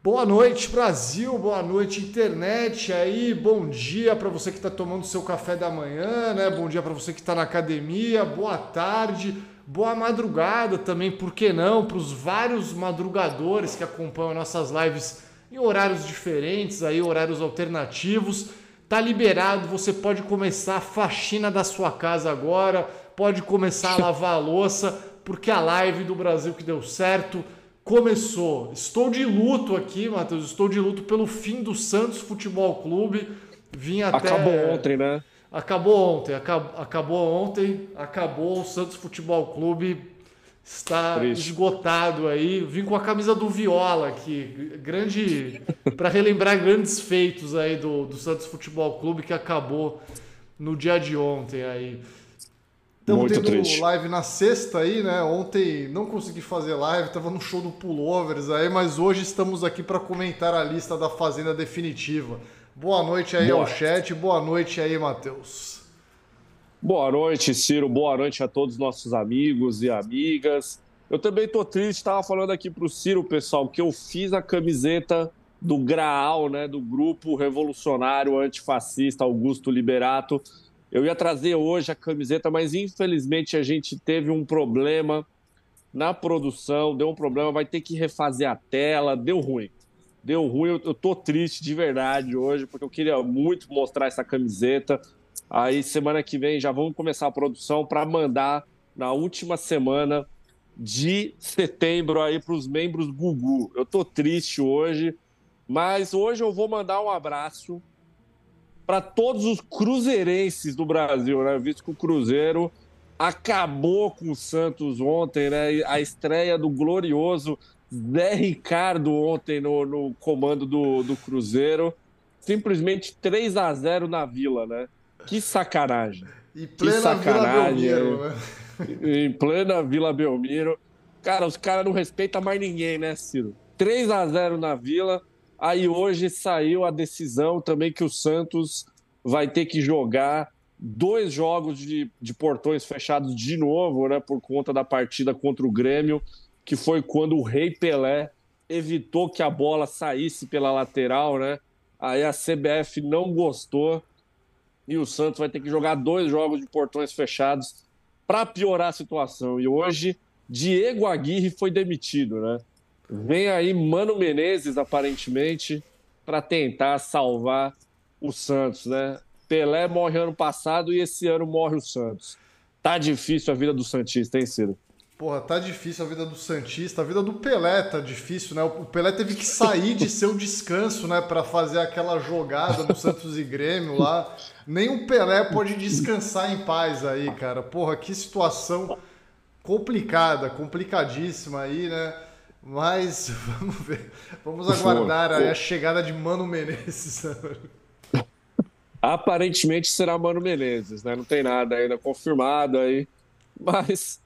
Boa noite, Brasil. Boa noite, internet. Aí, bom dia para você que está tomando seu café da manhã, né? Bom dia para você que está na academia. Boa tarde, boa madrugada também, por que não? Para os vários madrugadores que acompanham nossas lives em horários diferentes, aí horários alternativos. Tá liberado, você pode começar a faxina da sua casa agora, pode começar a lavar a louça, porque a live do Brasil que deu certo começou. Estou de luto aqui, Matheus. Estou de luto pelo fim do Santos Futebol Clube. Vim até. Acabou ontem, né? Acabou ontem, acabou, acabou ontem, acabou o Santos Futebol Clube. Está Triste. esgotado aí. Vim com a camisa do Viola aqui. Grande. para relembrar grandes feitos aí do, do Santos Futebol Clube que acabou no dia de ontem aí. Estamos tendo triste. live na sexta aí, né? Ontem não consegui fazer live, estava no show do Pullovers aí, mas hoje estamos aqui para comentar a lista da Fazenda Definitiva. Boa noite aí boa. ao chat, boa noite aí, Matheus. Boa noite, Ciro, boa noite a todos os nossos amigos e amigas. Eu também tô triste, estava falando aqui pro Ciro, pessoal, que eu fiz a camiseta do Graal, né, do grupo revolucionário antifascista Augusto Liberato eu ia trazer hoje a camiseta, mas infelizmente a gente teve um problema na produção, deu um problema, vai ter que refazer a tela, deu ruim. Deu ruim, eu, tô triste de verdade hoje, porque eu queria muito mostrar essa camiseta. Aí semana que vem já vamos começar a produção para mandar na última semana de setembro aí para os membros Gugu. Eu tô triste hoje, mas hoje eu vou mandar um abraço para todos os cruzeirenses do Brasil, né? Visto que o Cruzeiro acabou com o Santos ontem, né? A estreia do glorioso Zé Ricardo ontem no, no comando do, do Cruzeiro. Simplesmente 3 a 0 na Vila, né? Que sacanagem. E plena que sacanagem. Vila Belmiro, né? Em plena Vila Belmiro. Cara, os caras não respeitam mais ninguém, né, Ciro? 3 a 0 na Vila. Aí hoje saiu a decisão também que o Santos vai ter que jogar dois jogos de, de portões fechados de novo, né, por conta da partida contra o Grêmio, que foi quando o Rei Pelé evitou que a bola saísse pela lateral, né? Aí a CBF não gostou e o Santos vai ter que jogar dois jogos de portões fechados para piorar a situação. E hoje Diego Aguirre foi demitido, né? Vem aí Mano Menezes, aparentemente, para tentar salvar o Santos, né? Pelé morre ano passado e esse ano morre o Santos. Tá difícil a vida do Santista, hein, Ciro? Porra, tá difícil a vida do Santista, a vida do Pelé tá difícil, né? O Pelé teve que sair de seu descanso, né, para fazer aquela jogada no Santos e Grêmio lá. Nem o Pelé pode descansar em paz aí, cara. Porra, que situação complicada, complicadíssima aí, né? Mas vamos ver. Vamos aguardar a chegada de Mano Menezes. Aparentemente será Mano Menezes, né? Não tem nada ainda confirmado aí. Mas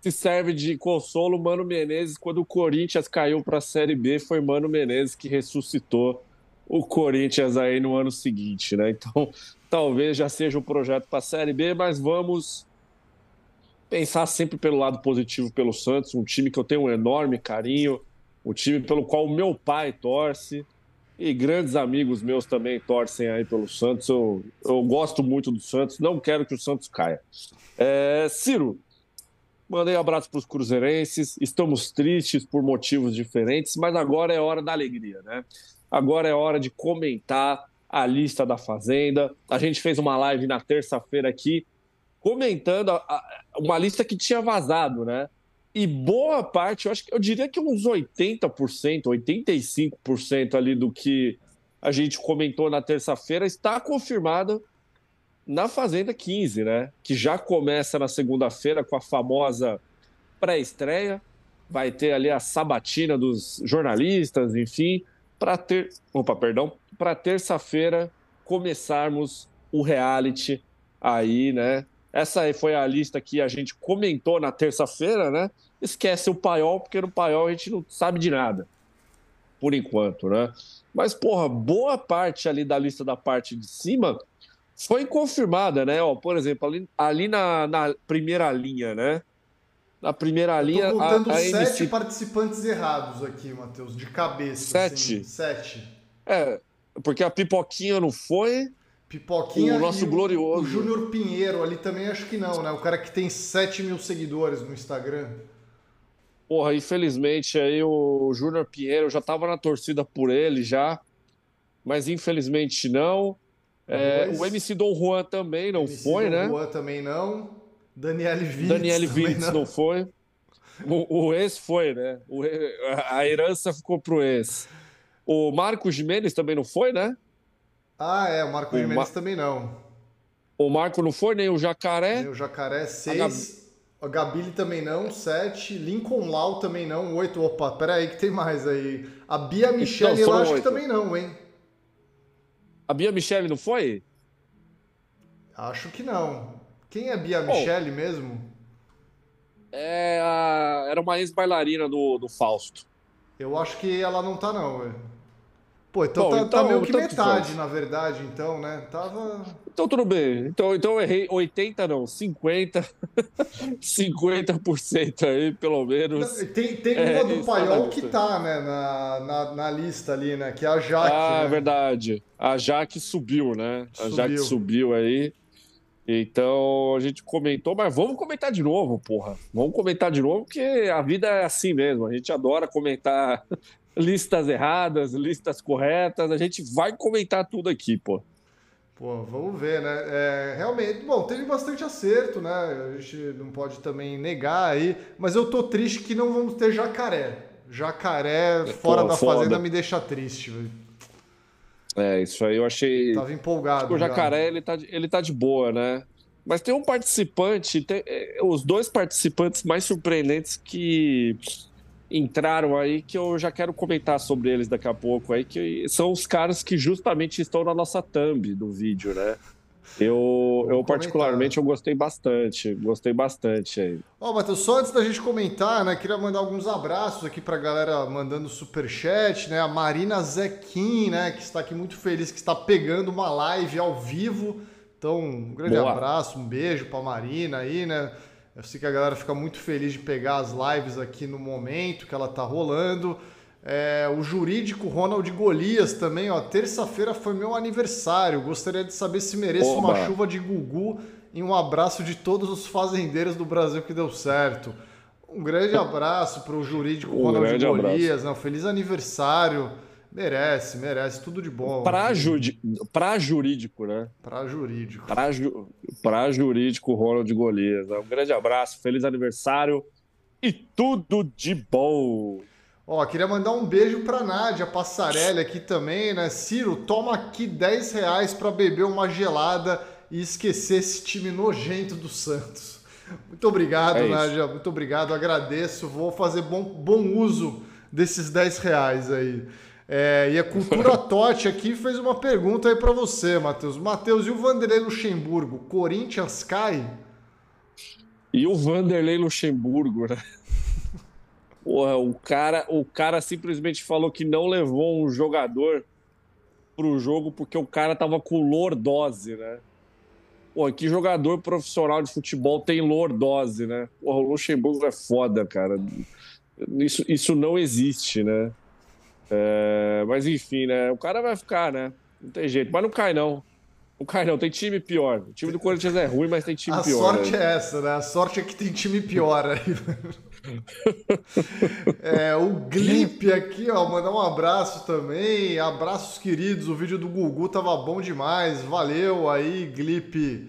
se serve de consolo, Mano Menezes, quando o Corinthians caiu para a Série B, foi Mano Menezes que ressuscitou o Corinthians aí no ano seguinte, né? Então, talvez já seja um projeto para a Série B, mas vamos pensar sempre pelo lado positivo pelo Santos, um time que eu tenho um enorme carinho, o um time pelo qual o meu pai torce e grandes amigos meus também torcem aí pelo Santos. Eu, eu gosto muito do Santos, não quero que o Santos caia. É, Ciro, mandei um abraço para os cruzeirenses, estamos tristes por motivos diferentes, mas agora é hora da alegria, né? Agora é hora de comentar a lista da Fazenda. A gente fez uma live na terça-feira aqui comentando a, a, uma lista que tinha vazado, né? E boa parte, eu acho que eu diria que uns 80%, 85% ali do que a gente comentou na terça-feira está confirmada na Fazenda 15, né? Que já começa na segunda-feira com a famosa pré-estreia. Vai ter ali a sabatina dos jornalistas, enfim, para ter, opa, perdão, para terça-feira começarmos o reality aí, né? Essa foi a lista que a gente comentou na terça-feira, né? Esquece o paiol, porque no paiol a gente não sabe de nada, por enquanto, né? Mas, porra, boa parte ali da lista da parte de cima foi confirmada, né? Ó, por exemplo, ali, ali na, na primeira linha, né? Na primeira linha, Tô contando a, a sete MC... participantes errados aqui, Matheus, de cabeça. Sete? Assim, sete. É, porque a Pipoquinha não foi, Pipoquinha O nosso e glorioso. O Júnior Pinheiro ali também acho que não, né? O cara que tem 7 mil seguidores no Instagram. porra, infelizmente aí o Júnior Pinheiro, eu já tava na torcida por ele já, mas infelizmente não. É, Dois. o MC Dom Juan também não MC foi, Dom né? Juan também não. Daniele Vintes também Vintes não. foi. O, o ex foi, né? O a herança ficou pro ex. O Marco Jimenez também não foi, né? Ah, é, o Marco O Jimenez Ma- também não. O Marco não foi, nem o Jacaré. Tem o Jacaré, 6. O Gabili também não, 7. Lincoln Lau também não, 8. Opa, peraí que tem mais aí. A Bia Michele eu foram acho que oito. também não, hein? A Bia Michele não foi? Acho que não. Quem é Bia Michele mesmo? É, a- era uma ex-bailarina do, do Fausto. Eu acho que ela não tá não, velho. Pô, então, Bom, tá, tá então, meio que tanto metade, na verdade, então, né? Tava... Então tudo bem. Então, então eu errei 80 não, 50. 50% aí, pelo menos. Tem, tem É, uma do tá Paiol que tá, né, na, na, na lista ali, né? Que é a Jaque, Ah, né? verdade. A Jaque subiu, né? A Subiu. Jaque subiu aí. Então a gente comentou, mas vamos comentar de novo, porra. Vamos comentar de novo, porque a vida é assim mesmo. A gente adora comentar listas erradas, listas corretas. A gente vai comentar tudo aqui, pô. Pô, vamos ver, né? É, realmente, bom, teve bastante acerto, né? A gente não pode também negar aí, mas eu tô triste que não vamos ter jacaré. Jacaré fora pô, da foda. fazenda me deixa triste, velho. É, isso aí eu achei. Tava empolgado. O já. jacaré, ele tá, de- ele tá de boa, né? Mas tem um participante, tem- é, os dois participantes mais surpreendentes que entraram aí, que eu já quero comentar sobre eles daqui a pouco aí, que são os caras que justamente estão na nossa thumb do vídeo, né? Eu, eu comentar. particularmente, eu gostei bastante, gostei bastante aí. Ó, Matheus, só antes da gente comentar, né? Queria mandar alguns abraços aqui pra galera mandando superchat, né? A Marina Zequim, né? Que está aqui muito feliz, que está pegando uma live ao vivo. Então, um grande Boa. abraço, um beijo pra Marina aí, né? Eu sei que a galera fica muito feliz de pegar as lives aqui no momento que ela tá rolando. É, o jurídico Ronald Golias também, ó. Terça-feira foi meu aniversário. Gostaria de saber se mereço uma Oba. chuva de Gugu e um abraço de todos os fazendeiros do Brasil que deu certo. Um grande abraço para o jurídico Um Ronald Golias. Não, feliz aniversário. Merece, merece. Tudo de bom. Pra jurídico, né? Pra jurídico. Pra, ju- pra jurídico Ronald Golias. Um grande abraço, feliz aniversário e tudo de bom. Ó, queria mandar um beijo pra Nádia Passarelli aqui também, né? Ciro, toma aqui 10 reais pra beber uma gelada e esquecer esse time nojento do Santos. Muito obrigado, É isso. Nádia. Muito obrigado, agradeço. Vou fazer bom, bom uso desses 10 reais aí. É, e a Cultura Totti aqui fez uma pergunta aí pra você, Matheus. Matheus, e o Vanderlei Luxemburgo? Corinthians cai? E o Vanderlei Luxemburgo, né? Porra, o cara, o cara simplesmente falou que não levou um jogador pro jogo porque o cara tava com lordose, né? Pô, que jogador profissional de futebol tem lordose, né? Porra, o Luxemburgo é foda, cara. Isso, isso não existe, né? É, mas enfim, né? O cara vai ficar, né? Não tem jeito. Mas não cai, não. Não cai, não. Tem time pior. O time do Corinthians é ruim, mas tem time A pior. sorte né? é essa, né? A sorte é que tem time pior aí. É, o Glip aqui, ó, mandar um abraço também. Abraços queridos. O vídeo do Gugu tava bom demais. Valeu aí, Glip.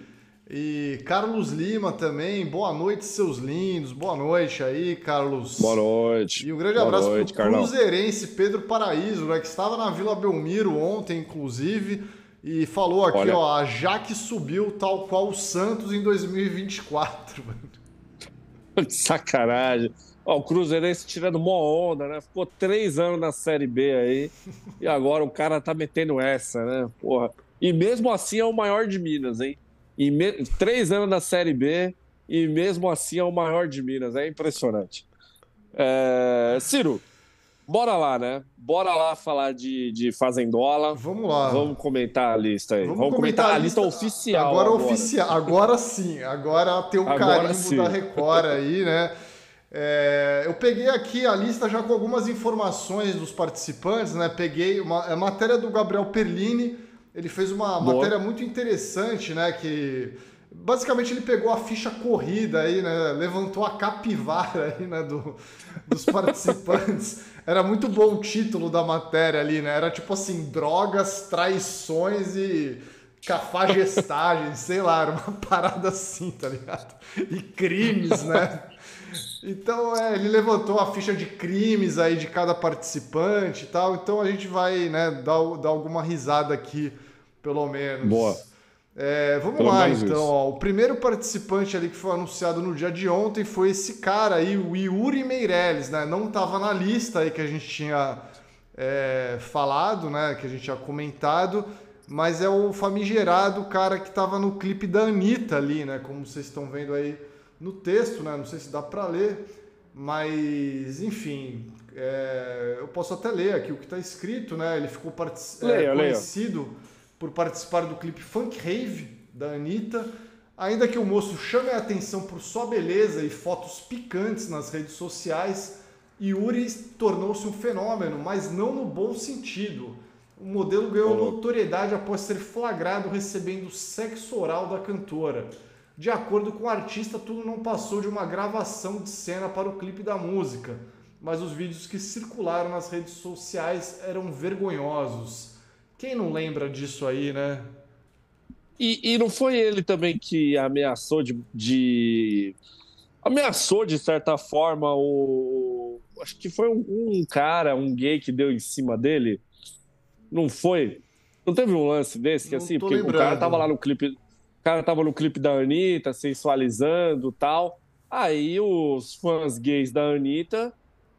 E Carlos Lima também. Boa noite, seus lindos. Boa noite aí, Carlos. Boa noite. E um grande Boa abraço noite, pro Carlão. cruzeirense Pedro Paraíso, né, que estava na Vila Belmiro ontem, inclusive, e falou aqui, Olha. ó, a Jaque subiu tal qual o Santos em 2024. Que sacanagem. Ó, o Cruzeirense tirando mó onda, né? Ficou três anos na Série B aí. E agora o cara tá metendo essa, né? Porra. E mesmo assim é o maior de Minas, hein? E me- Três anos na Série B e mesmo assim é o maior de Minas. É impressionante. É, Ciro, bora lá, né? Bora lá falar de, de Fazendola. Vamos lá. Vamos comentar a lista aí. Vamos, comentar, a lista, oficial. Agora, Agora, oficial. Agora sim. Agora tem o Agora carimbo sim. da Record aí, né? É, eu peguei aqui a lista já com algumas informações dos participantes, né? Peguei uma a matéria do Gabriel Perlini, ele fez uma Boa. matéria muito interessante, né? Que basicamente ele pegou a ficha corrida aí, né? Levantou a capivara aí, né? Do, dos participantes. Era muito bom o título da matéria ali, né? Era tipo assim, drogas, traições e cafagestagem, sei lá, era uma parada assim, tá ligado? E crimes, né? Então, é, ele levantou a ficha de crimes aí de cada participante e tal. Então a gente vai, né, dar, dar alguma risada aqui, pelo menos. Boa. É, vamos pelo lá, então. Ó, o primeiro participante ali que foi anunciado no dia de ontem foi esse cara aí, o Yuri Meirelles, né? Não estava na lista aí que a gente tinha é, falado, né? Que a gente tinha comentado mas é o famigerado cara que estava no clipe da Anitta ali, né? Como vocês estão vendo aí no texto, né? Não sei se dá para ler, mas enfim, é... eu posso até ler aqui o que está escrito, né? Ele ficou part... leia, é, conhecido leia. Por participar do clipe Funk Rave da Anitta. Ainda que o moço chame a atenção por sua beleza e fotos picantes nas redes sociais, Yuri tornou-se um fenômeno, mas não no bom sentido o modelo ganhou notoriedade após ser flagrado recebendo sexo oral da cantora. De acordo com o artista, tudo não passou de uma gravação de cena para o clipe da música, mas os vídeos que circularam nas redes sociais eram vergonhosos. Quem não lembra disso aí, né? E, e não foi ele também que ameaçou de, de, ameaçou de certa forma o acho que foi um, um cara, um gay que deu em cima dele não foi? Não teve um lance desse que não assim, porque lembrando. o cara tava lá no clipe, o cara tava no clipe da Anitta, sensualizando tal. Aí os fãs gays da Anitta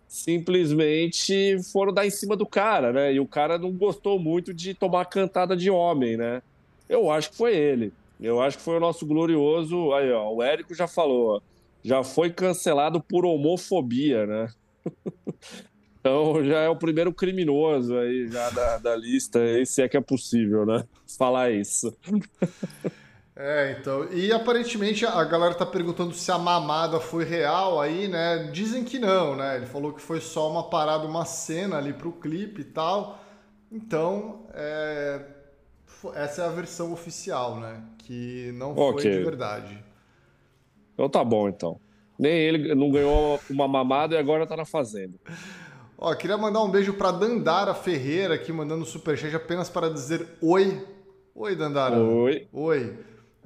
simplesmente foram dar em cima do cara, né? E o cara não gostou muito de tomar cantada de homem, né? Eu acho que foi ele. Eu acho que foi o nosso glorioso. Aí, ó, o Érico já falou, já foi cancelado por homofobia, né? Então já é o primeiro criminoso aí já da, da lista, se é que é possível, né? Falar isso. É, então. E aparentemente a galera tá perguntando se a mamada foi real aí, né? Dizem que não, né? Ele falou que foi só uma parada, uma cena ali pro clipe e tal. Então, é... essa é a versão oficial, né? Que não foi okay. de verdade. Então tá bom, então. Nem ele não ganhou uma mamada e agora tá na fazenda. Ó, queria mandar um beijo para Dandara Ferreira aqui, mandando superchat apenas para dizer oi. Oi, Dandara. Oi. Oi.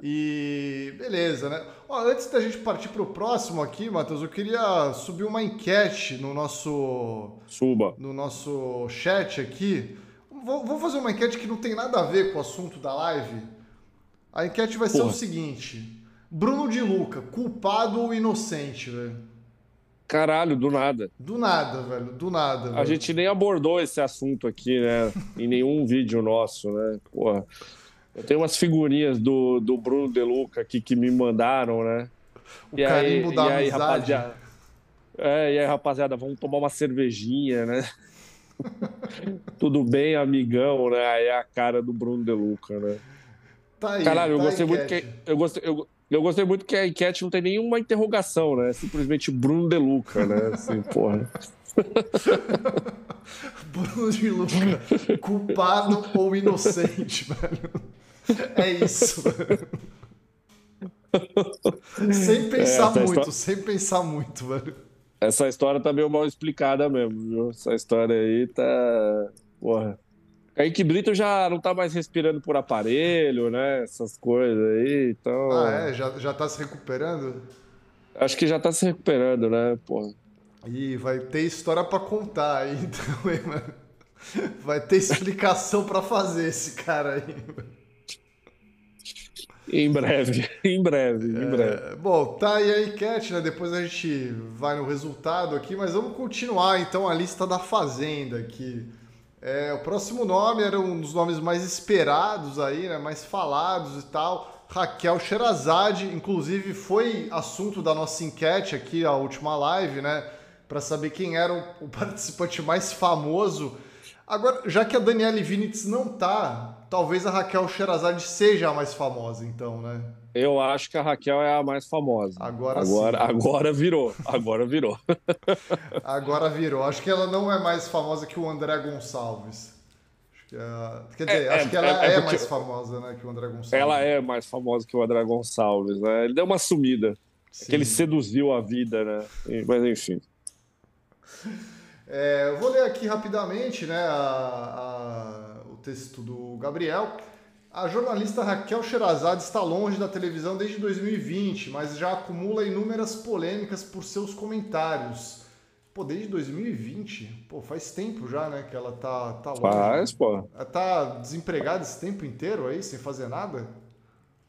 E beleza, né? Ó, antes da gente partir para o próximo aqui, Matheus, eu queria subir uma enquete no nosso. Suba. No nosso chat aqui. Vou, vou fazer uma enquete que não tem nada a ver com o assunto da live. A enquete vai Porra. ser o seguinte: Bruno de Luca, culpado ou inocente, velho? Caralho, do nada. Do nada, velho. Do nada. Velho. A gente nem abordou esse assunto aqui, né? em nenhum vídeo nosso, né? Porra. Eu tenho umas figurinhas do, do Bruno Deluca aqui que me mandaram, né? O e carimbo aí, da e aí, rapaziada, é, e aí, rapaziada, vamos tomar uma cervejinha, né? Tudo bem, amigão, né? Aí é a cara do Bruno Deluca, né? Tá aí, Caralho, tá eu gostei muito que. Eu gostei, eu, eu gostei muito que a enquete não tem nenhuma interrogação, né? Simplesmente Bruno De Luca, né? Assim, porra. Bruno de Luca, culpado ou inocente, velho? É isso. sem pensar é, muito, história... sem pensar muito, velho. Essa história tá meio mal explicada mesmo, viu? Essa história aí tá. Porra. Kaique Brito já não tá mais respirando por aparelho, né? Essas coisas aí, então... Ah, é? Já, já tá se recuperando? Acho que já tá se recuperando, né, pô? Ih, vai ter história para contar aí, então, mano. Vai ter explicação para fazer esse cara aí. Em breve, em breve, em breve. É, bom, tá aí a enquete, né? Depois a gente vai no resultado aqui, mas vamos continuar então a lista da Fazenda aqui. É, o próximo nome era um dos nomes mais esperados aí, né, mais falados e tal. Raquel Sherazade, inclusive foi assunto da nossa enquete aqui, a última live, né? Para saber quem era o, participante mais famoso. Agora, já que a Daniele Vinitz não tá, talvez a Raquel Sherazade seja a mais famosa, então, né? Eu acho que a Raquel é a mais famosa. Agora agora, sim. agora virou. Agora virou. agora virou. Acho que ela não é mais famosa que o André Gonçalves. É... Quer dizer, é, acho que ela é, é, é mais famosa né, que o André Gonçalves. Ela é mais famosa que o André Gonçalves, né? Ele deu uma sumida. Que ele seduziu a vida, né? Mas enfim. É, vou ler aqui rapidamente né, a, a, o texto do Gabriel. A jornalista Raquel Sherazade está longe da televisão desde 2020, mas já acumula inúmeras polêmicas por seus comentários. Pô, desde 2020? Pô, faz tempo já, né, que ela tá, tá longe. Faz, pô. Ela tá desempregada esse tempo inteiro aí, sem fazer nada?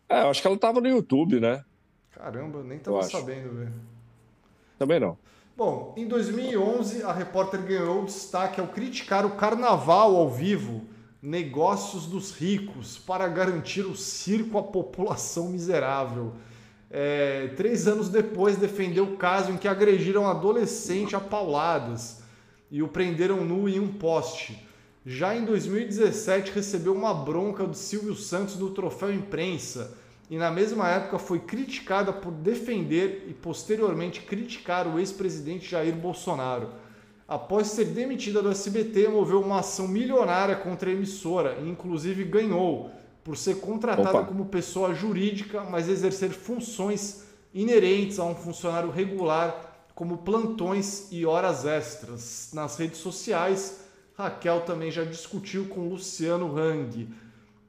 É, eu acho que ela tava no YouTube, né? Caramba, nem tava sabendo, velho. Também não. Bom, em 2011, a repórter ganhou destaque ao criticar o carnaval ao vivo, negócios dos ricos, para garantir o circo à população miserável. É, três anos depois, defendeu o caso em que agrediram adolescente a pauladas e o prenderam nu em um poste. Já em 2017, recebeu uma bronca do Silvio Santos do Troféu Imprensa e na mesma época foi criticada por defender e posteriormente criticar o ex-presidente Jair Bolsonaro. Após ser demitida do SBT, moveu uma ação milionária contra a emissora e inclusive ganhou por ser contratada Opa. como pessoa jurídica, mas exercer funções inerentes a um funcionário regular, como plantões e horas extras. Nas redes sociais, Raquel também já discutiu com Luciano Hang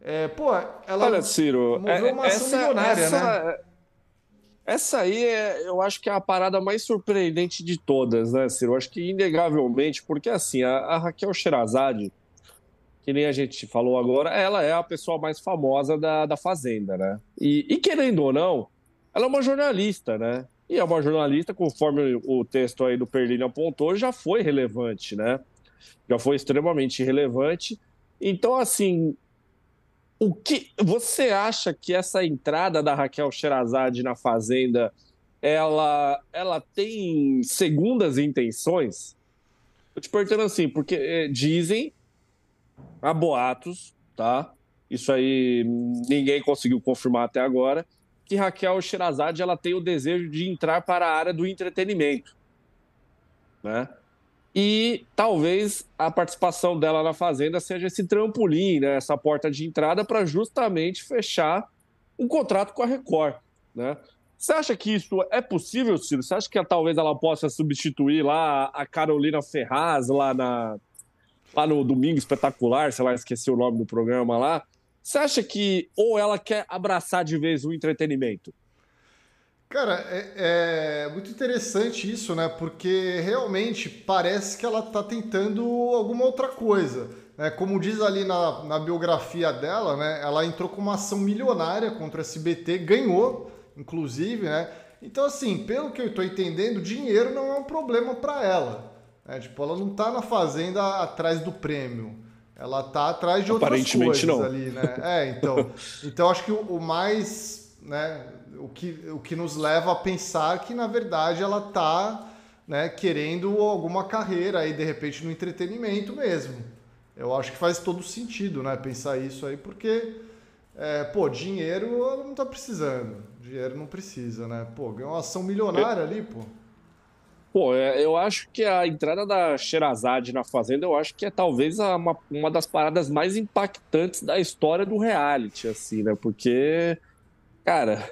é, pô, ela Olha, Ciro, moveu uma ação essa, milionária, essa, né? Essa aí é, eu acho que é a parada mais surpreendente de todas, né, Ciro? Eu acho que inegavelmente, porque assim, a, a Raquel Sherazade, que nem a gente falou agora, ela é a pessoa mais famosa da, da Fazenda, né? E, e querendo ou não, ela é uma jornalista, né? E é uma jornalista, conforme o texto aí do Perlini apontou, já foi relevante, né? Já foi extremamente relevante. Então, assim, o que você acha que essa entrada da Raquel Sherazade na Fazenda ela, ela tem segundas intenções? Eu te perguntando assim, porque é, dizem, há boatos, tá? Isso aí ninguém conseguiu confirmar até agora, que Raquel Sherazade ela tem o desejo de entrar para a área do entretenimento, né? E talvez a participação dela na Fazenda seja esse trampolim, né? essa porta de entrada para justamente fechar um contrato com a Record. Né? Você acha que isso é possível, Ciro? Você acha que talvez ela possa substituir lá a Carolina Ferraz lá, na, lá no Domingo Espetacular, sei lá, esqueci o nome do programa lá? Você acha que ou ela quer abraçar de vez o entretenimento? Cara, é, é, muito interessante isso, né? Porque realmente parece que ela está tentando alguma outra coisa. Né? Como diz ali na, na biografia dela, né? Ela entrou com uma ação milionária contra o SBT, ganhou, inclusive, né? Então, assim, pelo que eu estou entendendo, dinheiro não é um problema para ela. Né? Tipo, ela não está na fazenda atrás do prêmio. Ela está atrás de outras coisas não. ali, né? É, então. Então, acho que o, o mais, né? O que, o que nos leva a pensar que, na verdade, ela está né, querendo alguma carreira aí, de repente, no entretenimento mesmo. Eu acho que faz todo sentido, né? Pensar isso aí, porque, é, pô, dinheiro ela não está precisando. Dinheiro não precisa, né? Pô, ganhou uma ação milionária ali, pô. Pô, é, eu acho que a entrada da Sherazade na Fazenda, eu acho que é talvez uma, uma das paradas mais impactantes da história do reality, assim, né? Porque, cara,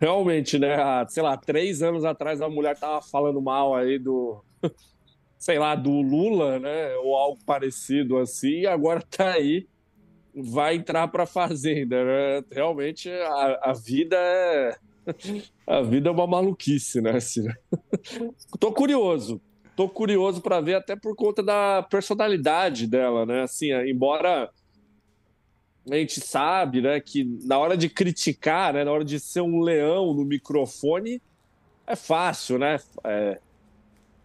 Realmente, né? Há, sei lá, três anos atrás a mulher tava falando mal aí do, sei lá, do Lula, né? Ou algo parecido assim, e agora tá aí, vai entrar pra fazenda, né? Realmente a, a vida é. A vida é uma maluquice, né? Assim, tô curioso. Tô curioso para ver, até por conta da personalidade dela, né? Assim, embora a gente sabe né, que na hora de criticar, né, na hora de ser um leão no microfone, é fácil, né? É,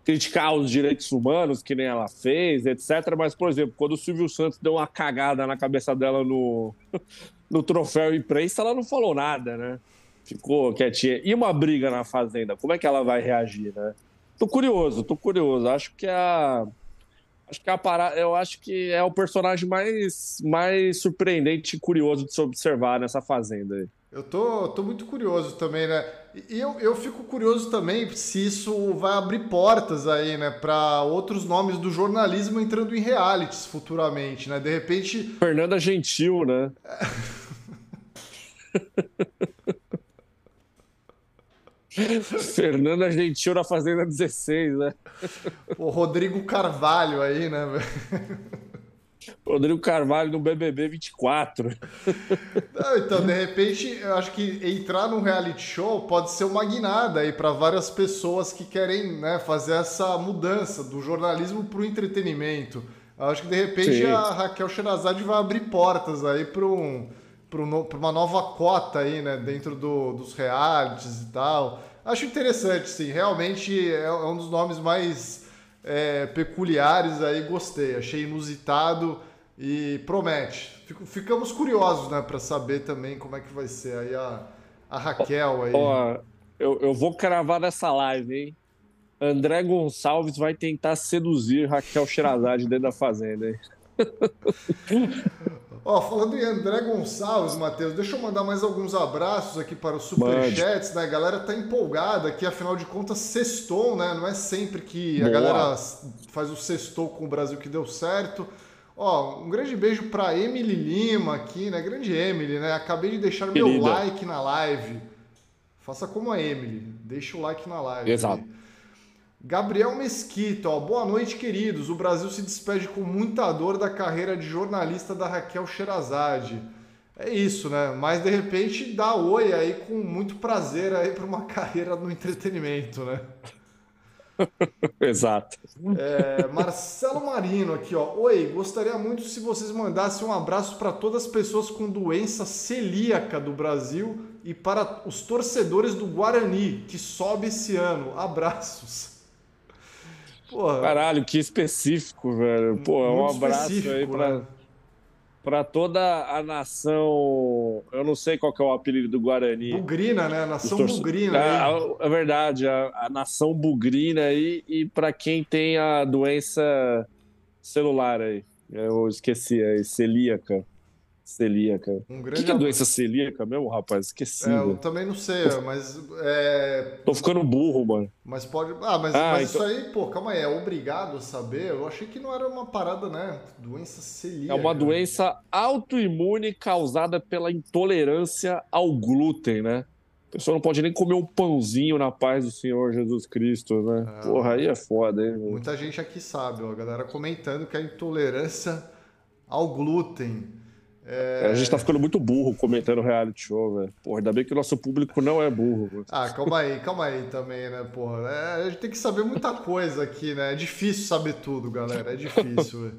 criticar os direitos humanos, que nem ela fez, etc. Mas, por exemplo, quando o Silvio Santos deu uma cagada na cabeça dela no, no troféu imprensa, ela não falou nada, né? Ficou quietinha. E uma briga na Fazenda, como é que ela vai reagir, né? Tô curioso, tô curioso. Acho que a Acho que a parada, eu acho que é o personagem mais, mais surpreendente e curioso de se observar nessa fazenda aí. Eu tô, tô muito curioso também, né? E eu, eu fico curioso também se isso vai abrir portas aí, né, para outros nomes do jornalismo entrando em realities futuramente, né? De repente. Fernanda Gentil, né? Fernanda Gentil na Fazenda 16, né? O Rodrigo Carvalho aí, né? Rodrigo Carvalho no BBB 24. Não, então, de repente, eu acho que entrar num reality show pode ser uma guinada aí para várias pessoas que querem né, fazer essa mudança do jornalismo para o entretenimento. Eu acho que de repente Sim. a Raquel Sherazade vai abrir portas aí para um, uma nova cota aí, né, dentro do, dos realities e tal. Acho interessante, sim. Realmente é, é um dos nomes mais é, peculiares aí, gostei. Achei inusitado e promete. Fico, ficamos curiosos, né, para saber também como é que vai ser aí a, a Raquel aí. Ó, eu, eu vou cravar nessa live, hein? André Gonçalves vai tentar seduzir Raquel Sherazade dentro da fazenda? Ó, falando em André Gonçalves, Matheus, deixa eu mandar mais alguns abraços aqui para os superchats, né? A galera tá empolgada aqui, afinal de contas, sextou, né? Não é sempre que a galera faz o sextou com o Brasil que deu certo. Ó, um grande beijo para Emily Lima aqui, né? Grande Emily, né? Acabei de deixar Querida. meu like na live. Faça como a Emily, deixa o like na live. Exato. Gabriel Mesquita, ó, boa noite, queridos. O Brasil se despede com muita dor da carreira de jornalista da Raquel Sherazade. É isso, né? Mas de repente dá oi aí com muito prazer aí para uma carreira no entretenimento, né? Exato. É, Marcelo Marino aqui, ó. Oi, gostaria muito se vocês mandassem um abraço para todas as pessoas com doença celíaca do Brasil e para os torcedores do Guarani, que sobe esse ano. Abraços. Porra. Caralho, que específico, velho. Pô, um abraço aí pra, né? pra toda a nação. Eu não sei qual que é o apelido do Guarani. Bugrina, né? A nação torce... Bugrina. É, é, verdade, a, a, nação Bugrina aí. E pra quem tem a doença celular aí. Eu esqueci, é celíaca celíaca. Um grande o que, que é doença celíaca mesmo, rapaz? Esqueci. É, eu também não sei, mas. É... Tô ficando burro, mano. Mas pode. Ah, mas, ah, mas então... isso aí, pô, calma aí, é obrigado a saber? Eu achei que não era uma parada, né? Doença celíaca. É uma doença autoimune causada pela intolerância ao glúten, né? A pessoa não pode nem comer um pãozinho na paz do Senhor Jesus Cristo, né? É, Porra, aí é foda, hein? Muita gente aqui sabe, ó, a galera comentando que a intolerância ao glúten é... A gente tá ficando muito burro comentando reality show, velho. Porra, ainda bem que o nosso público não é burro. Ah, calma aí, calma aí também, né, porra. É, a gente tem que saber muita coisa aqui, né? É difícil saber tudo, galera. É difícil, velho.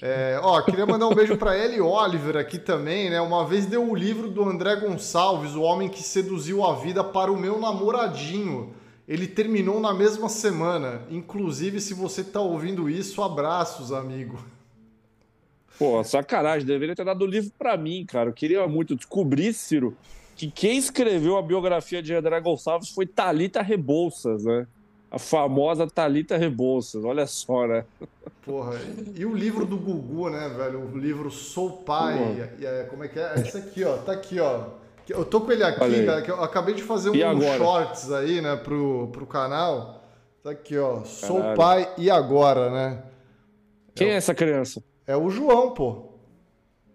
É, ó, queria mandar um beijo para Ellie Oliver aqui também, né? Uma vez deu o livro do André Gonçalves, o homem que seduziu a vida para o meu namoradinho. Ele terminou na mesma semana. Inclusive, se você tá ouvindo isso, abraços, amigo. Pô, sacanagem, deveria ter dado o livro para mim, cara. Eu queria muito descobrir, Ciro, que quem escreveu a biografia de André Gonçalves foi Talita Rebouças, né? A famosa Talita Rebouças, olha só, né? Porra, e o livro do Gugu, né, velho? O livro Sou Pai. E, e, como é que é? Esse aqui, ó, tá aqui, ó. Eu tô com ele aqui, cara, que eu acabei de fazer um shorts aí, né, pro, pro canal. Tá aqui, ó. Sou Caralho. pai e agora, né? Quem é, é essa criança? É o João, pô.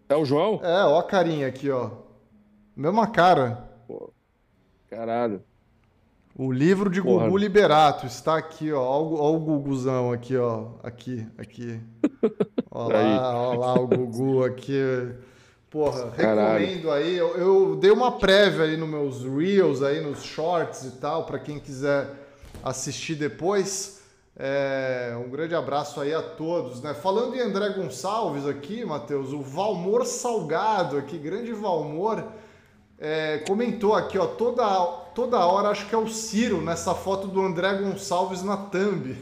É o João? É, ó a carinha aqui, ó. Mesma cara. Pô, caralho. O livro de Porra. Gugu Liberato está aqui, ó. Ó o Guguzão aqui, ó. Aqui, aqui. ó lá, ó lá o Gugu aqui. Porra, recomendo aí. Eu, eu, dei uma prévia aí nos meus reels, aí nos shorts e tal, para quem quiser assistir depois. É, um grande abraço aí a todos. Né? Falando em André Gonçalves aqui, Matheus, o Valmor Salgado aqui, grande Valmor, é, comentou aqui, ó, toda, toda hora acho que é o Ciro nessa foto do André Gonçalves na thumb.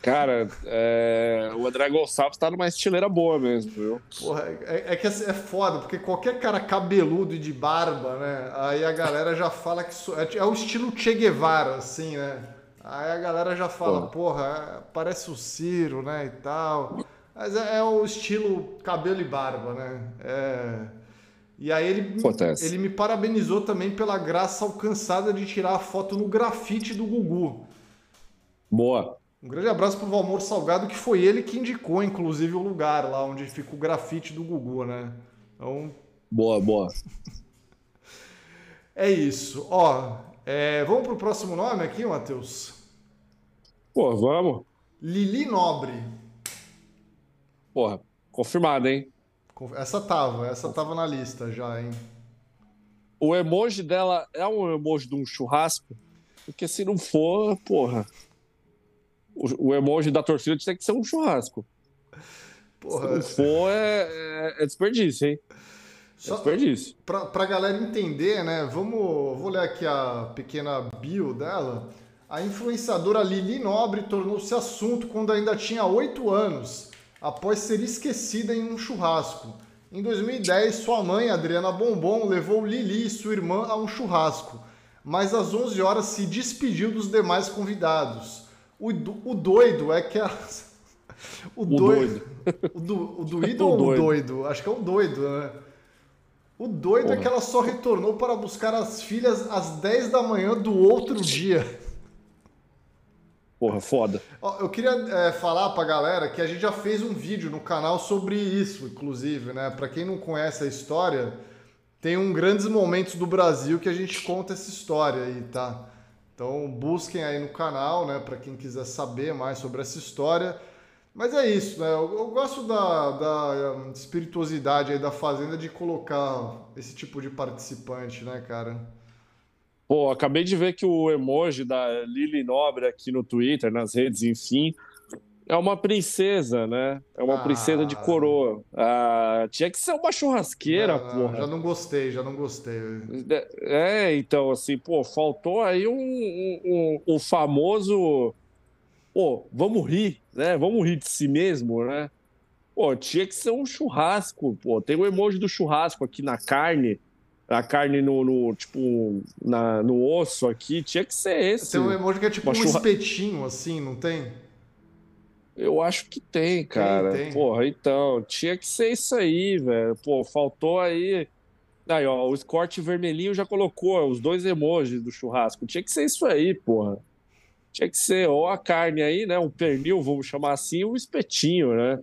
Cara, é, o André Gonçalves tá numa estileira boa mesmo, viu? Porra, é, é, que é foda, porque qualquer cara cabeludo e de barba, né? Aí a galera já fala que é, é o estilo Che Guevara, assim, né? Aí a galera já fala, porra, parece o Ciro, né, e tal. Mas é, é o estilo cabelo e barba, né? É... E aí ele, ele me parabenizou também pela graça alcançada de tirar a foto no grafite do Gugu. Boa. Um grande abraço pro Valmor Salgado, que foi ele que indicou, inclusive, o lugar lá onde fica o grafite do Gugu, né? Então. Boa, boa. é isso. Ó, é, vamos pro próximo nome aqui, Matheus? Pô, vamos. Lili Nobre. Porra, confirmado, hein? Essa tava, essa tava na lista já, hein? O emoji dela é um emoji de um churrasco? Porque se não for, porra. O, o emoji da torcida tem que ser um churrasco. Porra. Se não for, é, é, é desperdício, hein? É Só desperdício. Pra, pra galera entender, né? Vamos. Vou ler aqui a pequena bio dela. A influenciadora Lili Nobre tornou-se assunto quando ainda tinha 8 anos após ser esquecida em um churrasco. Em 2010, sua mãe, Adriana Bombom, levou Lili e sua irmã a um churrasco, mas às 11 horas se despediu dos demais convidados. O, o doido é que a... O, o doido. O, do, o doído ou o doido? Acho que é o doido, né? O doido Porra. é que ela só retornou para buscar as filhas às 10 da manhã do outro dia. Porra, foda. Eu queria é, falar pra galera que a gente já fez um vídeo no canal sobre isso, inclusive, né? Pra quem não conhece a história, tem um Grandes Momentos do Brasil que a gente conta essa história aí, tá? Então busquem aí no canal, né? Pra quem quiser saber mais sobre essa história. Mas é isso, né? Eu, eu gosto da, da espirituosidade aí da Fazenda de colocar esse tipo de participante, né, cara? Pô, acabei de ver que o emoji da Lili Nobre aqui no Twitter, nas redes, enfim, é uma princesa, né? É uma ah. princesa de coroa. Ah, tinha que ser uma churrasqueira, não, porra. Já não gostei, já não gostei. É, então, assim, pô, faltou aí um, um, um, um famoso. Pô, vamos rir, né? Vamos rir de si mesmo, né? Pô, tinha que ser um churrasco, pô. Tem o emoji do churrasco aqui na carne a carne no, no tipo, na, no osso aqui, tinha que ser esse. Tem um emoji que é tipo um churra... espetinho, assim, não tem? Eu acho que tem, cara. Tem, tem. Porra, então, tinha que ser isso aí, velho. Pô, faltou aí. Aí, ó, o Scott vermelhinho já colocou os dois emojis do churrasco. Tinha que ser isso aí, porra. Tinha que ser ou a carne aí, né? Um pernil, vamos chamar assim, um espetinho, né?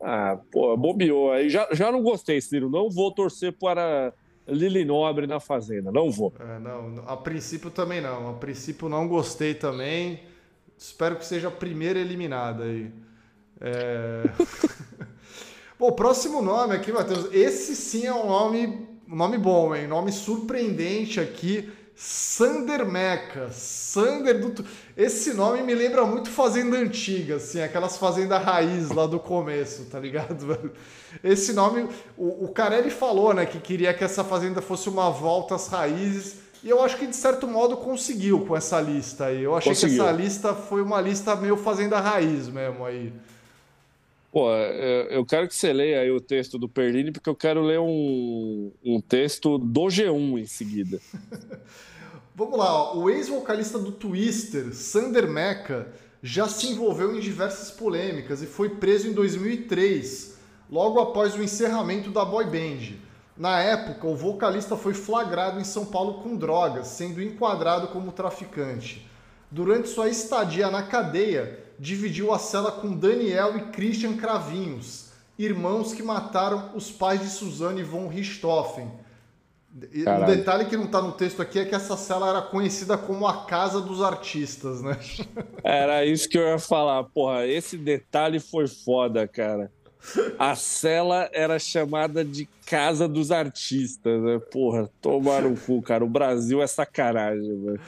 Ah, pô, bobeou. Aí já, já não gostei, Ciro. Não vou torcer para Lili Nobre na Fazenda. Não vou. É, não, a princípio também não. A princípio não gostei também. Espero que seja a primeira eliminada aí. É... Bom, próximo nome aqui, Matheus. Esse sim é um nome, um nome bom, hein? Nome surpreendente aqui. Sander Meca. Sander do. Esse nome me lembra muito Fazenda Antiga, assim, aquelas fazendas raiz lá do começo, tá ligado? Esse nome, o, o Carelli falou, né, que queria que essa fazenda fosse uma volta às raízes. E eu acho que de certo modo conseguiu com essa lista aí. Eu achei conseguiu. que essa lista foi uma lista meio fazenda raiz mesmo aí. Pô, eu quero que você leia aí o texto do Perlini, porque eu quero ler um, um texto do G1 em seguida. Vamos lá, ó. o ex-vocalista do Twister, Sander Mecca, já se envolveu em diversas polêmicas e foi preso em 2003, logo após o encerramento da boy band. Na época, o vocalista foi flagrado em São Paulo com drogas, sendo enquadrado como traficante. Durante sua estadia na cadeia, dividiu a cela com Daniel e Christian Cravinhos, irmãos que mataram os pais de Suzanne von Richthofen. Caralho. Um detalhe que não está no texto aqui é que essa cela era conhecida como a Casa dos Artistas, né? Era isso que eu ia falar. Porra, esse detalhe foi foda, cara. A cela era chamada de Casa dos Artistas, né? Porra, tomaram o cu, cara. O Brasil é sacanagem, velho.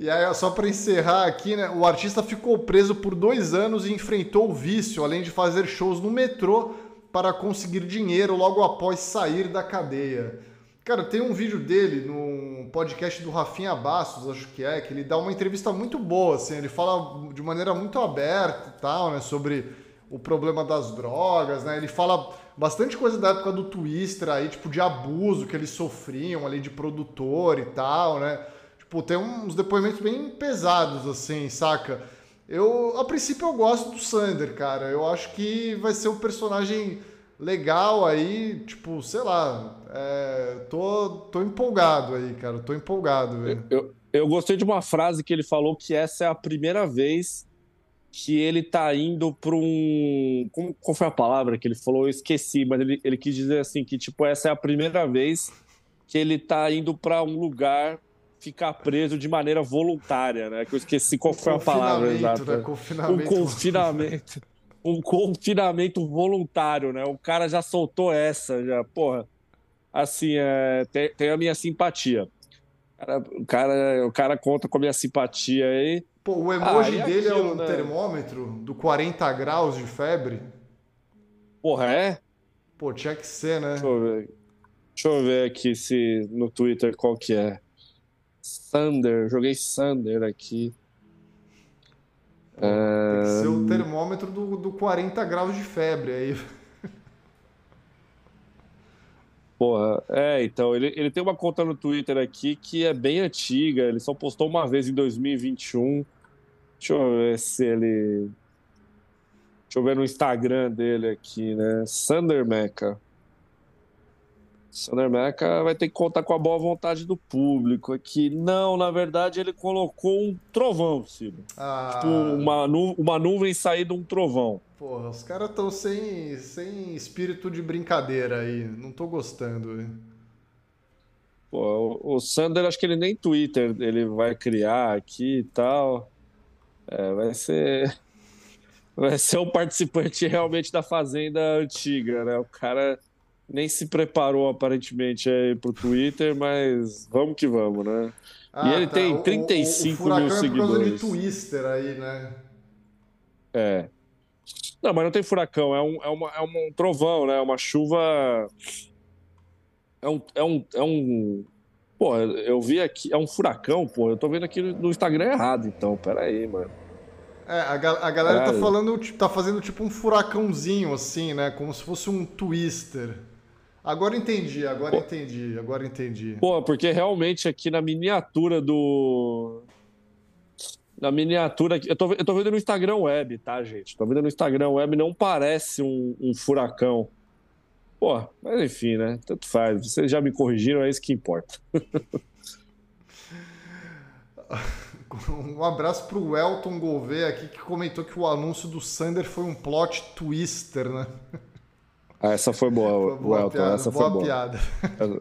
E aí, só para encerrar aqui, né? O artista ficou preso por dois anos e enfrentou o vício, além de fazer shows no metrô para conseguir dinheiro logo após sair da cadeia. Cara, tem um vídeo dele no podcast do Rafinha Bastos, acho que é, que ele dá uma entrevista muito boa, assim, ele fala de maneira muito aberta e tal, né, sobre o problema das drogas, né? Ele fala bastante coisa da época do Twister aí, tipo de abuso que eles sofriam ali de produtor e tal, né? Tipo, tem uns depoimentos bem pesados, assim, saca? Eu, a princípio, eu gosto do Sander, cara. Eu acho que vai ser um personagem legal aí, tipo, sei lá. É, tô, tô empolgado aí, cara. Tô empolgado, velho. Eu, eu gostei de uma frase que ele falou que essa é a primeira vez que ele tá indo para um. Como, qual foi a palavra que ele falou? Eu esqueci, mas ele, ele quis dizer assim: que tipo, essa é a primeira vez que ele tá indo para um lugar ficar preso de maneira voluntária, né? Que eu esqueci qual foi a palavra exata. Né? Confinamento. Um confinamento. um confinamento voluntário, né? O cara já soltou essa, já, porra. Assim, é, tem, tem a minha simpatia. O cara, o cara conta com a minha simpatia aí. Pô, o emoji ah, dele é aquilo, é um né? termômetro do 40 graus de febre. Porra, é? Pô, tinha que ser, né? Deixa eu ver, Deixa eu ver aqui se no Twitter qual que é. Sander, joguei Sander aqui. Tem que ser o termômetro do, do 40 graus de febre aí. Porra, é, então, ele, ele tem uma conta no Twitter aqui que é bem antiga, ele só postou uma vez em 2021. Deixa eu ver se ele. Deixa eu ver no Instagram dele aqui, né? Sander Mecha. Sander Mecha vai ter que contar com a boa vontade do público aqui. Não, na verdade, ele colocou um trovão, Ciro. Ah. Tipo, uma, nu uma nuvem sair de um trovão. Porra, os caras estão sem, sem espírito de brincadeira aí. Não tô gostando. Hein? Pô, o, o Sander, acho que ele nem Twitter ele vai criar aqui e tal. É, vai ser. Vai ser um participante realmente da Fazenda antiga, né? O cara nem se preparou aparentemente aí pro Twitter, mas vamos que vamos, né? Ah, e ele tá. tem 35 o, o, o mil seguidores. É por causa de Twister aí, né? É. Não, mas não tem furacão, é um, é uma, é um trovão, né? É uma chuva. É um, é um, é um. Pô, eu vi aqui, é um furacão, pô. Eu tô vendo aqui no Instagram errado, então. Pera aí, mano. É, a, a galera tá falando, tá fazendo tipo um furacãozinho, assim, né? Como se fosse um twister. Agora entendi, agora pô, entendi, agora entendi. Pô, porque realmente aqui na miniatura do, na miniatura. Eu tô, eu tô vendo no Instagram web, tá, gente? Tô vendo no Instagram web, não parece um, um furacão. Pô, mas enfim, né? Tanto faz. Vocês já me corrigiram, é isso que importa. um abraço pro Elton Gouveia aqui, que comentou que o anúncio do Sander foi um plot twister, né? Ah, essa foi boa, foi boa Elton. Piada, essa boa foi boa. piada.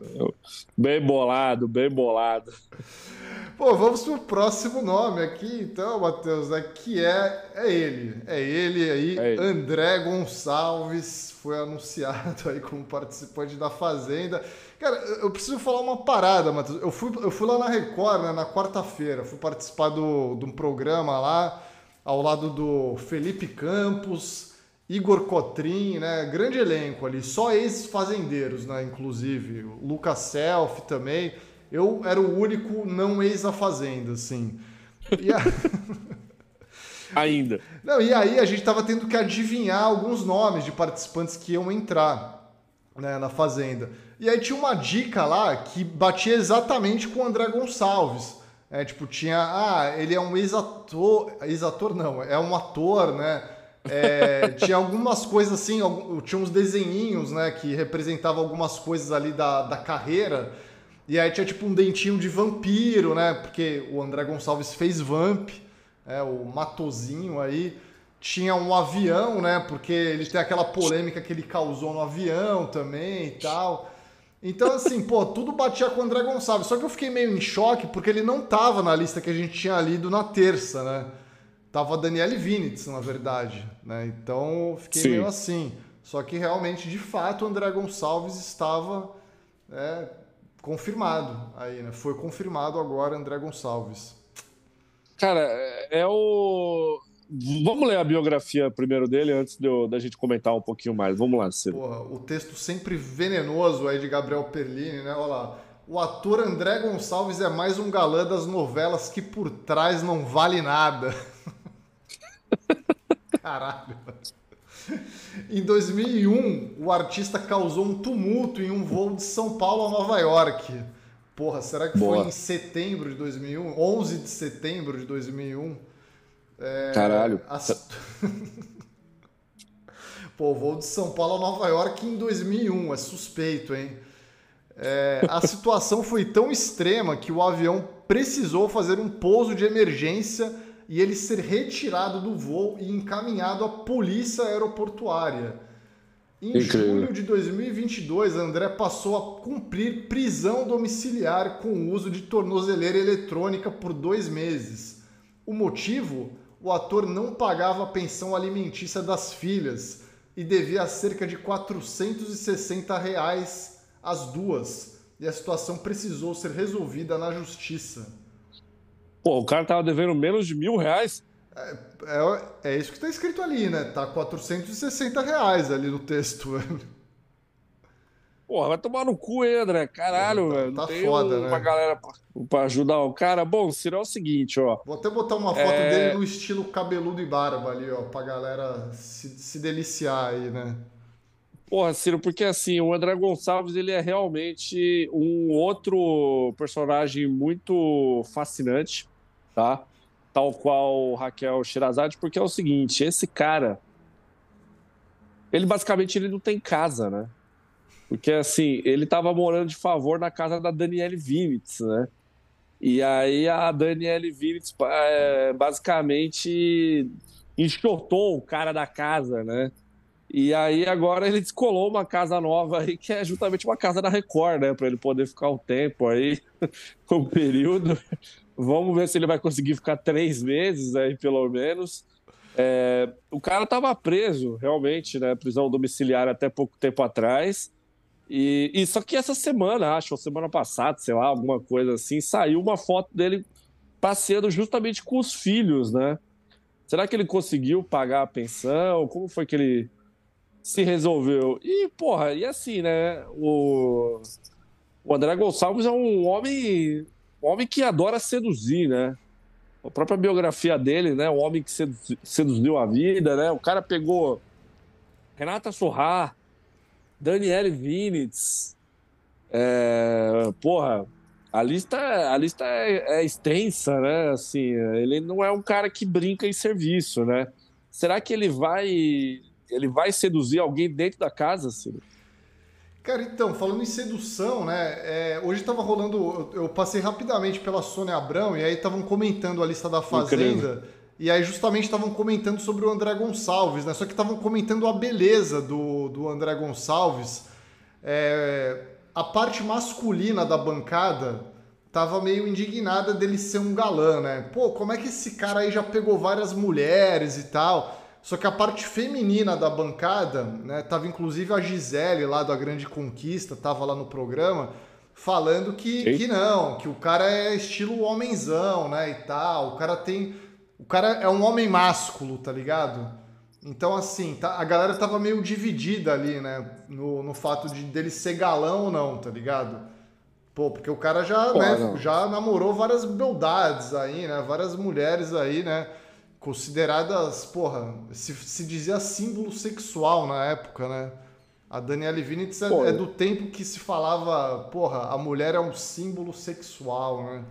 Bem bolado, bem bolado. Pô, vamos pro próximo nome aqui, então, Matheus, né? Que é, é ele. É ele aí, é ele. André Gonçalves, foi anunciado aí como participante da Fazenda. Cara, eu preciso falar uma parada, Matheus. Eu fui, eu fui lá na Record, né, na quarta-feira, fui participar do, de um programa lá, ao lado do Felipe Campos, Igor Cotrim, né? Grande elenco ali, só ex-fazendeiros, né? Inclusive, o Lucas Self também. Eu era o único não ex a fazenda, assim. A... Ainda. Não, e aí a gente tava tendo que adivinhar alguns nomes de participantes que iam entrar né, na fazenda. E aí tinha uma dica lá que batia exatamente com o André Gonçalves. É, tipo, tinha. Ah, ele é um ex-ator. Ex-ator não, é um ator, né? É, tinha algumas coisas assim, tinha uns desenhinhos, né, que representavam algumas coisas ali da, da carreira. E aí tinha tipo um dentinho de vampiro, né? Porque o André Gonçalves fez Vamp, é, o Matozinho aí. Tinha um avião, né? Porque ele tem aquela polêmica que ele causou no avião também e tal. Então, assim, pô, tudo batia com o André Gonçalves. Só que eu fiquei meio em choque porque ele não tava na lista que a gente tinha lido na terça, né? Tava a Daniele Vinitz, na verdade, né? Então, fiquei Sim. meio assim. Só que realmente, de fato, o André Gonçalves estava é, confirmado aí, né? Foi confirmado agora André Gonçalves. Cara, é o. Vamos ler a biografia primeiro dele antes de eu, da gente comentar um pouquinho mais. Vamos lá, Ciro. Porra, o texto sempre venenoso aí de Gabriel Perlini, né? Olha lá. O ator André Gonçalves é mais um galã das novelas que por trás não vale nada. Caralho. Em 2001, o artista causou um tumulto em um voo de São Paulo a Nova York. Porra, será que Boa. foi em setembro de 2001? 11 de setembro de 2001? É, Caralho. A... Pô, voo de São Paulo a Nova York em 2001, é suspeito, hein? É, a situação foi tão extrema que o avião precisou fazer um pouso de emergência e ele ser retirado do voo e encaminhado à polícia aeroportuária. Em Incrível. julho de 2022, André passou a cumprir prisão domiciliar com o uso de tornozeleira eletrônica por dois meses. O motivo? O ator não pagava a pensão alimentícia das filhas e devia cerca de 460 reais as duas. E a situação precisou ser resolvida na justiça. Pô, o cara tava devendo menos de mil reais? É, é, é isso que está escrito ali, né? Tá 460 reais ali no texto. Porra, vai tomar no cu, hein, André? Caralho, tá, velho. Tá tem foda, né? Uma galera pra, pra, ajudar o cara. Bom, será o seguinte, ó. Vou até botar uma foto é... dele no estilo cabeludo e barba ali, ó, pra galera se, se deliciar aí, né? Porra, Ciro, porque assim, o André Gonçalves, ele é realmente um outro personagem muito fascinante, tá? tal qual Raquel Shirazade, porque é o seguinte, esse cara, ele basicamente ele não tem casa, né? Porque assim, ele estava morando de favor na casa da Danielle Vinitz, né? E aí a Danielle Vinitz é, basicamente enxotou o cara da casa, né? E aí agora ele descolou uma casa nova aí, que é justamente uma casa da Record, né? Para ele poder ficar um tempo aí, um período. Vamos ver se ele vai conseguir ficar três meses aí, pelo menos. É, o cara estava preso, realmente, né? Prisão domiciliar até pouco tempo atrás. E, e, só que essa semana, acho, ou semana passada, sei lá, alguma coisa assim, saiu uma foto dele passeando justamente com os filhos, né? Será que ele conseguiu pagar a pensão? Como foi que ele se resolveu? E, porra, e assim, né? O, o André Gonçalves é um homem um homem que adora seduzir, né? A própria biografia dele, né? O homem que seduziu a vida, né? O cara pegou Renata Sorrar, Daniele Vinitz, é... porra, a lista, a lista é, é, extensa, né? Assim, ele não é um cara que brinca em serviço, né? Será que ele vai ele vai seduzir alguém dentro da casa, Ciro? Cara, então, falando em sedução, né? É, hoje estava rolando. Eu passei rapidamente pela Sônia Abrão e aí estavam comentando a lista da Fazenda. Incrível. E aí justamente estavam comentando sobre o André Gonçalves, né? Só que estavam comentando a beleza do, do André Gonçalves. É, a parte masculina da bancada tava meio indignada dele ser um galã, né? Pô, como é que esse cara aí já pegou várias mulheres e tal? Só que a parte feminina da bancada, né, tava inclusive a Gisele lá da Grande Conquista, tava lá no programa, falando que, que não, que o cara é estilo homenzão, né, e tal. O cara tem. O cara é um homem másculo, tá ligado? Então, assim, tá, a galera tava meio dividida ali, né, no, no fato de dele ser galão ou não, tá ligado? Pô, porque o cara já, Pô, né, já namorou várias beldades aí, né, várias mulheres aí, né consideradas, porra, se, se dizia símbolo sexual na época, né? A Daniela Vinitz é, é, do tempo que se falava, porra, a mulher é um símbolo sexual, né?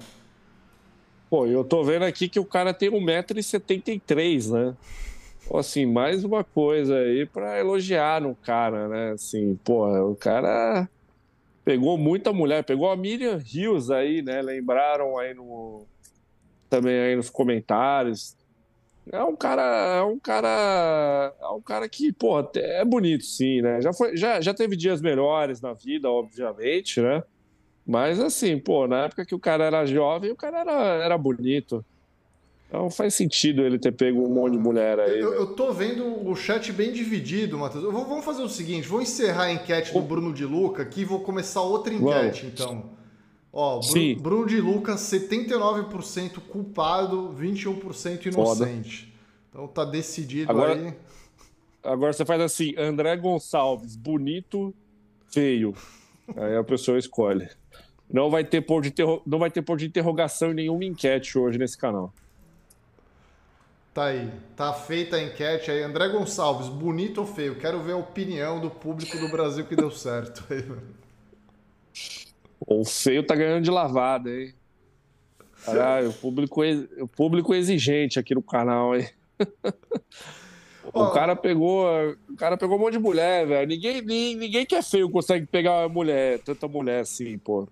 Pô, eu tô vendo aqui que o cara tem 1,73m, né? Assim, mais uma coisa aí para elogiar no cara, né? Assim, porra, o cara pegou muita mulher, pegou a Miriam Rios aí, né? Lembraram aí no também aí nos comentários. É um cara, é um cara, é um cara que, pô, é bonito sim, né? Já foi, já, já teve dias melhores na vida, obviamente, né? Mas assim, pô, na época que o cara era jovem, o cara era, era bonito. Então faz sentido ele ter pego um monte de mulher aí. Eu, eu tô vendo o chat bem dividido, Matheus. Vou, vamos fazer o seguinte: vou encerrar a enquete do Bruno de Luca aqui e vou começar outra enquete, Uau. então. Ó. Bruno de Lucas, 79% culpado, 21% inocente. Foda. Então tá decidido agora, aí. Agora você faz assim, André Gonçalves, bonito, feio. Aí a pessoa escolhe. Não vai ter por de, não vai ter por de interrogação em nenhuma enquete hoje nesse canal. Tá aí, tá feita a enquete aí. André Gonçalves, bonito ou feio? Quero ver a opinião do público do Brasil que deu certo. O feio tá ganhando de lavada, hein? Caralho, o público, o público exigente aqui no canal, hein? O cara pegou. O cara pegou um monte de mulher, velho. Ninguém, ninguém, que é feio consegue pegar uma mulher, tanta mulher assim, pô.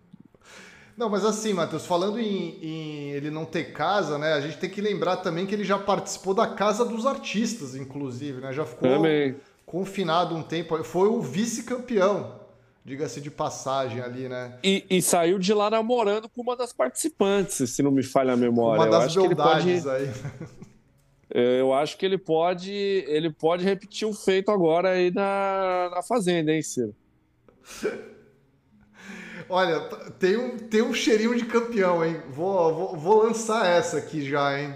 Não, mas assim, Matheus, falando em, em, ele não ter casa, né? A gente tem que lembrar também que ele já participou da Casa dos Artistas, inclusive, né? Já ficou também. confinado um tempo. Foi o vice-campeão diga-se de passagem ali, né? E, e, saiu de lá namorando com uma das participantes, se não me falha a memória. Uma das eu pode... aí. Eu acho que ele pode, ele pode repetir o feito agora aí na, na Fazenda, hein, Ciro? Olha, tem um, tem um cheirinho de campeão, hein? Vou, vou, vou lançar essa aqui já, hein?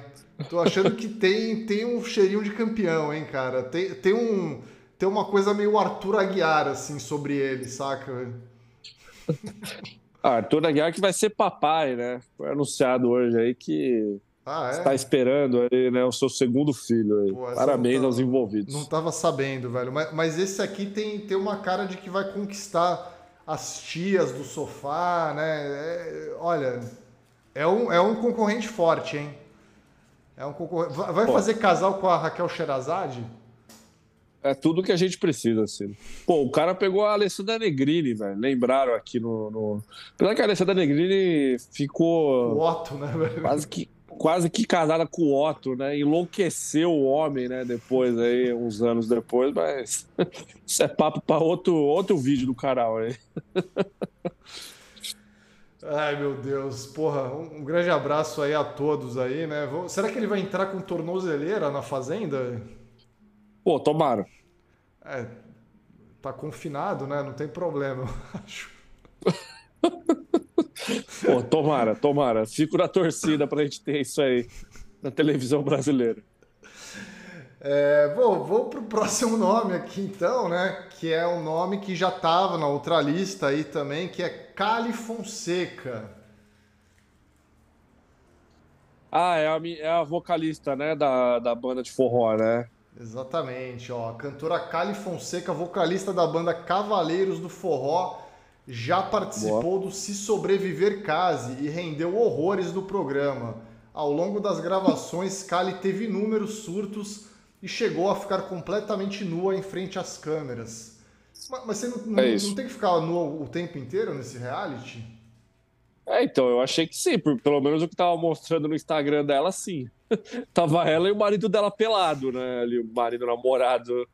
Tô achando que tem, tem um cheirinho de campeão, hein, cara? Tem, tem um tem uma coisa meio Arthur Aguiar, assim, sobre ele, saca? Ah, Arthur Aguiar que vai ser papai, né? Foi anunciado hoje aí que ah, é? está esperando aí, né, o seu segundo filho. Aí. Pô, Parabéns aos envolvidos. Não tava sabendo, velho. Mas, mas esse aqui tem, tem uma cara de que vai conquistar as tias do sofá, né? É, olha, é um, é um concorrente forte, hein? É um concorrente. Vai Pô. fazer casal com a Raquel Sherazade? É tudo que a gente precisa, assim. Pô, o cara pegou a Alessandra Negrini, velho. Lembraram aqui no. no... Apesar que a Alessandra Negrini ficou. O Otto, né, velho? Quase que, quase que casada com o Otto, né? Enlouqueceu o homem, né? Depois, aí, uns anos depois, mas. Isso é papo para outro, outro vídeo do canal aí. Ai, meu Deus. Porra, um, um grande abraço aí a todos aí, né? Será que ele vai entrar com tornozeleira na fazenda? Pô, tomara. É, tá confinado, né? Não tem problema, eu acho. Pô, tomara, tomara. Fico na torcida pra gente ter isso aí na televisão brasileira. É, bom, vou pro próximo nome aqui então, né? Que é um nome que já tava na outra lista aí também, que é Cali Fonseca. Ah, é a, é a vocalista, né? Da, da banda de forró, né? Exatamente, ó. A cantora Cali Fonseca, vocalista da banda Cavaleiros do Forró, já participou Boa. do Se Sobreviver Case e rendeu horrores do programa. Ao longo das gravações, Cali teve inúmeros surtos e chegou a ficar completamente nua em frente às câmeras. Mas, mas você não, não, é não tem que ficar nua o tempo inteiro nesse reality? É, então, eu achei que sim, pelo menos o que tava mostrando no Instagram dela, sim. Tava ela e o marido dela pelado, né? Ali, o marido namorado.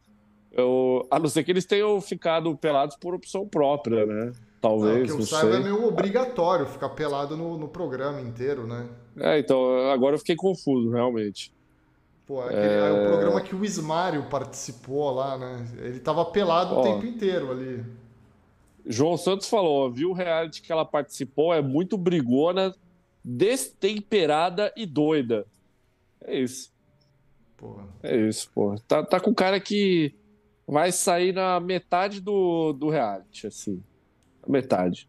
Eu, a não ser que eles tenham ficado pelados por opção própria, né? Talvez. Não, que eu saiba é meio obrigatório ficar pelado no, no programa inteiro, né? É, então, agora eu fiquei confuso, realmente. Pô, é, aquele, é... o programa que o Ismário participou lá, né? Ele tava pelado Ó, o tempo inteiro ali. João Santos falou, viu o reality que ela participou, é muito brigona, destemperada e doida. É isso. Porra. É isso, pô. Tá, tá com cara que vai sair na metade do, do reality, assim. Metade.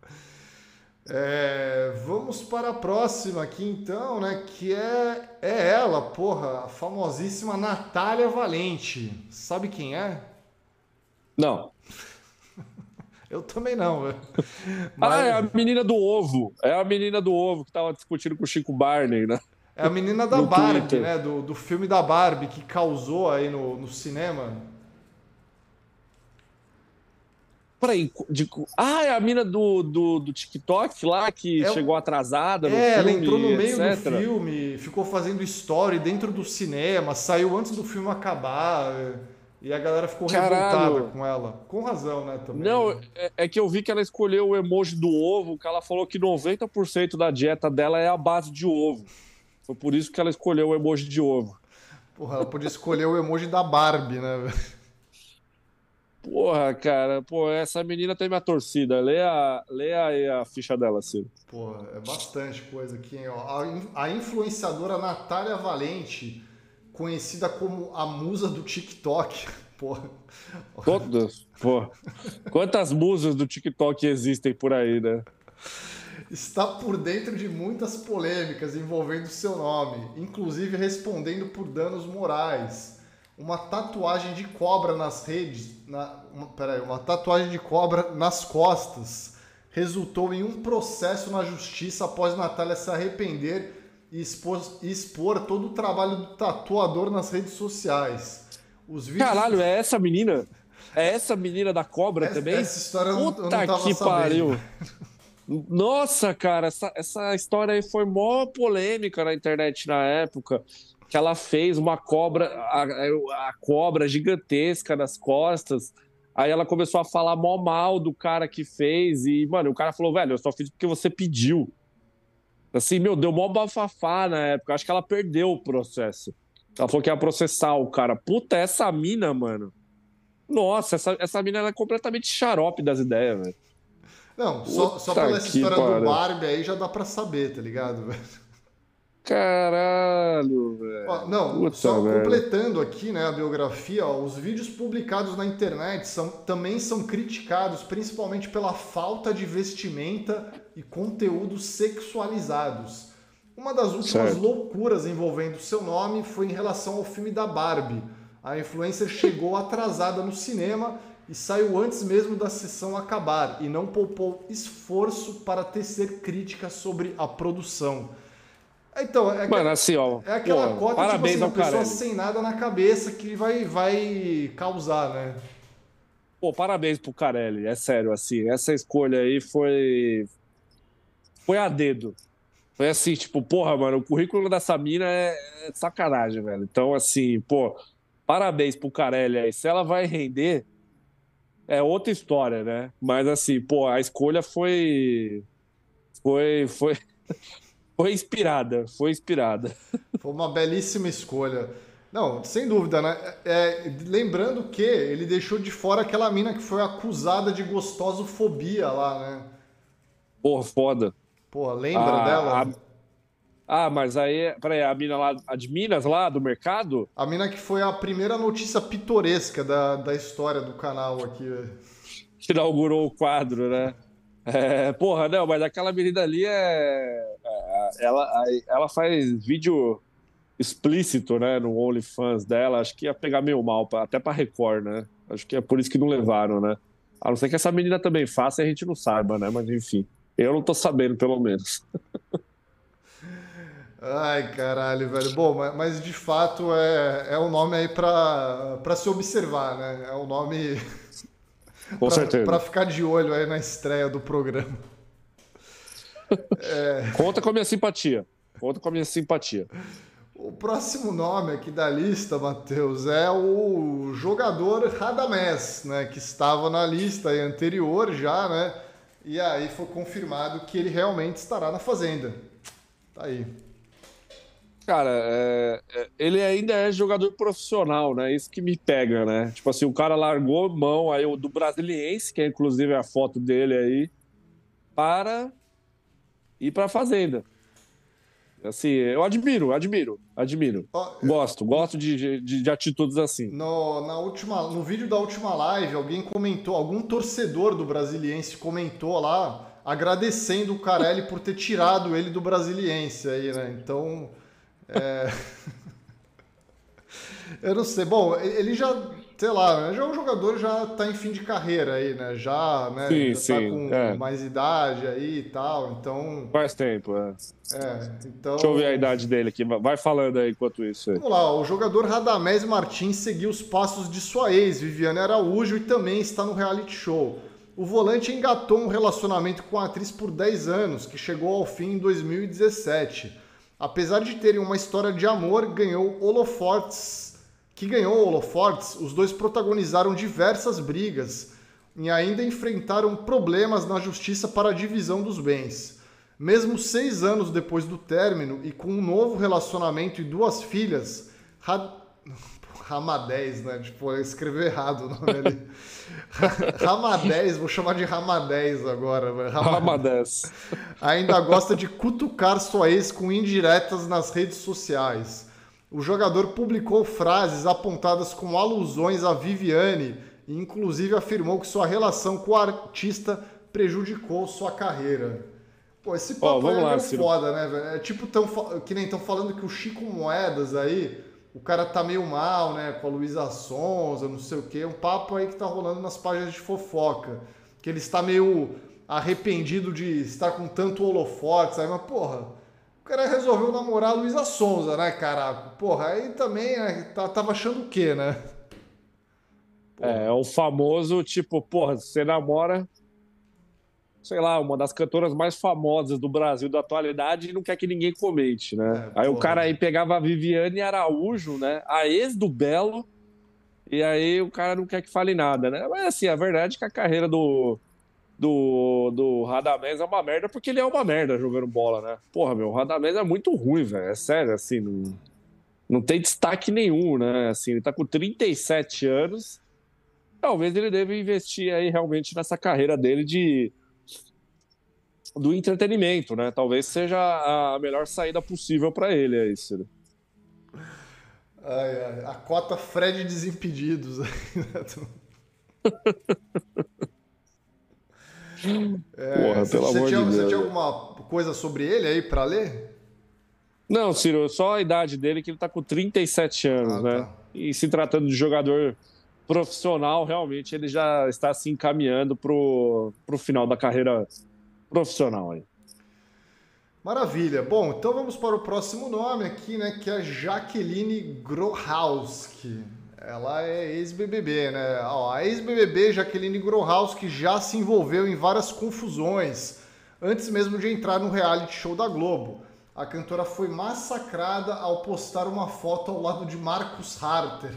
É, vamos para a próxima aqui então, né? Que é, é ela, porra, a famosíssima Natália Valente. Sabe quem é? Não. Eu também não. Mas... Ah, é a menina do ovo. É a menina do ovo que tava discutindo com o Chico Barney, né? É a menina da Barbie, Twitter. né? Do, do filme da Barbie que causou aí no, no cinema. Peraí, de... ah, é a mina do, do, do TikTok lá que é, chegou atrasada no é, filme. ela entrou no meio etc. do filme, ficou fazendo story dentro do cinema, saiu antes do filme acabar. E a galera ficou Caralho. revoltada com ela. Com razão, né? Também, Não, né? É, é, que eu vi que ela escolheu o emoji do ovo, que ela falou que 90% da dieta dela é a base de ovo. Foi por isso que ela escolheu o emoji de ovo. Porra, ela podia escolher o emoji da Barbie, né? Porra, cara, pô, essa menina tem minha torcida. Lê, a, lê aí a ficha dela, Ciro. Porra, é bastante coisa aqui, hein? Ó, a, a influenciadora Natália Valente, conhecida como a musa do TikTok. Porra. Todas? Porra. Quantas musas do TikTok existem por aí, né? está por dentro de muitas polêmicas envolvendo seu nome, inclusive respondendo por danos morais. Uma tatuagem de cobra nas redes. Na, uma, peraí, uma tatuagem de cobra nas costas resultou em um processo na justiça após Natália se arrepender e expor, expor todo o trabalho do tatuador nas redes sociais. Os vídeos... Caralho, é essa menina? É essa menina da cobra essa, também? Essa história eu Puta não, eu não que sabendo. pariu. Nossa, cara, essa, essa história aí foi mó polêmica na internet na época. Que ela fez uma cobra, a, a cobra gigantesca nas costas. Aí ela começou a falar mó mal do cara que fez. E, mano, o cara falou, velho, eu só fiz porque você pediu. Assim, meu, deu mó bafafá na época. Acho que ela perdeu o processo. Ela falou que ia processar o cara. Puta, essa mina, mano. Nossa, essa, essa mina é completamente xarope das ideias, velho. Não, só, só pela essa história para. do Barbie aí já dá pra saber, tá ligado, velho? Caralho, velho. Não, Puta, só velho. completando aqui né, a biografia, ó, os vídeos publicados na internet são, também são criticados principalmente pela falta de vestimenta e conteúdos sexualizados. Uma das últimas certo. loucuras envolvendo seu nome foi em relação ao filme da Barbie. A influencer chegou atrasada no cinema e saiu antes mesmo da sessão acabar e não poupou esforço para tecer críticas sobre a produção. Então, é, Mano, assim, ó, é aquela pô, cota parabéns tipo assim, ao pessoa sem nada na cabeça que vai, vai causar, né? Pô, parabéns pro Carelli, é sério, assim, essa escolha aí foi foi a dedo. Foi assim, tipo, porra, mano, o currículo dessa mina é, é sacanagem, velho. Então, assim, pô, parabéns pro Carelli aí. Se ela vai render, é outra história, né? Mas assim, pô, a escolha foi. Foi. Foi. Foi inspirada, foi inspirada. Foi uma belíssima escolha. Não, sem dúvida, né? É, lembrando que ele deixou de fora aquela mina que foi acusada de gostosofobia lá, né? Porra, foda. Porra, lembra a, dela? A, ah, mas aí, peraí, a mina lá, a de Minas lá, do mercado? A mina que foi a primeira notícia pitoresca da, da história do canal aqui. Que inaugurou o quadro, né? É, porra, não, mas aquela menina ali é. Ela, ela faz vídeo explícito, né, no OnlyFans dela. Acho que ia pegar meio mal, até pra Record, né? Acho que é por isso que não levaram, né? A não ser que essa menina também faça e a gente não saiba, né? Mas enfim, eu não tô sabendo, pelo menos. Ai, caralho, velho. Bom, mas de fato é, é um nome aí para se observar, né? É um nome. Com pra, certeza. Para ficar de olho aí na estreia do programa. É... Conta com a minha simpatia. Conta com a minha simpatia. O próximo nome aqui da lista, Matheus, é o jogador Radamés, né? Que estava na lista anterior já, né? E aí foi confirmado que ele realmente estará na Fazenda. Tá aí. Cara, é, é, ele ainda é jogador profissional, né? Isso que me pega, né? Tipo assim, o cara largou mão aí do Brasiliense, que é inclusive a foto dele aí, para ir para a Fazenda. Assim, eu admiro, admiro, admiro. Oh, gosto, gosto de, de, de, atitudes assim. No, na última, no vídeo da última live, alguém comentou, algum torcedor do Brasiliense comentou lá, agradecendo o Carelli por ter tirado ele do Brasiliense aí, né? Então. É... Eu não sei. Bom, ele já, sei lá, já é um jogador já tá em fim de carreira aí, né? Já, né? Sim, já sim, tá com é. mais idade aí e tal, então... Faz tempo, é. É, então... Deixa eu ver a idade dele aqui, vai falando aí enquanto isso. Aí. Vamos lá, o jogador Radamés Martins seguiu os passos de sua ex, Viviane Araújo, e também está no reality show. O volante engatou um relacionamento com a atriz por 10 anos, que chegou ao fim em 2017 apesar de terem uma história de amor, ganhou holofortes, que ganhou holofortes, os dois protagonizaram diversas brigas e ainda enfrentaram problemas na justiça para a divisão dos bens. Mesmo seis anos depois do término e com um novo relacionamento e duas filhas, Ramadés, né? Tipo, eu escrevi errado o nome ali. Ramadés, vou chamar de Ramadés agora. Ramadés. Ainda gosta de cutucar sua ex com indiretas nas redes sociais. O jogador publicou frases apontadas com alusões a Viviane e inclusive afirmou que sua relação com o artista prejudicou sua carreira. Pô, esse papo oh, é lá, foda, né, velho? É tipo tão, que nem estão falando que o Chico Moedas aí o cara tá meio mal, né, com a Luísa Sonza, não sei o quê, um papo aí que tá rolando nas páginas de fofoca, que ele está meio arrependido de estar com tanto holofote, sabe? Mas, porra, o cara resolveu namorar a Luísa Sonza, né, cara? Porra, aí também né, tava achando o quê, né? Porra. É, o famoso, tipo, porra, você namora sei lá, uma das cantoras mais famosas do Brasil da atualidade e não quer que ninguém comente, né? É, aí porra. o cara aí pegava a Viviane Araújo, né? A ex do Belo, e aí o cara não quer que fale nada, né? Mas assim, a verdade é que a carreira do, do, do Radamés é uma merda porque ele é uma merda jogando bola, né? Porra, meu, o Radamés é muito ruim, velho. É sério, assim, não, não tem destaque nenhum, né? Assim, ele tá com 37 anos. Talvez ele deva investir aí realmente nessa carreira dele de do entretenimento, né? Talvez seja a melhor saída possível para ele, é isso. Né? Ai, ai, a cota Fred Desimpedidos. é, Porra, pelo você, amor tinha, de Deus. Você tinha alguma coisa sobre ele aí para ler? Não, Ciro, só a idade dele, que ele tá com 37 anos, ah, né? Tá. E se tratando de jogador profissional, realmente ele já está se encaminhando pro, pro final da carreira profissional aí. Maravilha. Bom, então vamos para o próximo nome aqui, né? Que é Jaqueline Grohowski. Ela é ex-BBB, né? Ó, a ex-BBB Jaqueline Grohowski já se envolveu em várias confusões antes mesmo de entrar no reality show da Globo. A cantora foi massacrada ao postar uma foto ao lado de Marcos Harter,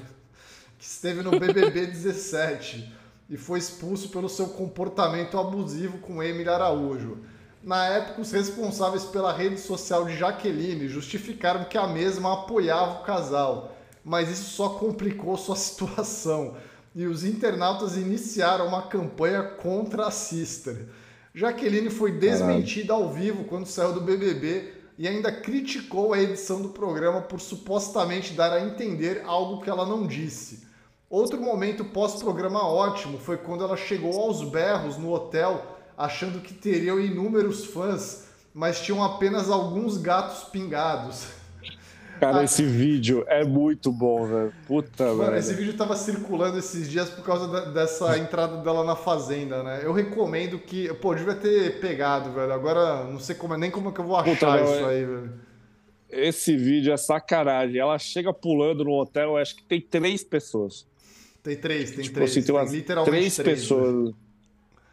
que esteve no BBB 17 e foi expulso pelo seu comportamento abusivo com Emily Araújo. Na época, os responsáveis pela rede social de Jaqueline justificaram que a mesma apoiava o casal, mas isso só complicou sua situação e os internautas iniciaram uma campanha contra a sister. Jaqueline foi desmentida ao vivo quando saiu do BBB e ainda criticou a edição do programa por supostamente dar a entender algo que ela não disse. Outro momento pós-programa ótimo foi quando ela chegou aos berros no hotel, achando que teriam inúmeros fãs, mas tinham apenas alguns gatos pingados. Cara, esse vídeo é muito bom, velho. Puta, mano. Velho. Esse vídeo tava circulando esses dias por causa da, dessa entrada dela na fazenda, né? Eu recomendo que. Pô, devia ter pegado, velho. Agora não sei como, nem como é que eu vou achar Puta, isso é... aí, velho. Esse vídeo é sacanagem. Ela chega pulando no hotel, acho que tem três pessoas. Tem três, tem tipo três. Assim, tem, umas tem literalmente três, três pessoas. Né?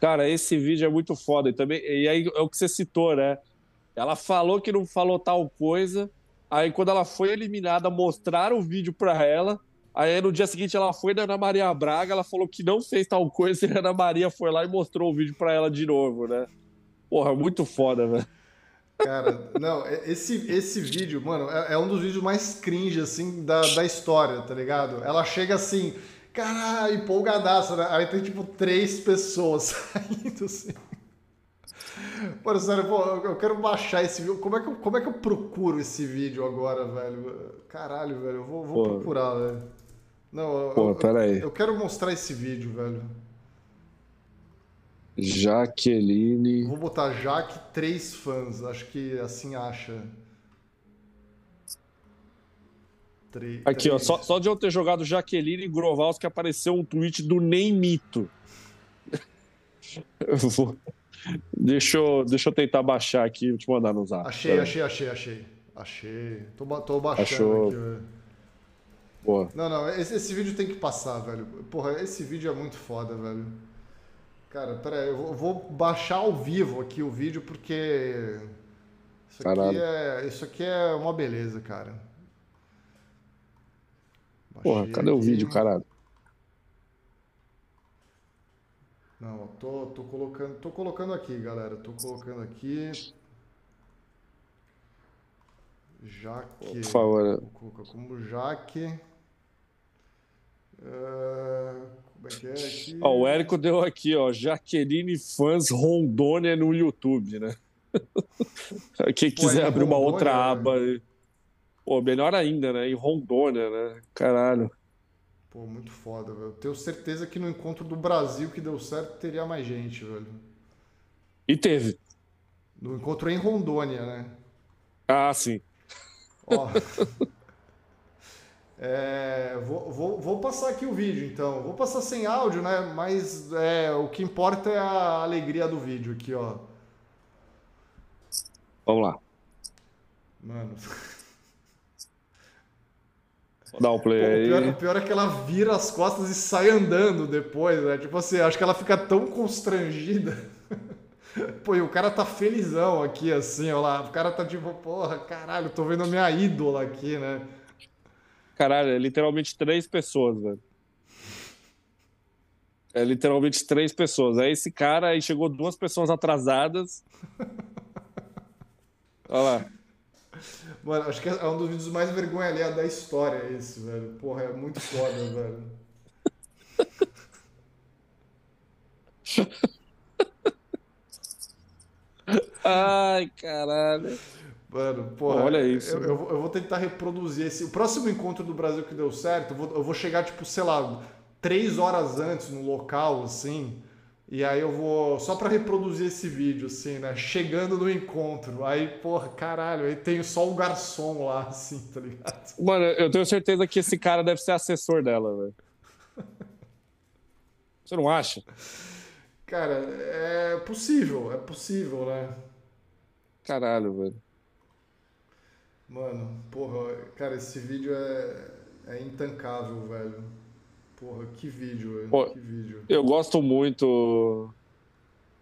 Cara, esse vídeo é muito foda. E, também, e aí é o que você citou, né? Ela falou que não falou tal coisa. Aí quando ela foi eliminada, mostraram o vídeo pra ela. Aí no dia seguinte ela foi da Ana Maria Braga, ela falou que não fez tal coisa e a Ana Maria foi lá e mostrou o vídeo pra ela de novo, né? Porra, muito foda, velho. Cara, não, é, esse, esse vídeo, mano, é, é, um dos vídeos mais cringe, assim, da, da história, tá ligado? Ela chega assim, caralho, empolgadaça, né? Aí tem tipo três pessoas saindo assim. Mano, sério, pô, eu quero baixar esse vídeo. Como é que eu, como é que eu procuro esse vídeo agora, velho? Caralho, velho, eu vou, vou procurar, velho. Não, pô, eu, pera aí. Eu quero mostrar esse vídeo, velho. Jaqueline. Vou botar Jaque três fãs, acho que assim acha. Aqui, ó, só, só de eu ter jogado Jaqueline e Grovalski apareceu um tweet do Neymito. vou... deixa, eu, deixa eu tentar baixar aqui e te mandar no zap. Achei, achei, achei, achei. Achei. Tô, tô baixando Achou... aqui, velho. Boa. Não, não, esse, esse, vídeo tem que passar, velho. Porra, esse vídeo é muito foda, velho. Cara, pera aí, eu vou baixar ao vivo aqui o vídeo porque. Isso aqui, é, isso aqui é uma beleza, cara. Porra, cadê aqui. o vídeo, caralho? Não, tô, tô colocando, tô colocando aqui, galera. Tô colocando aqui. Jaque. Por favor. Vou colocar como Jaque. Uh, como é que é aqui? Ó, o Érico deu aqui, ó. Jaqueline Fãs Rondônia no YouTube, né? Quem quiser Pô, abrir uma outra aba. Né? Pô, melhor ainda, né? Em Rondônia, né? Caralho. Pô, muito foda, velho. Tenho certeza que no encontro do Brasil que deu certo teria mais gente, velho. E teve. No encontro em Rondônia, né? Ah, sim. Ó. É, vou, vou, vou, passar aqui o vídeo, então. Vou passar sem áudio, né? Mas é, o que importa é a alegria do vídeo aqui, ó. Vamos lá. Mano. Dá um play Pô, aí. O pior, o pior, é que ela vira as costas e sai andando depois, né? Tipo assim, acho que ela fica tão constrangida. Pô, e o cara tá felizão aqui, assim, ó lá. O cara tá tipo, porra, caralho, tô vendo a minha ídola aqui, né? Caralho, é literalmente três pessoas, velho. É literalmente três pessoas. Aí esse cara aí chegou duas pessoas atrasadas. Olha lá. Mano, acho que é um dos vídeos mais vergonha alheia da história esse, velho. Porra, é muito foda, velho. Ai, caralho. Mano, porra, Olha isso. Eu, eu, eu, vou tentar reproduzir esse. O próximo encontro do Brasil que deu certo, eu vou, eu vou chegar, tipo, sei lá, três horas antes no local, assim. E aí eu vou só para reproduzir esse vídeo, assim, né? Chegando no encontro. Aí, porra, caralho, aí tem só o garçom lá, assim, tá ligado? Mano, eu tenho certeza que esse cara deve ser assessor dela, velho. Você não acha? Cara, é possível, é possível, né? Caralho, velho. Mano, porra, cara, esse vídeo é, é intancável, velho. Porra, que vídeo, velho. Pô, que vídeo. Eu gosto muito.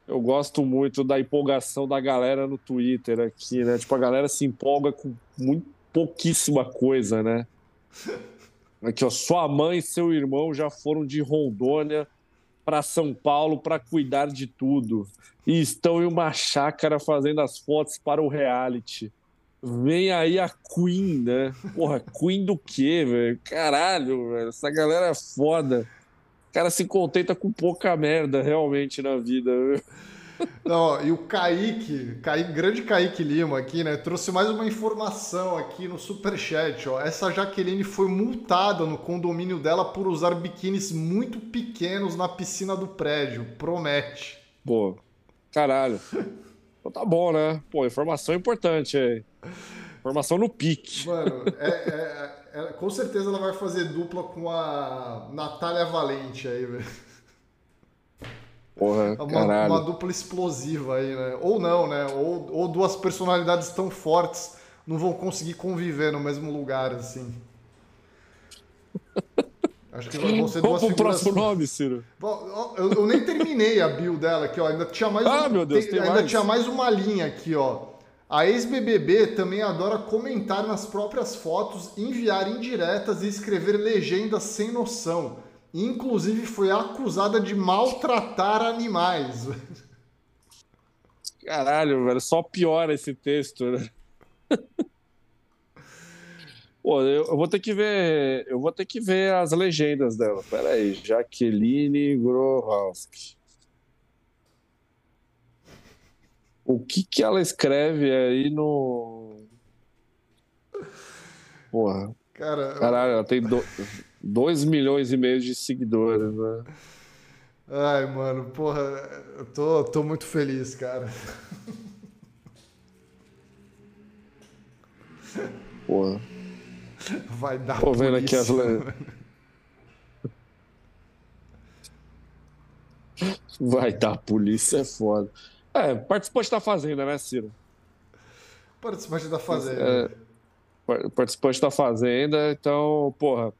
Eu gosto muito da empolgação da galera no Twitter aqui, né? Tipo, a galera se empolga com muito pouquíssima coisa, né? Aqui, ó, sua mãe e seu irmão já foram de Rondônia para São Paulo para cuidar de tudo e estão em uma chácara fazendo as fotos para o reality. Vem aí a Queen, né? Porra, Queen do quê, velho? Caralho, velho. Essa galera é foda. O cara se contenta com pouca merda, realmente, na vida. Viu? Não, e o Kaique, Kaique, grande Kaique Lima aqui, né? Trouxe mais uma informação aqui no Superchat, ó. Essa Jaqueline foi multada no condomínio dela por usar biquínis muito pequenos na piscina do prédio. Promete. Pô, caralho. Então tá bom, né? Pô, informação importante aí. Informação no pique. Mano, é, é, é, com certeza ela vai fazer dupla com a Natália Valente aí, velho. Porra, uma, caralho. uma dupla explosiva aí, né? Ou não, né? Ou, ou duas personalidades tão fortes não vão conseguir conviver no mesmo lugar, assim. Acho que vão ser duas Qual o próximo nome, Ciro? Eu, eu, nem terminei a build dela aqui, ó. Ainda tinha mais Ah, um, meu Deus, tem, ainda mais. tinha mais uma linha aqui, ó. A ex-BBB também adora comentar nas próprias fotos, enviar indiretas e escrever legendas sem noção. Inclusive foi acusada de maltratar animais. Caralho, velho, só piora esse texto, né? Pô, eu, eu, vou ter que ver. Eu vou ter que ver as legendas dela. Pera aí, Jaqueline Grohowski. O que que ela escreve aí no. Porra. Cara, Caralho, ela tem 2 milhões e meio de seguidores, né? Ai, mano, porra, eu tô, tô muito feliz, cara. Porra. Vai dar Tô vendo aqui as Vai dar polícia é foda. É, participante da Fazenda, né, Ciro? Participante da Fazenda. É, participante da Fazenda, então, porra.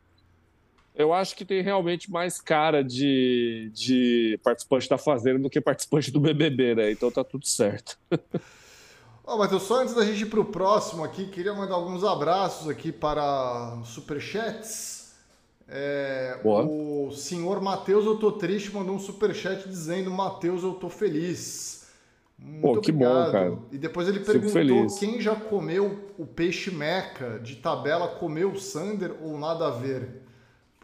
Eu acho que tem realmente mais cara de, de participante da Fazenda do que participante do BBB, né? Então tá tudo certo. Ó, oh, Matheus, só antes da gente ir para o próximo aqui, queria mandar alguns abraços aqui para superchats. É, o senhor Matheus, eu tô triste, mandou um superchat dizendo: Matheus, eu tô feliz. Muito Pô, que obrigado. bom, cara. E depois ele perguntou quem já comeu o peixe meca de tabela, comeu o Sander ou nada a ver?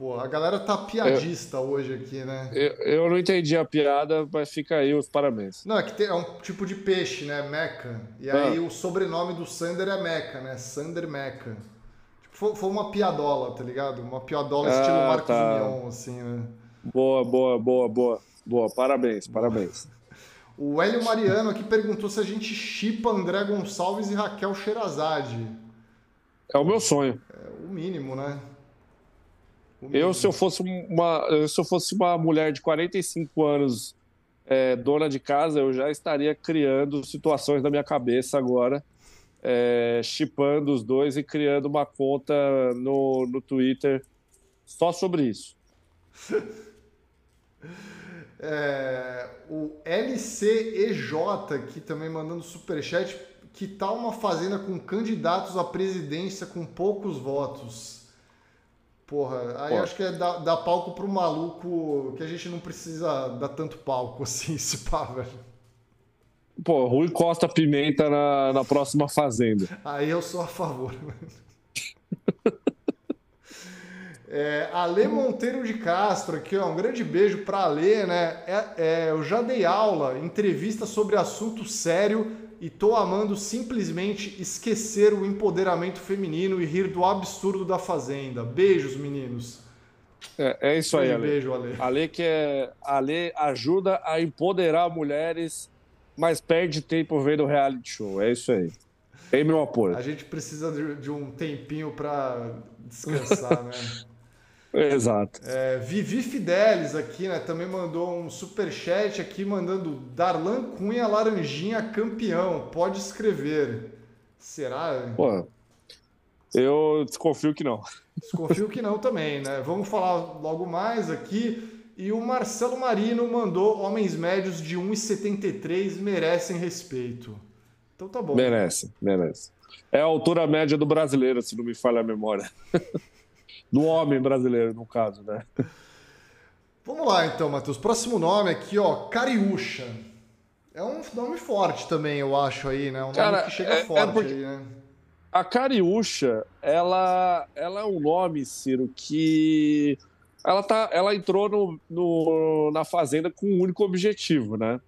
Pô, a galera tá piadista eu, hoje aqui, né? Eu, eu, não entendi a piada, mas fica aí os parabéns. Não, é que tem, é um tipo de peixe, né? Meca. E aí ah. o sobrenome do Sander é Meca, né? Sander Meca. Tipo, foi, foi, uma piadola, tá ligado? Uma piadola ah, estilo Marcos tá. Mion, assim, né? Boa, boa, boa, boa. Boa, parabéns, parabéns. O Hélio Mariano aqui perguntou se a gente chipa André Gonçalves e Raquel Sherazade. É o meu sonho. É o mínimo, né? Eu, se eu fosse uma, se eu fosse uma mulher de 45 anos, é, dona de casa, eu já estaria criando situações na minha cabeça agora, é, chipando os dois e criando uma conta no, no Twitter só sobre isso. É, o LCEJ aqui também mandando superchat. Que tal uma fazenda com candidatos à presidência com poucos votos? Porra, aí Pô. acho que é dar, dar palco pro maluco que a gente não precisa dar tanto palco assim, se pá, velho. Pô, Rui Costa Pimenta na, na próxima Fazenda. Aí eu sou a favor. É, Ale Monteiro de Castro aqui, ó, um grande beijo para Ale, né? É, é, eu já dei aula, entrevista sobre assunto sério e tô amando simplesmente esquecer o empoderamento feminino e rir do absurdo da fazenda. Beijos, meninos. É, é isso aí, Ale. Beijo, Ale. Ale que é, Ale ajuda a empoderar mulheres, mas perde tempo vendo reality show. É isso aí. Tem meu apoio. A gente precisa de, de um tempinho para descansar, né? Exato. É, Vivi Fidelis aqui, né? Também mandou um super chat aqui mandando Darlan Cunha Laranjinha campeão. Pode escrever. Será? Pô, eu desconfio que não. Desconfio que não também, né? Vamos falar logo mais aqui. E o Marcelo Marino mandou homens médios de 1,73 merecem respeito. Então tá bom. Merece, merece. É a altura média do brasileiro, se não me falha a memória. do homem brasileiro, no caso, né? Vamos lá então, Matheus. Próximo nome aqui, ó, Cariúcha. É um nome forte também, eu acho aí, né? Um Cara, nome que chega é, é forte é aí, né? A Cariúcha, ela, ela é um nome, Ciro, que ela, tá, ela entrou no, no, na Fazenda com um único objetivo, né?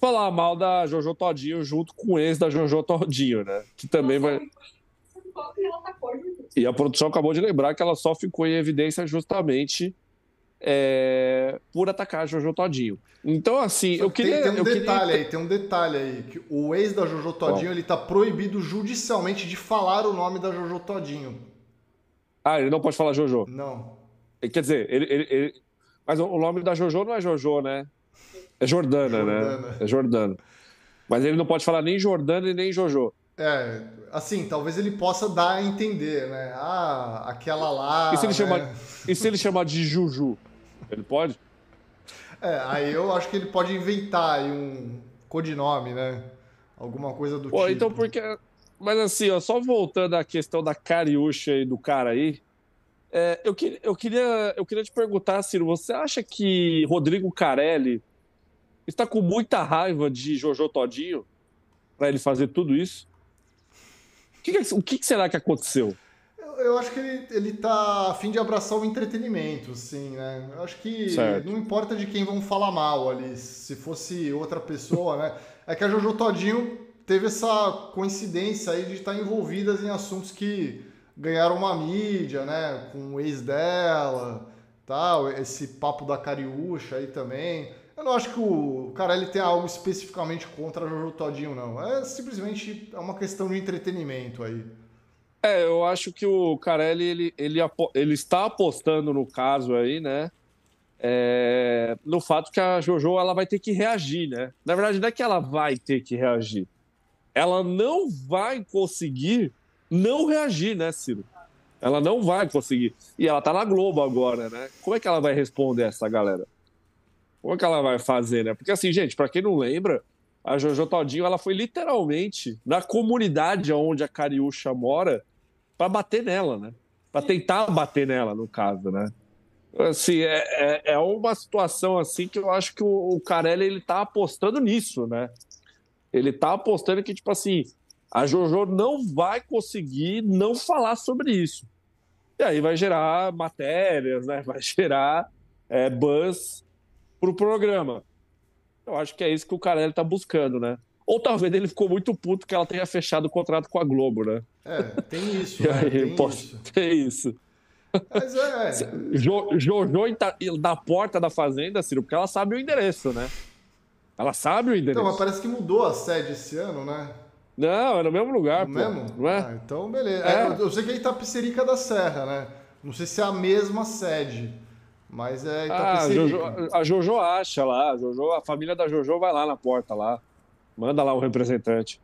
Falar mal da Jojo Todinho junto com o ex da Jojo Todinho, né? Que também vai. E a produção acabou de lembrar que ela só ficou em evidência justamente é, por atacar a Jojo Todinho. Então, assim, eu queria. Tem, tem um detalhe queria... aí, tem um detalhe aí. Que o ex da Jojo Todinho Bom. ele tá proibido judicialmente de falar o nome da Jojo Todinho. Ah, ele não pode falar Jojo? Não. Quer dizer, ele, ele, ele... Mas o nome da Jojo não é Jojo, né? É Jordana, né? Jordana. né? É Jordana. Mas ele não pode falar nem Jordana e nem Jojo. É, assim, talvez ele possa dar a entender, né? Ah, aquela lá. E se ele, né? chamar, e se ele chamar de Juju? Ele pode? É, aí eu acho que ele pode inventar aí um codinome, né? Alguma coisa do Pô, tipo. Então, porque. Mas assim, ó, só voltando à questão da cariúcha e do cara aí. É, eu, que, eu, queria, eu queria te perguntar, Ciro, você acha que Rodrigo Carelli está com muita raiva de Jojo Todinho para ele fazer tudo isso? O que, o que será que aconteceu? Eu, acho que ele, ele tá a fim de abraçar o entretenimento, assim, né? Eu acho que certo. não importa de quem vão falar mal ali, se fosse outra pessoa, né? É que a Jojo Todinho teve essa coincidência aí de estar envolvidas em assuntos que ganharam uma mídia, né? Com o ex dela, tal, esse papo da Cariúcha aí também. Eu não acho que o cara ele tem algo especificamente contra Jojo Todinho, não. É simplesmente é uma questão de entretenimento aí. É, eu acho que o Carelli ele, ele, ele está apostando no caso aí, né? É, no fato que a Jojo ela vai ter que reagir, né? Na verdade, não é que ela vai ter que reagir. Ela não vai conseguir não reagir, né, Ciro? Ela não vai conseguir. E ela tá na Globo agora, né? Como é que ela vai responder essa galera? Como é que ela vai fazer, né? Porque assim, gente, para quem não lembra, a Jojo Todinho ela foi literalmente na comunidade onde a Cariúcha mora para bater nela, né? Para tentar bater nela, no caso, né? Assim, é, é, é, uma situação assim que eu acho que o, o Carelli ele tá apostando nisso, né? Ele tá apostando que, tipo assim, a Jojo não vai conseguir não falar sobre isso. E aí vai gerar matérias, né? Vai gerar é, buzz para o programa. Eu acho que é isso que o Carelli está buscando, né? Ou talvez ele ficou muito puto que ela tenha fechado o contrato com a Globo, né? É, tem isso. né? tem, pode... isso. tem isso. Mas é. Jojo da porta da fazenda, Ciro, porque ela sabe o endereço, né? Ela sabe o endereço. Então, mas parece que mudou a sede esse ano, né? Não, é no mesmo lugar, no pô. mesmo? Não é? Ah, então, beleza. É. É, eu sei que é Itapicerica da Serra, né? Não sei se é a mesma sede, mas é ah, a Jojo, a Jojo acha lá, a, Jojo, a família da Jojo vai lá na porta lá, manda lá o representante.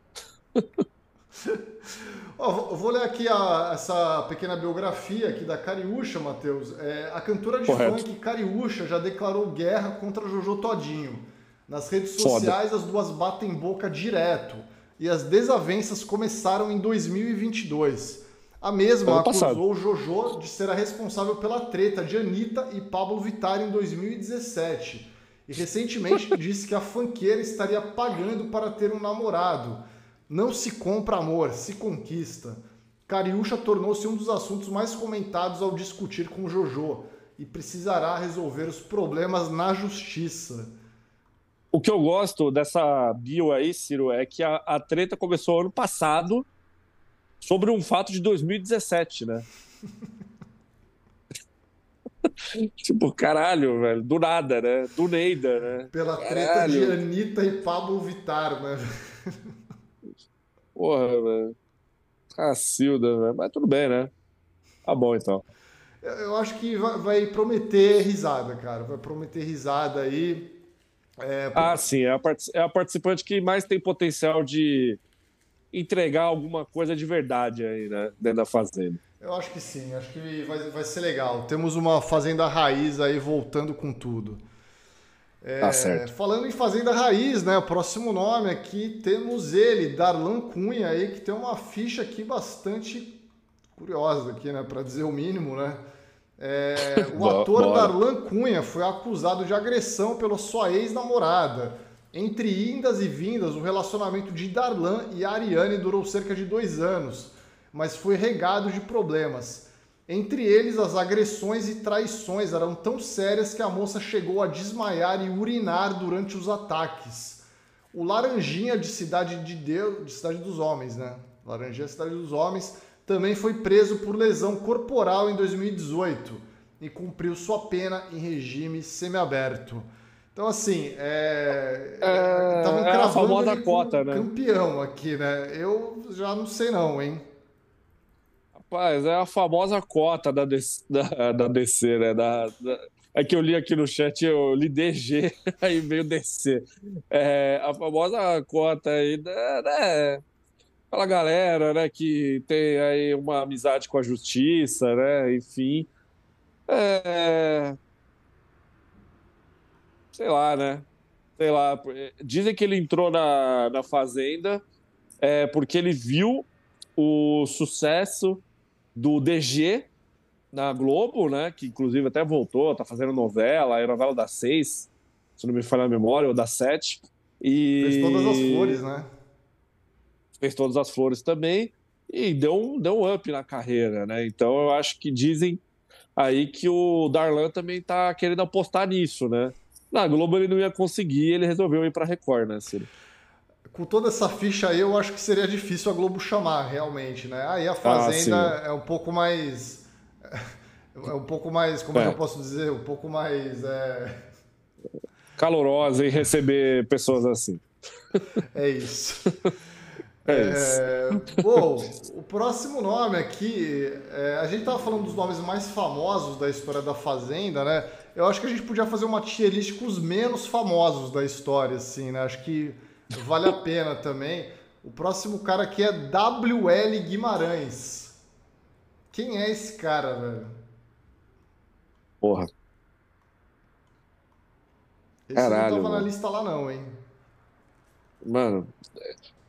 oh, vou ler aqui a, essa pequena biografia aqui da Cariúcha, Matheus. É, a cantora de Correto. funk Cariúcha já declarou guerra contra Jojo Todinho. Nas redes sociais, Foda. as duas batem boca direto. E as desavenças começaram em 2022. A mesma acusou o Jojo de ser a responsável pela treta de Anitta e Pablo Vittar em 2017. E recentemente disse que a fanqueira estaria pagando para ter um namorado. Não se compra amor, se conquista. Cariúcha tornou-se um dos assuntos mais comentados ao discutir com Jojo e precisará resolver os problemas na justiça. O que eu gosto dessa bio aí, Ciro, é que a, a treta começou ano passado sobre um fato de 2017, né? tipo, caralho, velho, do nada, né? Do Neida, né? Pela treta caralho. de Anitta e Pablo Vittar, né? Porra, velho. Cacilda, velho. Mas tudo bem, né? Tá bom, então. Eu acho que vai prometer risada, cara. Vai prometer risada aí. É, Ah, sim. É a, é a participante que mais tem potencial de entregar alguma coisa de verdade aí, né? Dentro da fazenda. Eu acho que sim. Acho que vai, vai ser legal. Temos uma fazenda raiz aí voltando com tudo. É, tá certo. Falando em Fazenda Raiz, né? O próximo nome aqui temos ele, Darlan Cunha, aí, que tem uma ficha aqui bastante curiosa aqui, né? Para dizer o mínimo, né? É, o ator. Darlan Cunha foi acusado de agressão pela sua ex-namorada. Entre indas e vindas, o relacionamento de Darlan e Ariane durou cerca de dois anos, mas foi regado de problemas. Entre eles, as agressões e traições eram tão sérias que a moça chegou a desmaiar e urinar durante os ataques. O Laranjinha de Cidade de Deus, de Cidade dos Homens, né? Laranjinha de Cidade dos Homens também foi preso por lesão corporal em 2018 e cumpriu sua pena em regime semiaberto. Então, assim, é. Estavam é, é a famosa cota, né? Campeão aqui, né? Eu já não sei, não, hein? Rapaz, é a famosa cota da DC, da, da DC né? Da, da, é que eu li aqui no chat, eu li DG, aí veio DC. É, a famosa cota aí, né? né? Aquela galera, né, que tem aí uma amizade com a justiça, né? Enfim. É... Sei lá, né? Sei lá. Dizem que ele entrou na, na Fazenda é, porque ele viu o sucesso do DG na Globo, né? Que inclusive até voltou, tá fazendo novela, é novela da seis, se não me falha a memória, ou da sete. E... Fez todas as flores, né? Fez todas as flores também e deu um, deu um up na carreira, né? Então eu acho que dizem aí que o Darlan também tá querendo apostar nisso, né? Na Globo ele não ia conseguir, ele resolveu ir para Record, né, Ciro? com toda essa ficha aí, eu acho que seria difícil a Globo chamar, realmente, né? Aí a Fazenda ah, é um pouco mais. É um pouco mais, como é. eu posso dizer? Um pouco mais. É... Calorosa em receber pessoas assim. É isso. É, é bom, o próximo nome aqui, é, a gente tava falando dos nomes mais famosos da história da Fazenda, né? Eu acho que a gente podia fazer uma tier list com os menos famosos da história, assim, né? Acho que Vale a pena também. O próximo cara aqui é WL Guimarães. Quem é esse cara, velho? Porra. Esse Caralho, não tava mano. na lista lá não, hein? Mano,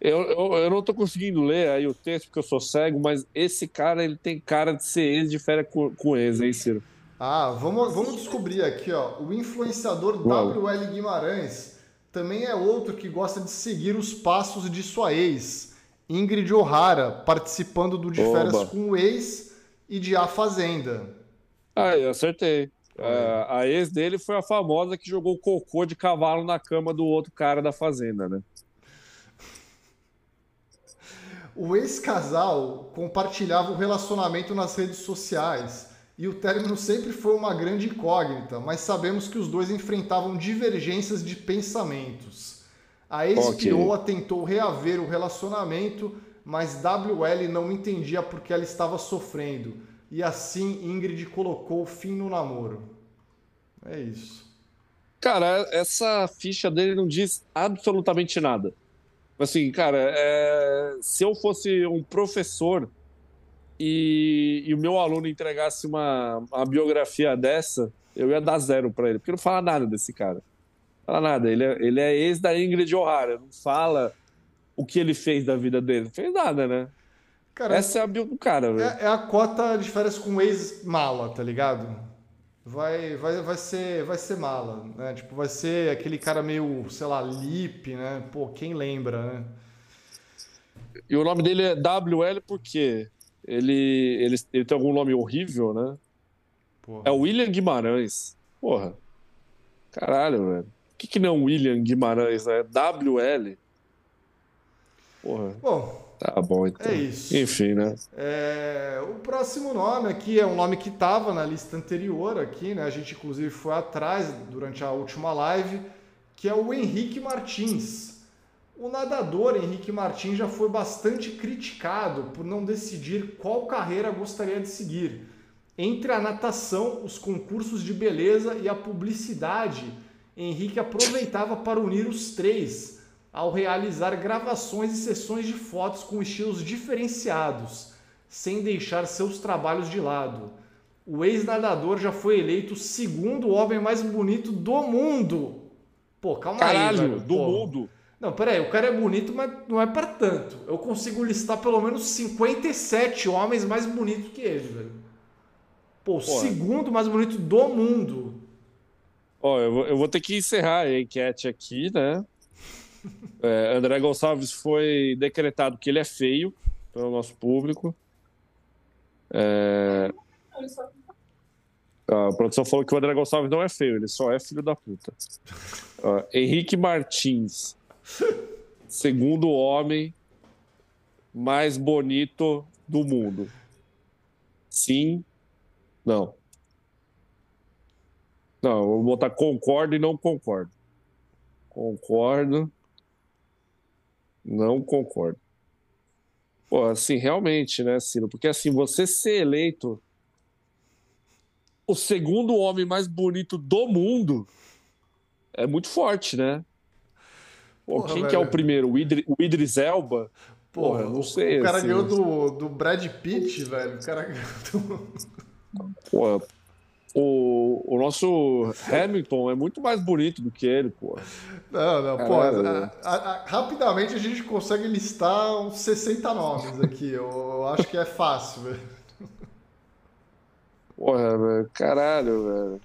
eu, eu, eu, não tô conseguindo ler aí o texto porque eu sou cego, mas esse cara, ele tem cara de ser ex de férias com, com ex, hein, Ciro? Ah, vamos, vamos descobrir aqui, ó. O influenciador Uau. WL Guimarães também é outro que gosta de seguir os passos de sua ex, Ingrid O'Hara, participando do De Férias Oba. com o ex e de A Fazenda. Ah, eu acertei. É. a ex dele foi a famosa que jogou cocô de cavalo na cama do outro cara da Fazenda, né? O ex-casal compartilhava o relacionamento nas redes sociais e o término sempre foi uma grande incógnita, mas sabemos que os dois enfrentavam divergências de pensamentos. A ex-Pioa okay. tentou reaver o relacionamento, mas WL não entendia porque ela estava sofrendo. e assim Ingrid colocou fim no namoro. É isso. Cara, essa ficha dele não diz absolutamente nada. Assim, cara, é... se eu fosse um professor e, e o meu aluno entregasse uma, uma biografia dessa, eu ia dar zero para ele, porque não fala nada desse cara. Não fala nada. Ele é, ele é ex da Ingrid O'Hara, não fala o que ele fez da vida dele. Não fez nada, né? Cara, Essa é a bio do cara, velho. É, é, a cota de férias com ex-mala, tá ligado? vai, vai, vai, ser, vai ser mala, né? Tipo, vai ser aquele cara meio, sei lá, lip, né? Pô, quem lembra, né? E o nome dele é WL porque ele, ele, ele tem algum nome horrível, né? Porra. É o William Guimarães. Porra. Caralho, velho. O que, que não é William Guimarães, né? WL? Porra. Bom, Tá bom, então. É isso. Enfim, né? É, o próximo nome aqui é um nome que estava na lista anterior aqui, né? A gente inclusive foi atrás durante a última live, que é o Henrique Martins. O nadador Henrique Martins já foi bastante criticado por não decidir qual carreira gostaria de seguir. Entre a natação, os concursos de beleza e a publicidade, Henrique aproveitava para unir os três ao realizar gravações e sessões de fotos com estilos diferenciados, sem deixar seus trabalhos de lado. O ex-nadador já foi eleito o segundo homem mais bonito do mundo. Pô, calma Caralho, aí, velho. do Pô. mundo. Não, peraí, o cara é bonito, mas não é para tanto. Eu consigo listar pelo menos 57 homens mais bonitos que ele, velho. Pô, o segundo mais bonito do mundo. Ó, eu vou, eu vou ter que encerrar a enquete aqui, né? É, André Gonçalves foi decretado que ele é feio pelo nosso público. É... A produção falou que o André Gonçalves não é feio, ele só é filho da puta. Henrique Martins, segundo homem mais bonito do mundo. Sim, não. Não, vou botar concordo e não concordo. Concordo. Não concordo. Pô, assim, realmente, né, Ciro? Porque assim, você ser eleito o segundo homem mais bonito do mundo é muito forte, né? Porra, quem velho. que é o primeiro? O, Idri, o Idris Elba? Porra, Porra não sei. O cara assim, ganhou do, do Brad Pitt, velho. O cara ganhou do... Pô, o, o nosso Hamilton é muito mais bonito do que ele, pô. Não, não, pô. A, rapidamente a gente consegue listar uns 60 nomes aqui. Eu, eu acho que é fácil, velho. Porra, velho. Caralho, velho.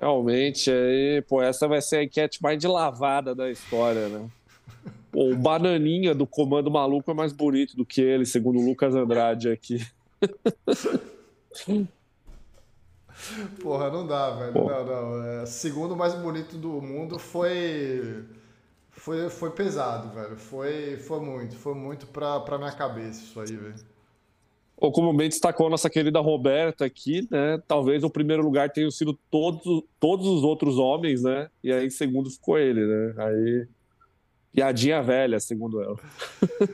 Realmente, aí, pô, essa vai ser a enquete mais de lavada da história, né? Pô, o Bananinha do Comando Maluco é mais bonito do que ele, segundo o Lucas Andrade aqui. Porra, não dá, velho. Porra. Não, não. É, segundo mais bonito do mundo foi. Foi, foi pesado, velho. Foi, foi muito. Foi muito pra, pra minha cabeça isso aí, velho. Ou como bem destacou nossa querida Roberta aqui, né? Talvez o primeiro lugar tenha sido todos, todos os outros homens, né? E aí em segundo ficou ele, né? Aí. Piadinha velha, segundo ela.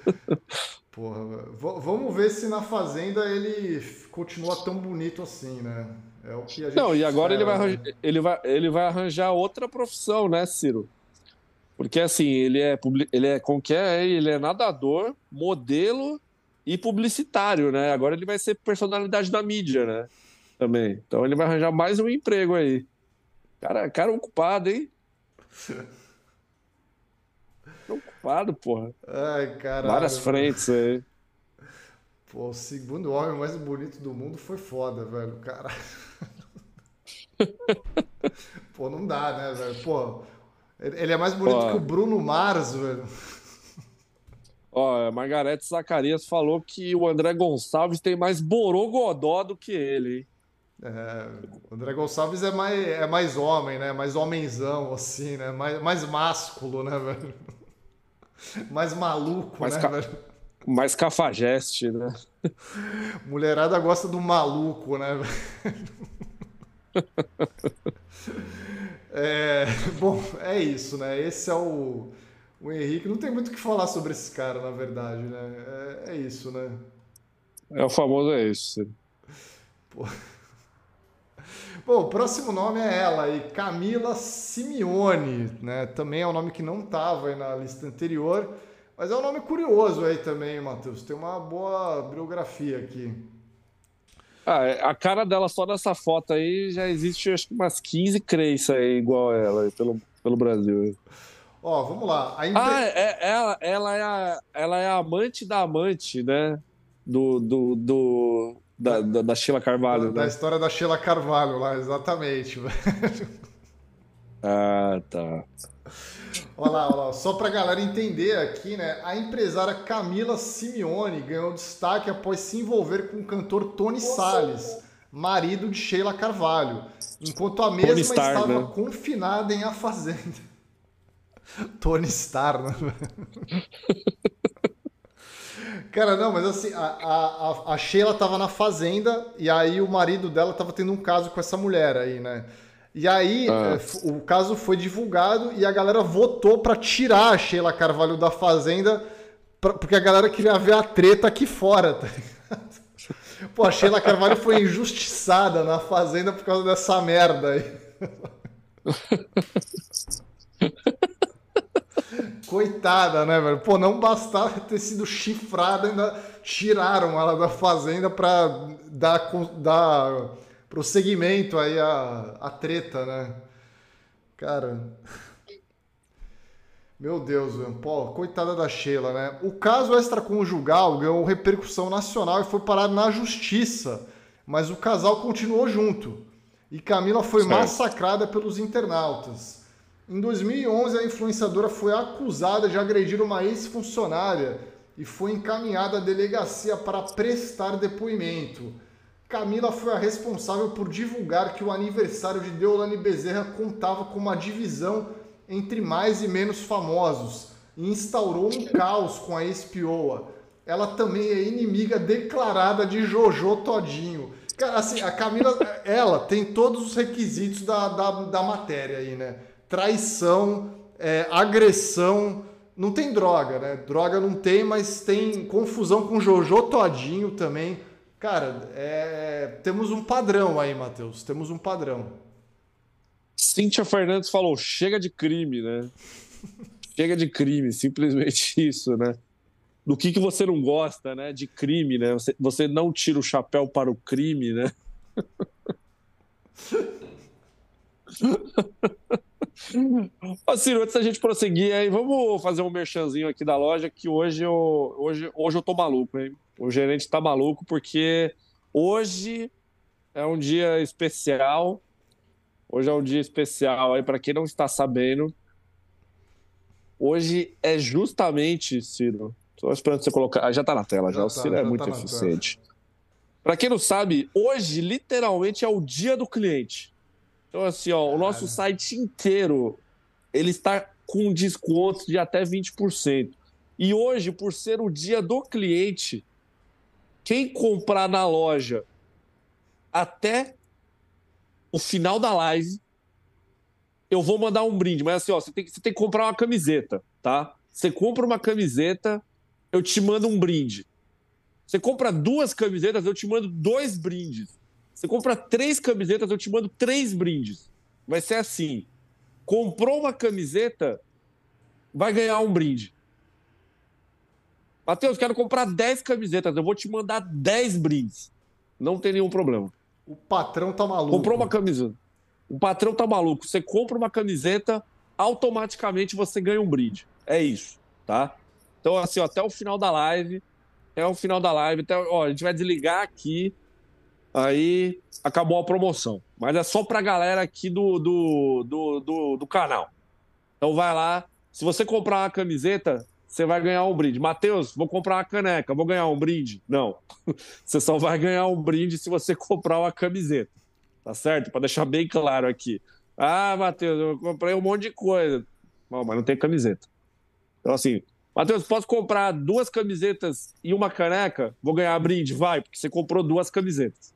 Porra, vamos ver se na Fazenda ele continua tão bonito assim, né? É o que a gente Não, e agora ele vai, arranjar, né? ele, vai, ele vai arranjar outra profissão, né, Ciro? Porque assim, ele é, ele é como que é? Ele é nadador, modelo e publicitário, né? Agora ele vai ser personalidade da mídia, né? Também. Então ele vai arranjar mais um emprego aí. Cara, cara ocupado, hein? ocupado, porra. Ai, caralho. Várias frentes aí. Pô, o segundo homem mais bonito do mundo foi foda, velho. Caralho. Pô, não dá, né, velho? Pô, ele é mais bonito Ó, que o Bruno Mars, velho. Ó, a Margarete Zacarias falou que o André Gonçalves tem mais borogodó do que ele, hein? É, o André Gonçalves é mais, é mais homem, né? Mais homenzão, assim, né? Mais, mais másculo, né, velho? Mais maluco, mais né, ca... velho? Mais cafajeste, né? Mulherada gosta do maluco, né, velho? é, bom, é isso, né? Esse é o, o Henrique. Não tem muito o que falar sobre esse cara, na verdade, né? É, é isso, né? É o famoso é isso. Pô. Bom, o próximo nome é ela aí, Camila Simeone, né? Também é um nome que não estava aí na lista anterior, mas é um nome curioso aí também, Matheus. Tem uma boa biografia aqui. Ah, é, a cara dela só nessa foto aí já existe acho que umas 15 crenças aí igual a ela aí, pelo, pelo Brasil. Ó, vamos lá. A Ah, é, ela, ela, é a, ela é a amante da amante, né? Do, do, do, da, da, da Sheila Carvalho. Da, né? da história da Sheila Carvalho lá, exatamente. ah, tá. Olha lá, olha lá. Só para a galera entender aqui, né? A empresária Camila Simeone ganhou destaque após se envolver com o cantor Tony Salles, marido de Sheila Carvalho, enquanto a mesma Star, estava né? confinada em A Fazenda. Tony Star, né? Cara, não, mas assim, a, a, a Sheila tava na fazenda e aí o marido dela tava tendo um caso com essa mulher aí, né? E aí ah. É, o caso foi divulgado e a galera votou para tirar a Sheila Carvalho da fazenda pra, porque a galera queria ver a treta aqui fora, tá ligado? Pô, a Sheila Carvalho foi injustiçada na fazenda por causa dessa merda aí. Coitada, né, velho? Pô, não bastava ter sido chifrada, ainda tiraram ela da fazenda pra dar, dar prosseguimento aí a, a treta, né? Cara. Meu Deus, velho. Pô, coitada da Sheila, né? O caso extraconjugal ganhou repercussão nacional e foi parar na justiça, mas o casal continuou junto. E Camila foi certo. massacrada pelos internautas. Em 2011, a influenciadora foi acusada de agredir uma ex-funcionária e foi encaminhada à delegacia para prestar depoimento. Camila foi a responsável por divulgar que o aniversário de Deolane Bezerra contava com uma divisão entre mais e menos famosos e instaurou um caos com a ex-pioa. Ela também é inimiga declarada de Jojo Todinho. Cara, assim, a Camila, ela tem todos os requisitos da, da, da matéria aí, né? Traição, é, agressão. Não tem droga, né? Droga não tem, mas tem confusão com Jojo Todinho também. Cara, é... temos um padrão aí, Matheus. Temos um padrão. Cíntia Fernandes falou: chega de crime, né? chega de crime, simplesmente isso, né? Do que, que você não gosta, né? De crime, né? Você, você não tira o chapéu para o crime, né? Ô, Ciro, antes da gente prosseguir aí, vamos fazer um merchanzinho aqui da loja, que hoje eu, hoje, hoje eu tô maluco, hein? O gerente tá maluco, porque hoje é um dia especial. Hoje é um dia especial aí, para quem não está sabendo. Hoje é justamente, Ciro. Tô esperando você colocar. Ah, já tá na tela, já. já o tá, Ciro é muito tá eficiente. Para quem não sabe, hoje literalmente é o dia do cliente. Então, assim, ó, o nosso site inteiro ele está com descontos de até 20%. E hoje, por ser o dia do cliente, quem comprar na loja até o final da live, eu vou mandar um brinde. Mas assim, ó, você tem, você tem que comprar uma camiseta, tá? Você compra uma camiseta, eu te mando um brinde. Você compra duas camisetas, eu te mando dois brindes. Você compra três camisetas, eu te mando três brindes. Vai ser assim: comprou uma camiseta, vai ganhar um brinde. Matheus, quero comprar 10 camisetas, eu vou te mandar 10 brindes. Não tem nenhum problema. O patrão tá maluco. Comprou uma camiseta. O patrão tá maluco. Você compra uma camiseta, automaticamente você ganha um brinde. É isso, tá? Então, assim, ó, até o final da live. Até o final da live. Até, ó, a gente vai desligar aqui aí acabou a promoção. Mas é só para a galera aqui do, do, do, do, do canal. Então vai lá. Se você comprar uma camiseta, você vai ganhar um brinde. Matheus, vou comprar uma caneca, vou ganhar um brinde? Não. Você só vai ganhar um brinde se você comprar uma camiseta. Tá certo? Para deixar bem claro aqui. Ah, Matheus, eu comprei um monte de coisa. Não, mas não tem camiseta. Então, assim, Matheus, posso comprar duas camisetas e uma caneca? Vou ganhar brinde? Vai, porque você comprou duas camisetas.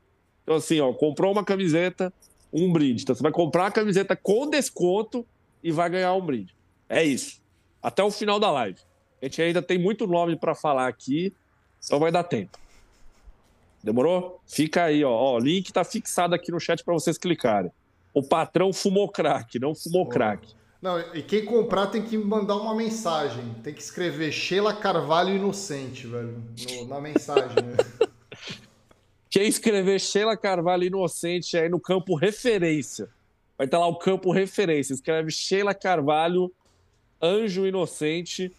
Então, assim, ó, comprou uma camiseta, um brinde. Então, você vai comprar a camiseta com desconto e vai ganhar um brinde. É isso. Até o final da live. A gente ainda tem muito nome para falar aqui, então vai dar tempo. Demorou? Fica aí, ó. O link tá fixado aqui no chat para vocês clicarem. O patrão fumou crack, não fumou Pô. crack. Não, e quem comprar tem que mandar uma mensagem. Tem que escrever Sheila Carvalho Inocente, velho. No, na mensagem, né? Quem escrever Sheila Carvalho Inocente aí no campo referência. Vai estar lá o campo referência. Escreve Sheila Carvalho, Anjo Inocente.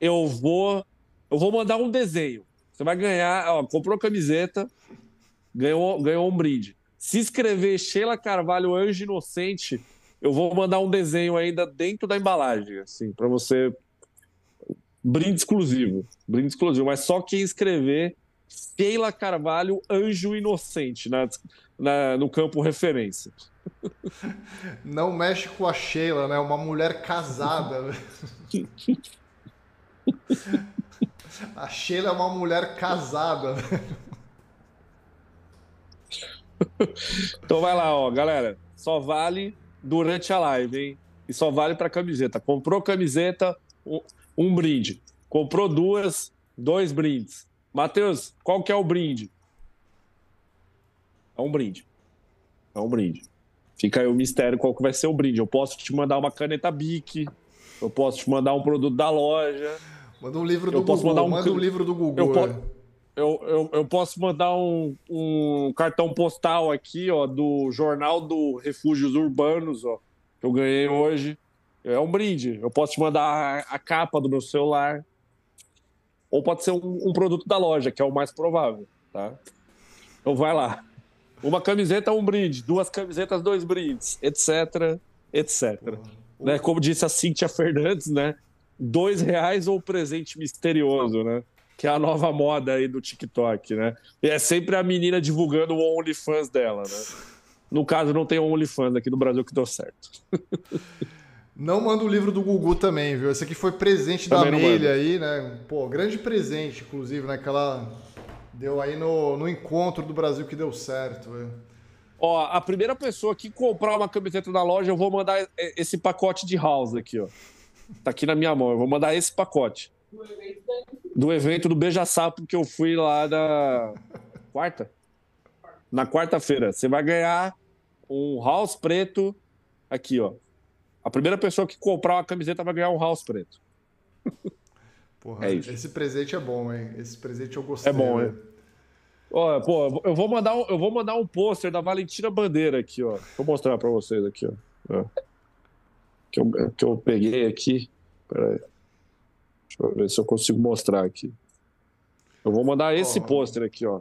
Eu vou. Eu vou mandar um desenho. Você vai ganhar. Ó, comprou camiseta, ganhou, ganhou um brinde. Se escrever Sheila Carvalho, Anjo Inocente eu vou mandar um desenho ainda dentro da embalagem, assim, para você. Brinde exclusivo. Brinde exclusivo. Mas só quem escrever Sheila Carvalho, Anjo Inocente, na, na, no campo referência. Não mexe com a Sheila, né? Uma mulher casada. Né? a Sheila é uma mulher casada. Então vai lá, ó, galera. Só vale durante a live, hein? E só vale para camiseta. Comprou camiseta, um, um brinde. Comprou duas, dois brindes. Matheus, qual que é o brinde? É um brinde. É um brinde. Fica aí o mistério qual que vai ser o brinde. Eu posso te mandar uma caneta Bic, eu posso te mandar um produto da loja. Manda um livro do eu Google. Posso mandar um... Manda um livro do Google. Eu, po... eu, eu, eu, posso mandar um, um cartão postal aqui, ó, do Jornal do Refúgios Urbanos, ó, que eu ganhei hoje. É um brinde. Eu posso te mandar a, a capa do meu celular. Ou pode ser um, um, produto da loja, que é o mais provável, tá? Então vai lá. Uma camiseta, um brinde. Duas camisetas, dois brindes, etc, etc. Né? Como disse a Cíntia Fernandes, né? Dois reais ou presente misterioso, né? Que é a nova moda aí do TikTok, né? E é sempre a menina divulgando o OnlyFans dela, né? No caso, não tem OnlyFans aqui no Brasil que deu certo. Não manda o livro do Gugu também, viu? Esse aqui foi presente também da Meilha aí, né? Pô, grande presente, inclusive, né? Que ela deu aí no, no encontro do Brasil que deu certo, velho. Ó, a primeira pessoa que comprar uma camiseta da loja, eu vou mandar esse pacote de house aqui, ó. Tá aqui na minha mão, eu vou mandar esse pacote. Do evento do Beija Sapo que eu fui lá na quarta? Na quarta-feira. Você vai ganhar um house preto aqui, ó. A primeira pessoa que comprar uma camiseta vai ganhar um house preto. Porra, é esse presente é bom, hein? Esse presente eu gostei. É bom, hein? Ó, pô, eu vou mandar um, eu vou mandar um pôster da Valentina Bandeira aqui, ó. Vou mostrar para vocês aqui, ó. Que eu, que eu peguei aqui. Pera aí. Deixa eu ver se eu consigo mostrar aqui. Eu vou mandar esse pôster aqui, ó.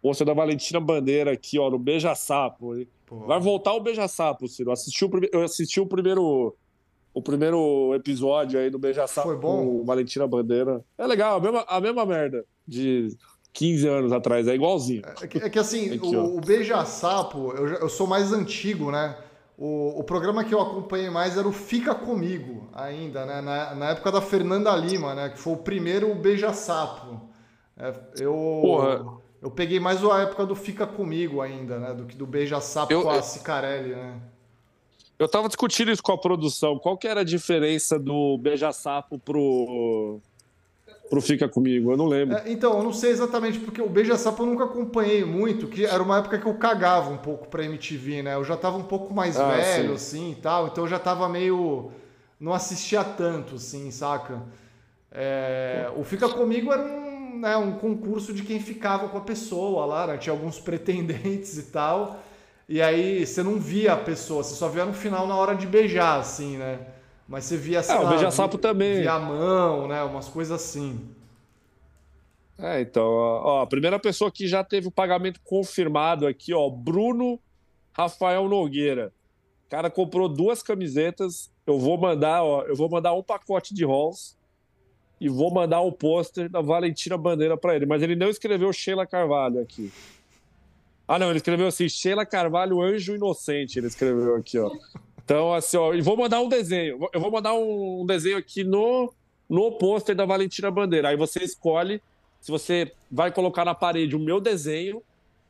Pôster da Valentina Bandeira aqui, ó, no Beija Sapo. Vai voltar o Beija-Sapo, Ciro. Assisti o, eu assisti o primeiro o primeiro episódio aí do Beija-Sapo com Valentina Bandeira. É legal, a mesma, a mesma merda de 15 anos atrás, é igualzinho. É que, é que assim, Aqui, o, o Beija-Sapo, eu, eu sou mais antigo, né? O, o programa que eu acompanhei mais era o Fica Comigo, ainda, né? Na, na época da Fernanda Lima, né? Que foi o primeiro Beija-Sapo. É, eu... Porra. Eu peguei mais a época do Fica Comigo ainda, né? Do que do Beija-Sapo com a eu... Cicarelli, né? Eu tava discutindo isso com a produção. Qual que era a diferença do Beija-Sapo pro, pro Fica Comigo? Eu não lembro. É, então, eu não sei exatamente, porque o Beija-Sapo eu nunca acompanhei muito, que era uma época que eu cagava um pouco pra MTV, né? Eu já tava um pouco mais ah, velho, sim. assim, e tal, então eu já tava meio... Não assistia tanto, assim, saca? É... O Fica Comigo era um né, um concurso de quem ficava com a pessoa lá, né? tinha alguns pretendentes e tal. E aí você não via a pessoa, você só via no final na hora de beijar, assim, né? Mas você via, é, lá, beija sapo também. Via a mão, né? Umas coisas assim. É, então, ó, a primeira pessoa que já teve o pagamento confirmado aqui, ó, Bruno Rafael Nogueira. O cara comprou duas camisetas. Eu vou mandar, ó, eu vou mandar um pacote de rolls e vou mandar o pôster da Valentina Bandeira para ele. Mas ele não escreveu Sheila Carvalho aqui. Ah, não, ele escreveu assim: Sheila Carvalho, anjo inocente. Ele escreveu aqui, ó. Então, assim, ó, e vou mandar um desenho. Eu vou mandar um desenho aqui no, no pôster da Valentina Bandeira. Aí você escolhe se você vai colocar na parede o meu desenho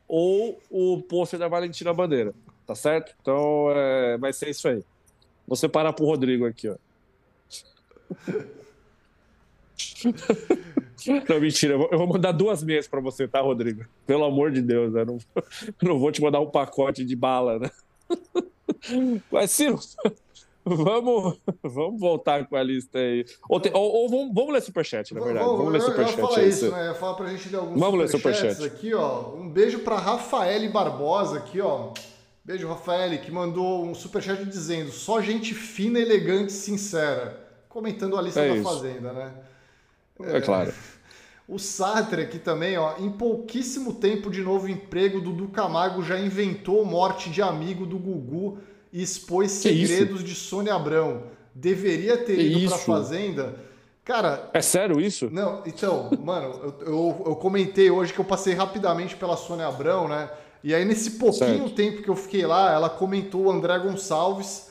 ou o pôster da Valentina Bandeira. Tá certo? Então, é, vai ser isso aí. Vou separar pro Rodrigo aqui, ó. Não, mentira. Eu vou mandar duas meias para você, tá, Rodrigo? Pelo amor de Deus, eu não, eu não vou te mandar um pacote de bala, né? Mas, Ciro, vamos, vamos voltar com a lista aí. Ou, te, ou, ou vamos, vamos ler superchat, na verdade. Vamos, vamos ler superchat. Eu ia falar isso, né? Eu falar pra gente ler alguns vamos ler superchats aqui, ó. Um beijo pra Rafael Barbosa aqui, ó. Beijo, Rafael, que mandou um superchat dizendo só gente fina, elegante e sincera. Comentando a lista é da isso. Fazenda, né? É, claro. O Sartre aqui também, ó. Em pouquíssimo tempo de novo emprego, Dudu Camargo já inventou morte de amigo do Gugu e expôs segredos de Sônia Abrão. Deveria ter que ido isso? pra Fazenda. Cara. É sério isso? Não, então, mano, eu, eu, eu, comentei hoje que eu passei rapidamente pela Sônia Abrão, né? E aí, nesse pouquinho certo. tempo que eu fiquei lá, ela comentou o André Gonçalves.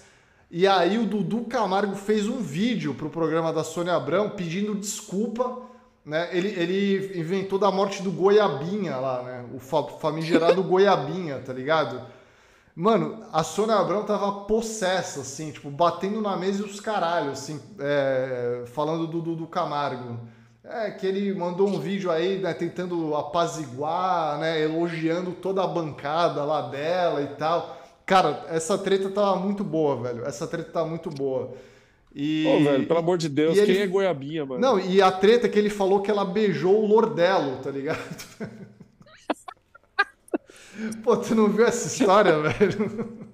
E aí, o Dudu Camargo fez um vídeo pro programa da Sônia Abrão pedindo desculpa né? Ele, ele inventou da morte do Goiabinha lá, né? O famigerado Goiabinha, tá ligado? Mano, a Sônia Abrão tava possessa, assim, tipo, batendo na mesa e os caralhos, assim, é, falando do, do, Camargo. É, que ele mandou um vídeo aí, né, tentando apaziguar, né, elogiando toda a bancada lá dela e tal. Cara, essa treta tava muito boa, velho. Essa treta tava muito boa. E, Pô, velho, pelo amor de Deus, quem é goiabinha, mano? Não, e a treta é que ele falou que ela beijou o Lordelo, tá ligado? Pô, tu não viu essa história, velho?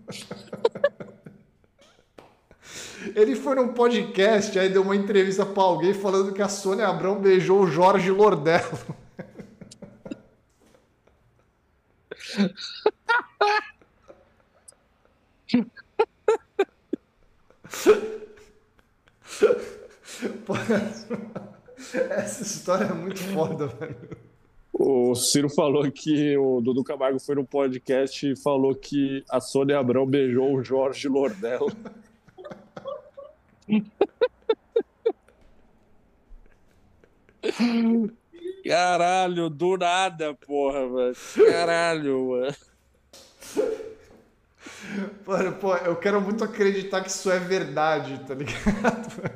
Ele foi num podcast, aí deu uma entrevista pra alguém falando que a Sônia Abrão beijou o Jorge Lordelo. Essa história é muito foda, velho. O Ciro falou que o Dudu Camargo foi no podcast e falou que a Sônia Abrão beijou o Jorge Lordelo. Caralho, do nada, porra, velho. Caralho, mano. Mano, pô, eu quero muito acreditar que isso é verdade, tá ligado?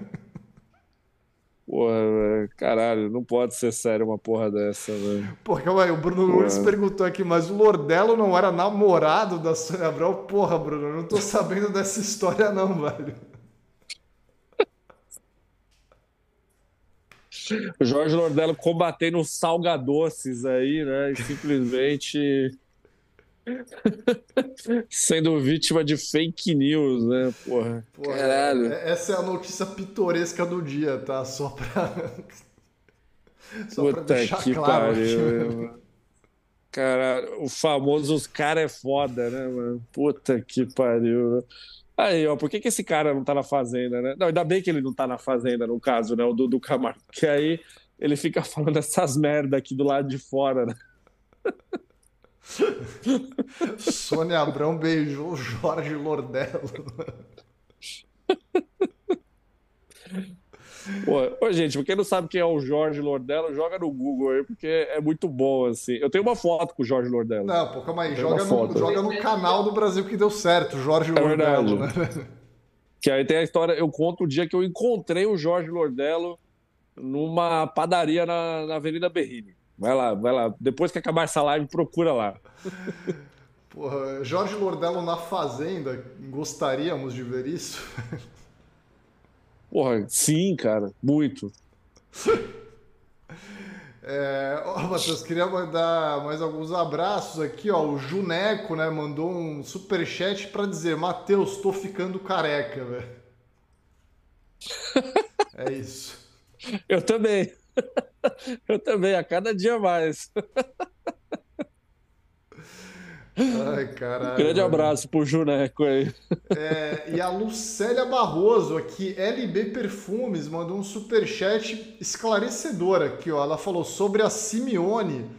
Porra. Caralho, não pode ser sério uma porra dessa, velho. Pô, calma aí, o Bruno Nunes perguntou aqui, mas o Lordelo não era namorado da Sônia Abrão? Porra, Bruno, eu não tô sabendo dessa história não, velho. O Jorge Lordelo combatendo salgadoces aí, né? E simplesmente Sendo vítima de fake news, né? Porra. Porra Caralho. É, essa é a notícia pitoresca do dia, tá? Só pra. Só Puta pra deixar que claro. Pariu, Caralho, o famoso os cara é foda, né, mano? Puta que pariu. Aí, ó, por que, que esse cara não tá na fazenda, né? Não, ainda bem que ele não tá na fazenda, no caso, né? O Dudu Camargo. Que aí ele fica falando essas merda aqui do lado de fora, né? Sônia Abrão beijou Jorge Lordello. Pô, ô, gente, pra quem não sabe quem é o Jorge Lordello, joga no Google aí, porque é muito bom, assim. Eu tenho uma foto com o Jorge Lordello. Não, pô, calma aí. Joga no, joga no, canal do Brasil que deu certo, Jorge é Lordello, né? Que aí tem a história, eu conto o dia que eu encontrei o Jorge Lordello numa padaria na, na Avenida Berrini. Vai lá, vai lá. Depois que acabar essa live, procura lá. Porra, Jorge Lordello na Fazenda, gostaríamos de ver isso? Porra, sim, cara, muito. É, ó, Matheus, queria mandar mais alguns abraços aqui, ó. O Juneco, né, mandou um super chat para dizer: Matheus, tô ficando careca, velho. É isso. Eu também. Eu também, a cada dia mais. Ai, caralho. Um grande abraço pro Juneco aí. É, e a Lucélia Barroso aqui, LB Perfumes, mandou um superchat esclarecedor aqui, ó. Ela falou sobre a Simeone,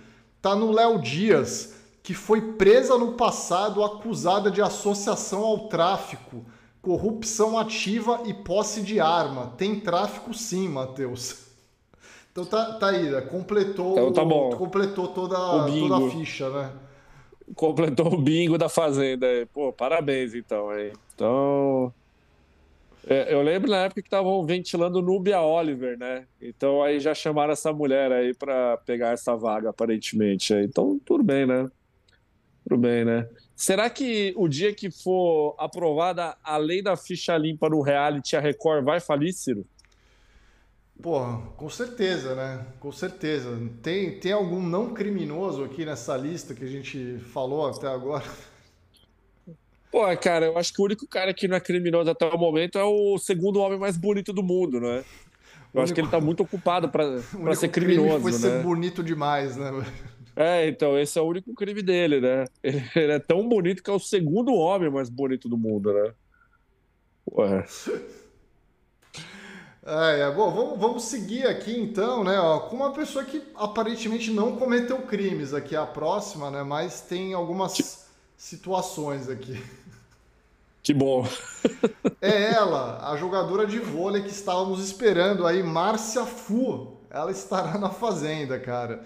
tá no Léo Dias, que foi presa no passado acusada de associação ao tráfico, corrupção ativa e posse de arma. Tem tráfico sim, Matheus. Então tá, tá aí, né? completou, então, tá bom. completou toda, toda a ficha, né? Completou o bingo da Fazenda. Pô, parabéns então, aí. Então. É, eu lembro na época que estavam ventilando Nubia Oliver, né? Então aí já chamaram essa mulher aí para pegar essa vaga, aparentemente. Então, tudo bem, né? Tudo bem, né? Será que o dia que for aprovada a lei da ficha limpa no reality, a Record vai falir, Ciro? Porra, com certeza, né? Com certeza. Tem, tem algum não criminoso aqui nessa lista que a gente falou até agora? Pô, cara, eu acho que o único cara que não é criminoso até o momento é o segundo homem mais bonito do mundo, né? Eu acho que ele tá muito ocupado para ser criminoso, foi né? ser bonito demais, né? É, então, esse é o único crime dele, né? Ele é tão bonito que é o segundo homem mais bonito do mundo, né? Ué. É, é, bom, vamos, vamos seguir aqui então, né, ó, com uma pessoa que aparentemente não cometeu crimes aqui, a próxima, né, mas tem algumas situações aqui. Que bom. é ela, a jogadora de vôlei que estávamos esperando aí, Márcia Fu. Ela estará na Fazenda, cara.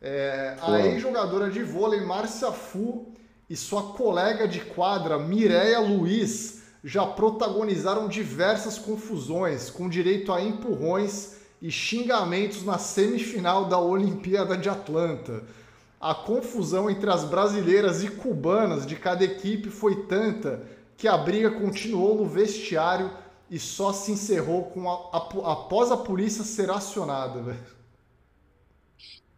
É, a ex-jogadora de vôlei, Márcia Fu, e sua colega de quadra, Mireia Luiz, já protagonizaram diversas confusões, com direito a empurrões e xingamentos na semifinal da Olimpíada de Atlanta. A confusão entre as brasileiras e cubanas de cada equipe foi tanta que a briga continuou no vestiário e só se encerrou com a, a, após a polícia ser acionada.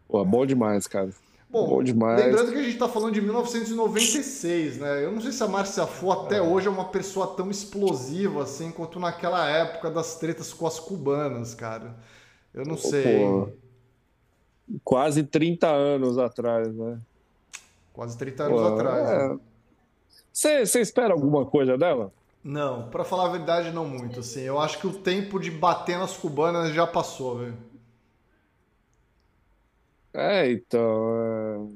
Pô, bom demais, cara. Bom, Bom demais. lembrando que a gente está falando de 1996, né? Eu não sei se a Márcia Fu até é. hoje é uma pessoa tão explosiva assim quanto naquela época das tretas com as cubanas, cara. Eu não sei. Pô, quase 30 anos atrás, né? Quase 30 anos Pô, atrás. É... Você, você espera alguma coisa dela? Não, para falar a verdade, não muito. Assim, eu acho que o tempo de bater nas cubanas já passou, velho. É, então.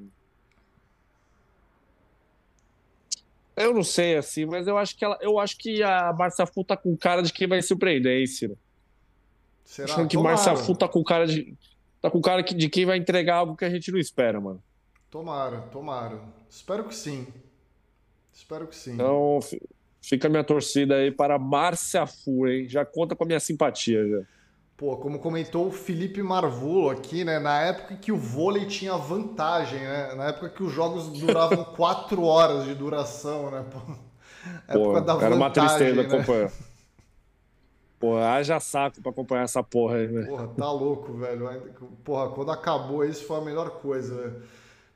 É... Eu não sei, assim, mas eu acho que ela, eu acho que a Marcia Fu tá com cara de quem vai surpreender, hein, Ciro? Será? Acho que Tomara. Marcia Fu tá com cara de. Tá com cara de quem vai entregar algo que a gente não espera, mano. Tomara, tomara. Espero que sim. Espero que sim. Então, fica a minha torcida aí para Márcia Fu, hein? Já conta com a minha simpatia, já. Pô, como comentou o Felipe Marvulo aqui, né? Na época que o vôlei tinha vantagem, né? Na época que os jogos duravam quatro horas de duração, né? Pô, época da era vantagem, uma tristeza né? acompanhar. Pô, haja saco pra acompanhar essa porra aí, velho. Porra, tá louco, velho. Porra, quando acabou isso foi a melhor coisa, velho.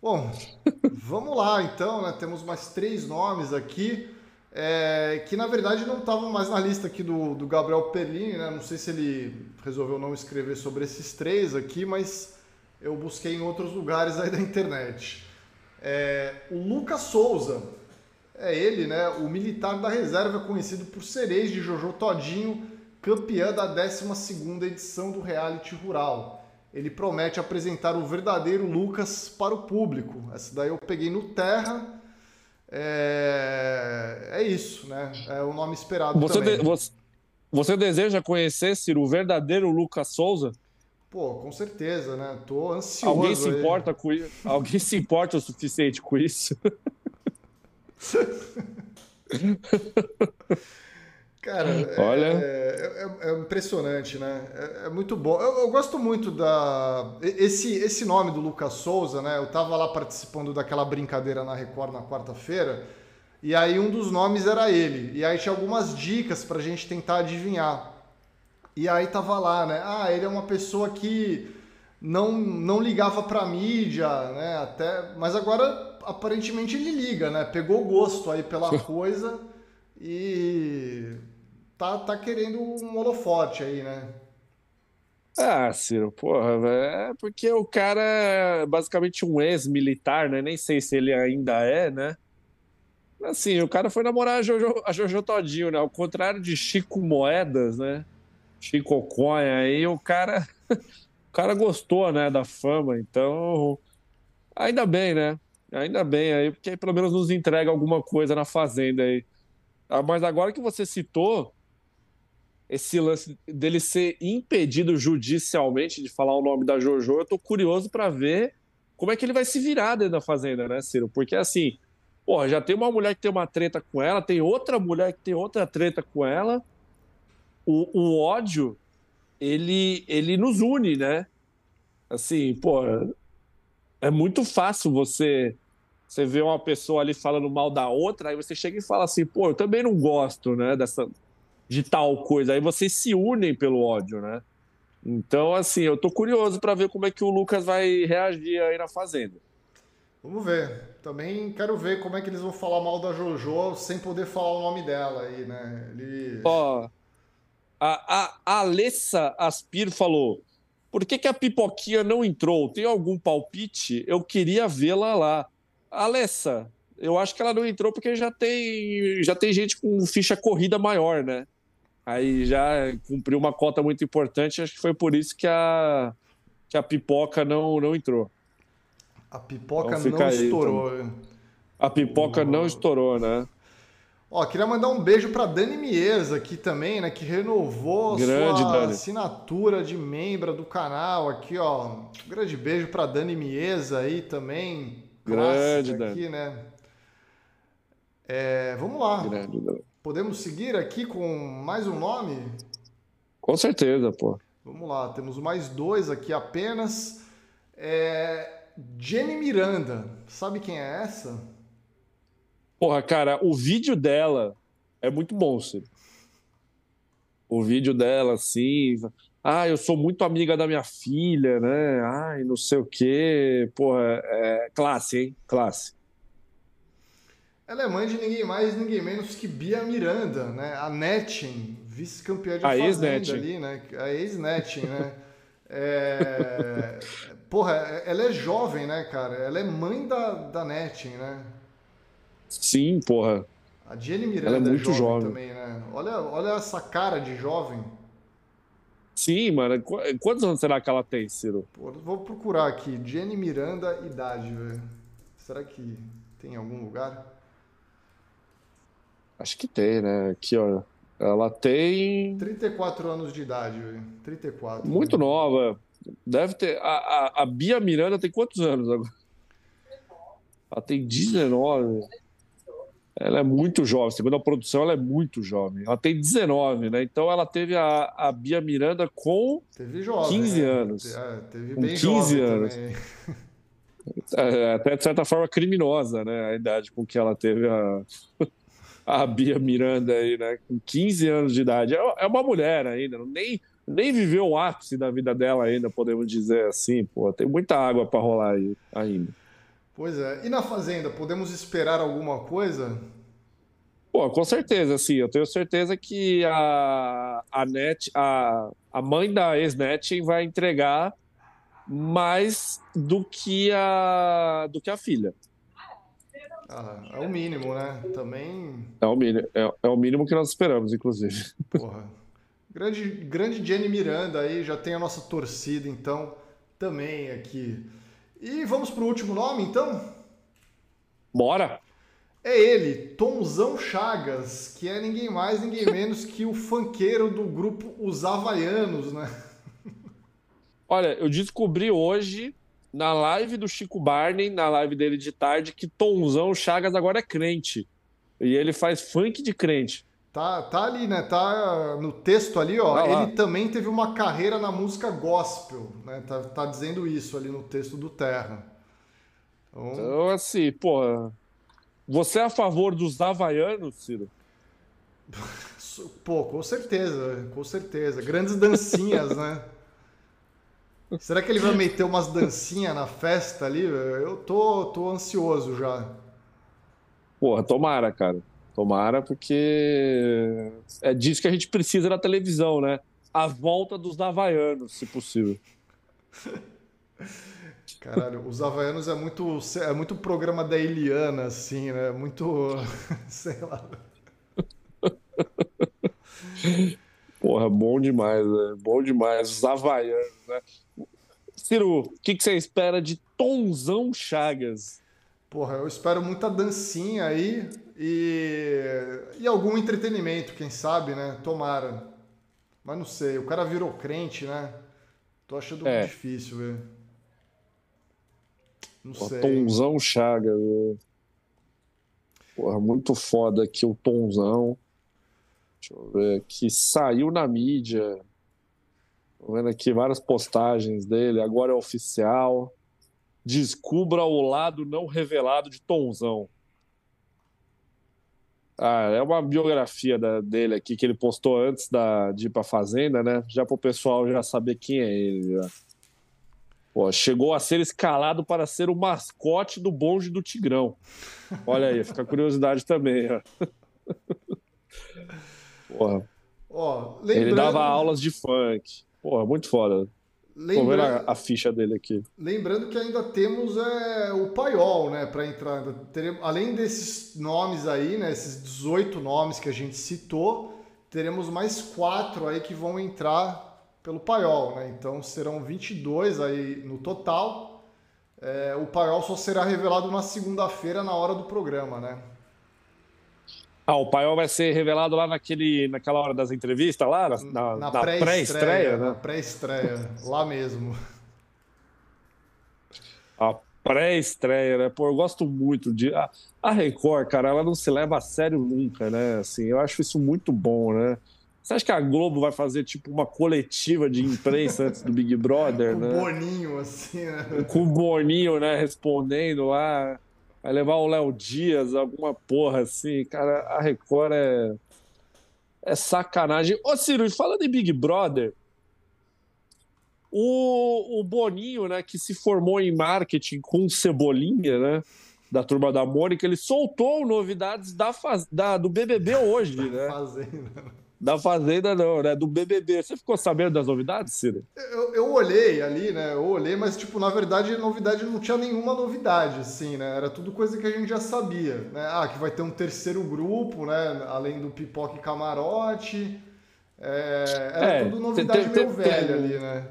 Bom, vamos lá então, né? Temos mais três nomes aqui é, que na verdade não estavam mais na lista aqui do, do Gabriel Perlini, né? Não sei se ele resolveu não escrever sobre esses três aqui, mas eu busquei em outros lugares aí da internet. É, o Lucas Souza, é ele, né? O militar da reserva conhecido por ser ex de Jojo Todinho, campeã da 12ª edição do reality rural. Ele promete apresentar o verdadeiro Lucas para o público. Essa daí eu peguei no Terra é, é isso, né? É o nome esperado você também. De, você, você deseja conhecer, Ciro, o verdadeiro Lucas Souza? Pô, com certeza, né? Tô ansioso. Alguém se importa com isso? Alguém se importa o suficiente com isso? Cara, é, Olha... É, é, é, impressionante, né? É, é muito bom. Eu, eu, gosto muito da. Esse, esse nome do Lucas Souza, né? Eu tava lá participando daquela brincadeira na Record na quarta-feira, e aí um dos nomes era ele. E aí tinha algumas dicas pra gente tentar adivinhar. E aí tava lá, né? Ah, ele é uma pessoa que não, não ligava pra mídia, né? Até, mas agora aparentemente ele liga, né? Pegou gosto aí pela coisa e tá, tá querendo um holofote aí, né? Ah, Ciro, porra, é porque o cara é basicamente um ex-militar, né? Nem sei se ele ainda é, né? Assim, o cara foi namorar a Jojo, a Jojo Todinho, né? Ao contrário de Chico Moedas, né? Chico Conha, aí o cara, o cara gostou, né, da fama, então ainda bem, né? Ainda bem aí, porque aí pelo menos nos entrega alguma coisa na fazenda aí. Ah, mas agora que você citou, esse lance dele ser impedido judicialmente de falar o nome da JoJo, eu tô curioso para ver como é que ele vai se virar dentro da fazenda, né, Ciro? Porque assim, porra, já tem uma mulher que tem uma treta com ela, tem outra mulher que tem outra treta com ela. o, o ódio, ele, ele nos une, né? Assim, pô, é muito fácil você você vê uma pessoa ali falando mal da outra, aí você chega e fala assim, pô, eu também não gosto, né, dessa de tal coisa. Aí vocês se unem pelo ódio, né? Então, assim, eu tô curioso para ver como é que o Lucas vai reagir aí na fazenda. Vamos ver. Também quero ver como é que eles vão falar mal da JoJo sem poder falar o nome dela aí, né? Ele... Ó, a, a, Alessa Aspir falou: por que, que a pipoquinha não entrou? Tem algum palpite? Eu queria vê-la lá. Alessa, eu acho que ela não entrou porque já tem, já tem gente com ficha corrida maior, né? Aí já cumpriu uma cota muito importante, acho que foi por isso que a, que a pipoca não, não entrou. A pipoca então não aí, estourou. Então. A pipoca não estourou, né? Ó, queria mandar um beijo para Dani Miesa aqui também, né, que renovou Grande, sua Dani. assinatura de membro do canal aqui, ó. Um grande beijo para Dani Miesa aí também. Grande, aqui, Dani. né? É, vamos lá. Grande, Dani. Podemos seguir aqui com mais um nome? Com certeza, pô. Vamos lá, temos mais dois aqui apenas. É, Jenny Miranda, sabe quem é essa? Porra, cara, o vídeo dela é muito bom, Ciro. O vídeo dela, assim. Ah, eu sou muito amiga da minha filha, né? Ai, não sei o quê. Porra, é classe, hein? Classe. Ela é mãe de ninguém mais, ninguém menos que Bia Miranda, né? A Netting, vice-campeã de a Fazenda ali, né? A ex-Netting, né? É... Porra, ela é jovem, né, cara? Ela é mãe da, da Netting, né? Sim, porra. A Jenny Miranda ela é muito é jovem, jovem, também, né? Olha, olha essa cara de jovem. Sim, mano. Quantos anos será que ela tem, Ciro? Pô, vou procurar aqui. Jenny Miranda, idade, velho. Será que tem em algum lugar? Acho que tem, né? Aqui, ó. Ela tem. 34 anos de idade, velho. 34. Muito né? nova. Deve ter. A, a, a, Bia Miranda tem quantos anos agora? Ela tem 19. Ela é muito jovem. Segundo a produção, ela é muito jovem. Ela tem 19, né? Então ela teve a, a Bia Miranda com teve jovem, 15 né? anos. É, teve com bem 15 anos. É, até de certa forma criminosa, né? A idade com que ela teve a. a Bia Miranda aí, né? Com 15 anos de idade. É, é uma mulher ainda, nem, nem viveu o ápice da vida dela ainda, podemos dizer assim. Pô, tem muita água para rolar aí ainda. Pois é. E na Fazenda, podemos esperar alguma coisa? Pô, com certeza, sim. Eu tenho certeza que a, a Net, a, a mãe da ex-Net vai entregar mais do que a do que a filha. Ah, é o mínimo, né? Também. É o mínimo, é, é, o mínimo que nós esperamos, inclusive. Porra. Grande, grande Jenny Miranda aí, já tem a nossa torcida, então, também aqui. E vamos pro último nome, então? Bora! É ele, Tomzão Chagas, que é ninguém mais, ninguém menos que o fanqueiro do grupo Os Havaianos, né? Olha, eu descobri hoje na live do Chico Barney, na live dele de tarde, que Tonzão Chagas agora é crente. E ele faz funk de crente. Tá, tá ali, né? Tá no texto ali, ó. Tá ele também teve uma carreira na música gospel, né? Tá, tá dizendo isso ali no texto do Terra. Então, então assim, pô. Você é a favor dos havaianos, Ciro? Pô, com certeza, com certeza. Grandes dancinhas, né? Será que ele vai meter umas dancinhas na festa ali? Eu tô, tô ansioso já. Porra, tomara, cara. Tomara, porque é disso que a gente precisa na televisão, né? A volta dos havaianos, se possível. Caralho, os havaianos é muito, é muito programa da Eliana, assim, né? Muito. sei lá. Porra, bom demais, né? Bom demais. Os havaianos, né? Ciro, o que, que você espera de Tonzão Chagas? Porra, eu espero muita dancinha aí e, e algum entretenimento, quem sabe, né? Tomara. Mas não sei, o cara virou crente, né? Tô achando é. difícil, velho. Não Pô, sei. Tonzão Chagas, velho. Porra, muito foda aqui o Tonzão. Deixa eu ver, que saiu na mídia. Tô vendo aqui várias postagens dele, agora é oficial. Descubra o lado não revelado de Tonzão. Ah, é uma biografia da, dele aqui que ele postou antes da, de ir pra Fazenda, né? Já para o pessoal já saber quem é ele. Já. Pô, chegou a ser escalado para ser o mascote do bonde do Tigrão. Olha aí, fica curiosidade também. Ó. Porra. Ó, lembrando... Ele dava aulas de funk. Porra, muito foda. Vamos ver a, a, ficha dele aqui. Lembrando que ainda temos é, o paiol, né, para entrar. Teremos, além desses nomes aí, né, esses 18 nomes que a gente citou, teremos mais quatro aí que vão entrar pelo paiol, né? Então serão 22 aí no total. É, o paiol só será revelado na segunda-feira na hora do programa, né? Ah, o paiol vai ser revelado lá naquele, naquela hora das entrevistas, lá na, na, na pré-estreia, pré né? Na pré-estreia, lá mesmo. A pré-estreia, né? Pô, eu gosto muito de... A, a Record, cara, ela não se leva a sério nunca, né? Assim, eu acho isso muito bom, né? Você acha que a Globo vai fazer tipo uma coletiva de imprensa antes do Big Brother, Com né? Com o Boninho, assim, né? Com o Boninho, né, respondendo lá vai levar o Léo Dias, alguma porra assim. Cara, a Record é. É sacanagem. Ô, Ciro, fala de Big Brother. O, o Boninho, né, que se formou em marketing com Cebolinha, né? Da turma da Mônica, ele soltou novidades da, faz... da do BBB hoje, né? Fazenda. Da Fazenda não, né? Do BBB. Você ficou sabendo das novidades, Ciro? Eu, eu olhei ali, né? Eu olhei, mas, tipo, na verdade, novidade não tinha nenhuma novidade, assim, né? Era tudo coisa que a gente já sabia, né? Ah, que vai ter um terceiro grupo, né? Além do Pipoca e Camarote. É, era é, tudo novidade meio velha ali, né?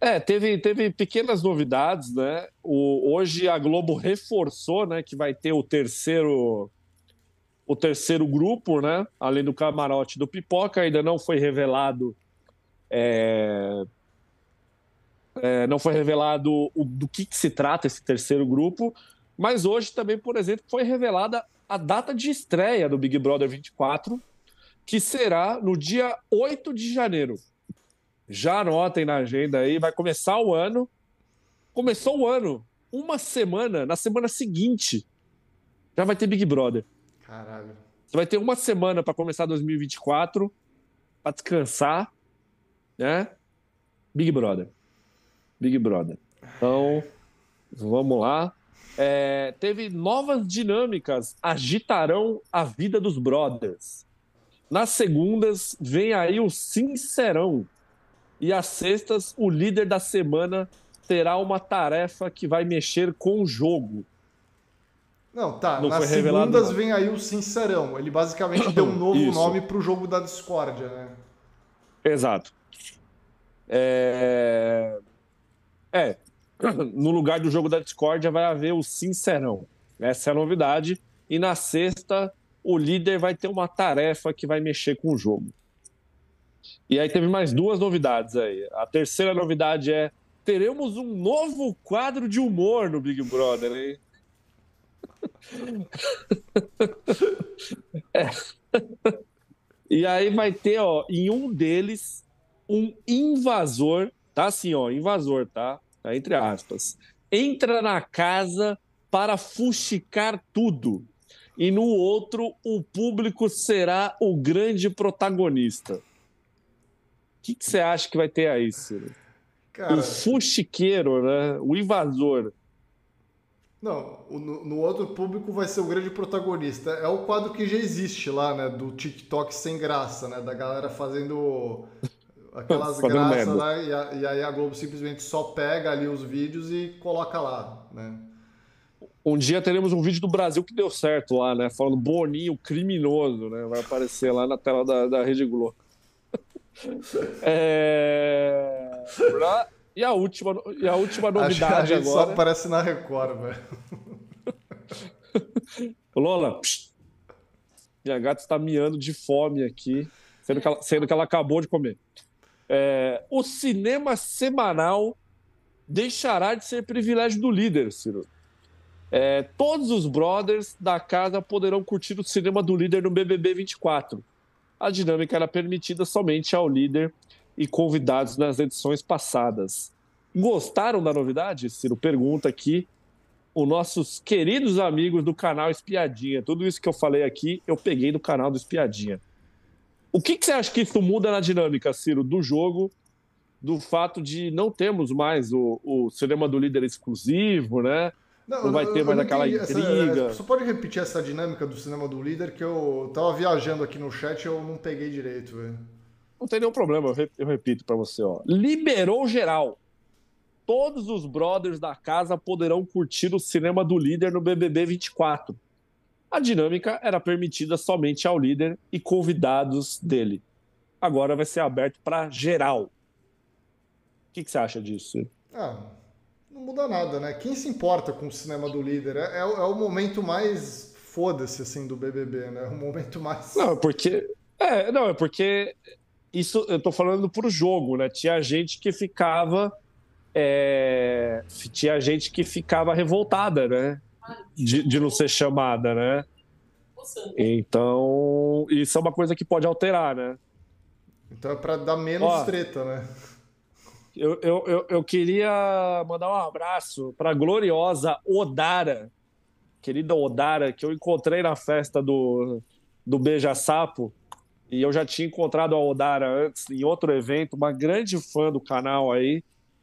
É, teve, teve pequenas novidades, né? O, hoje a Globo reforçou, né, que vai ter o terceiro o terceiro grupo, né? Além do camarote do Pipoca, ainda não foi revelado. É... É, não foi revelado o, do que, que, se trata esse terceiro grupo, mas hoje também, por exemplo, foi revelada a data de estreia do Big Brother 24, que será no dia 8 de janeiro. Já anotem na agenda aí, vai começar o ano. Começou o ano, uma semana, na semana seguinte, já vai ter Big Brother. Caralho. Você vai ter uma semana para começar 2024, para descansar, né? Big Brother. Big Brother. Então, vamos lá. É, teve novas dinâmicas agitarão a vida dos brothers. Nas segundas, vem aí o Sincerão. E às sextas, o líder da semana terá uma tarefa que vai mexer com o jogo. Não, tá. Não Nas segundas vem aí o Sincerão. Ele basicamente deu um novo Isso. nome pro jogo da discórdia, né? Exato. É... é. No lugar do jogo da discórdia vai haver o Sincerão. Essa é a novidade. E na sexta, o líder vai ter uma tarefa que vai mexer com o jogo. E aí teve mais duas novidades aí. A terceira novidade é teremos um novo quadro de humor no Big Brother, hein? É. E aí vai ter, ó, em um deles, um invasor, tá assim, ó, invasor, tá? Tá entre aspas. Entra na casa para fuxicar tudo. E no outro, o público será o grande protagonista. O que, você acha que vai ter aí, Ciro? Cara... O fuxiqueiro, né? O invasor. Não, no, no, outro público vai ser o grande protagonista. É o quadro que já existe lá, né? Do TikTok sem graça, né? Da galera fazendo aquelas graças lá e, a, e, aí a Globo simplesmente só pega ali os vídeos e coloca lá, né? Um dia teremos um vídeo do Brasil que deu certo lá, né? Falando Boninho criminoso, né? Vai aparecer lá na tela da, da Rede Globo. é... E a última, e a última novidade a agora. só aparece na Record, velho. Lola, psh, minha gata está miando de fome aqui, sendo que ela, sendo que ela acabou de comer. É, o cinema semanal deixará de ser privilégio do líder, Ciro. É, todos os brothers da casa poderão curtir o cinema do líder no BBB 24. a dinâmica era permitida somente ao líder e convidados nas edições passadas. Gostaram da novidade? Ciro pergunta aqui. Os nossos queridos amigos do canal Espiadinha. Tudo isso que eu falei aqui, eu peguei do canal do Espiadinha. O que, que você acha que isso muda na dinâmica, Ciro, do jogo, do fato de não termos mais o, o cinema do líder exclusivo, né? Não, não vai ter mais aquela intriga. Essa, você pode repetir essa dinâmica do cinema do líder que eu tava viajando aqui no chat e eu não peguei direito, velho. Não tem nenhum problema, eu repito para você, ó. Liberou geral. Todos os brothers da casa poderão curtir o cinema do líder no BBB 24. A dinâmica era permitida somente ao líder e convidados dele. Agora vai ser aberto para geral. O que, que, você acha disso? Ah, não muda nada, né? Quem se importa com o cinema do líder? É, é, é o momento mais foda-se, assim, do BBB, né? O momento mais... Não, é porque... É, não, é porque isso eu tô falando pro jogo, né? Tinha gente que ficava. É, tinha gente que ficava revoltada, né? De, de não ser chamada, né? Então, isso é uma coisa que pode alterar, né? Então é para dar menos Ó, treta, né? Eu, eu, eu, eu queria mandar um abraço para gloriosa Odara, querida Odara, que eu encontrei na festa do, do Beija Sapo e eu já tinha encontrado a Odara antes em outro evento, uma grande fã do canal aí.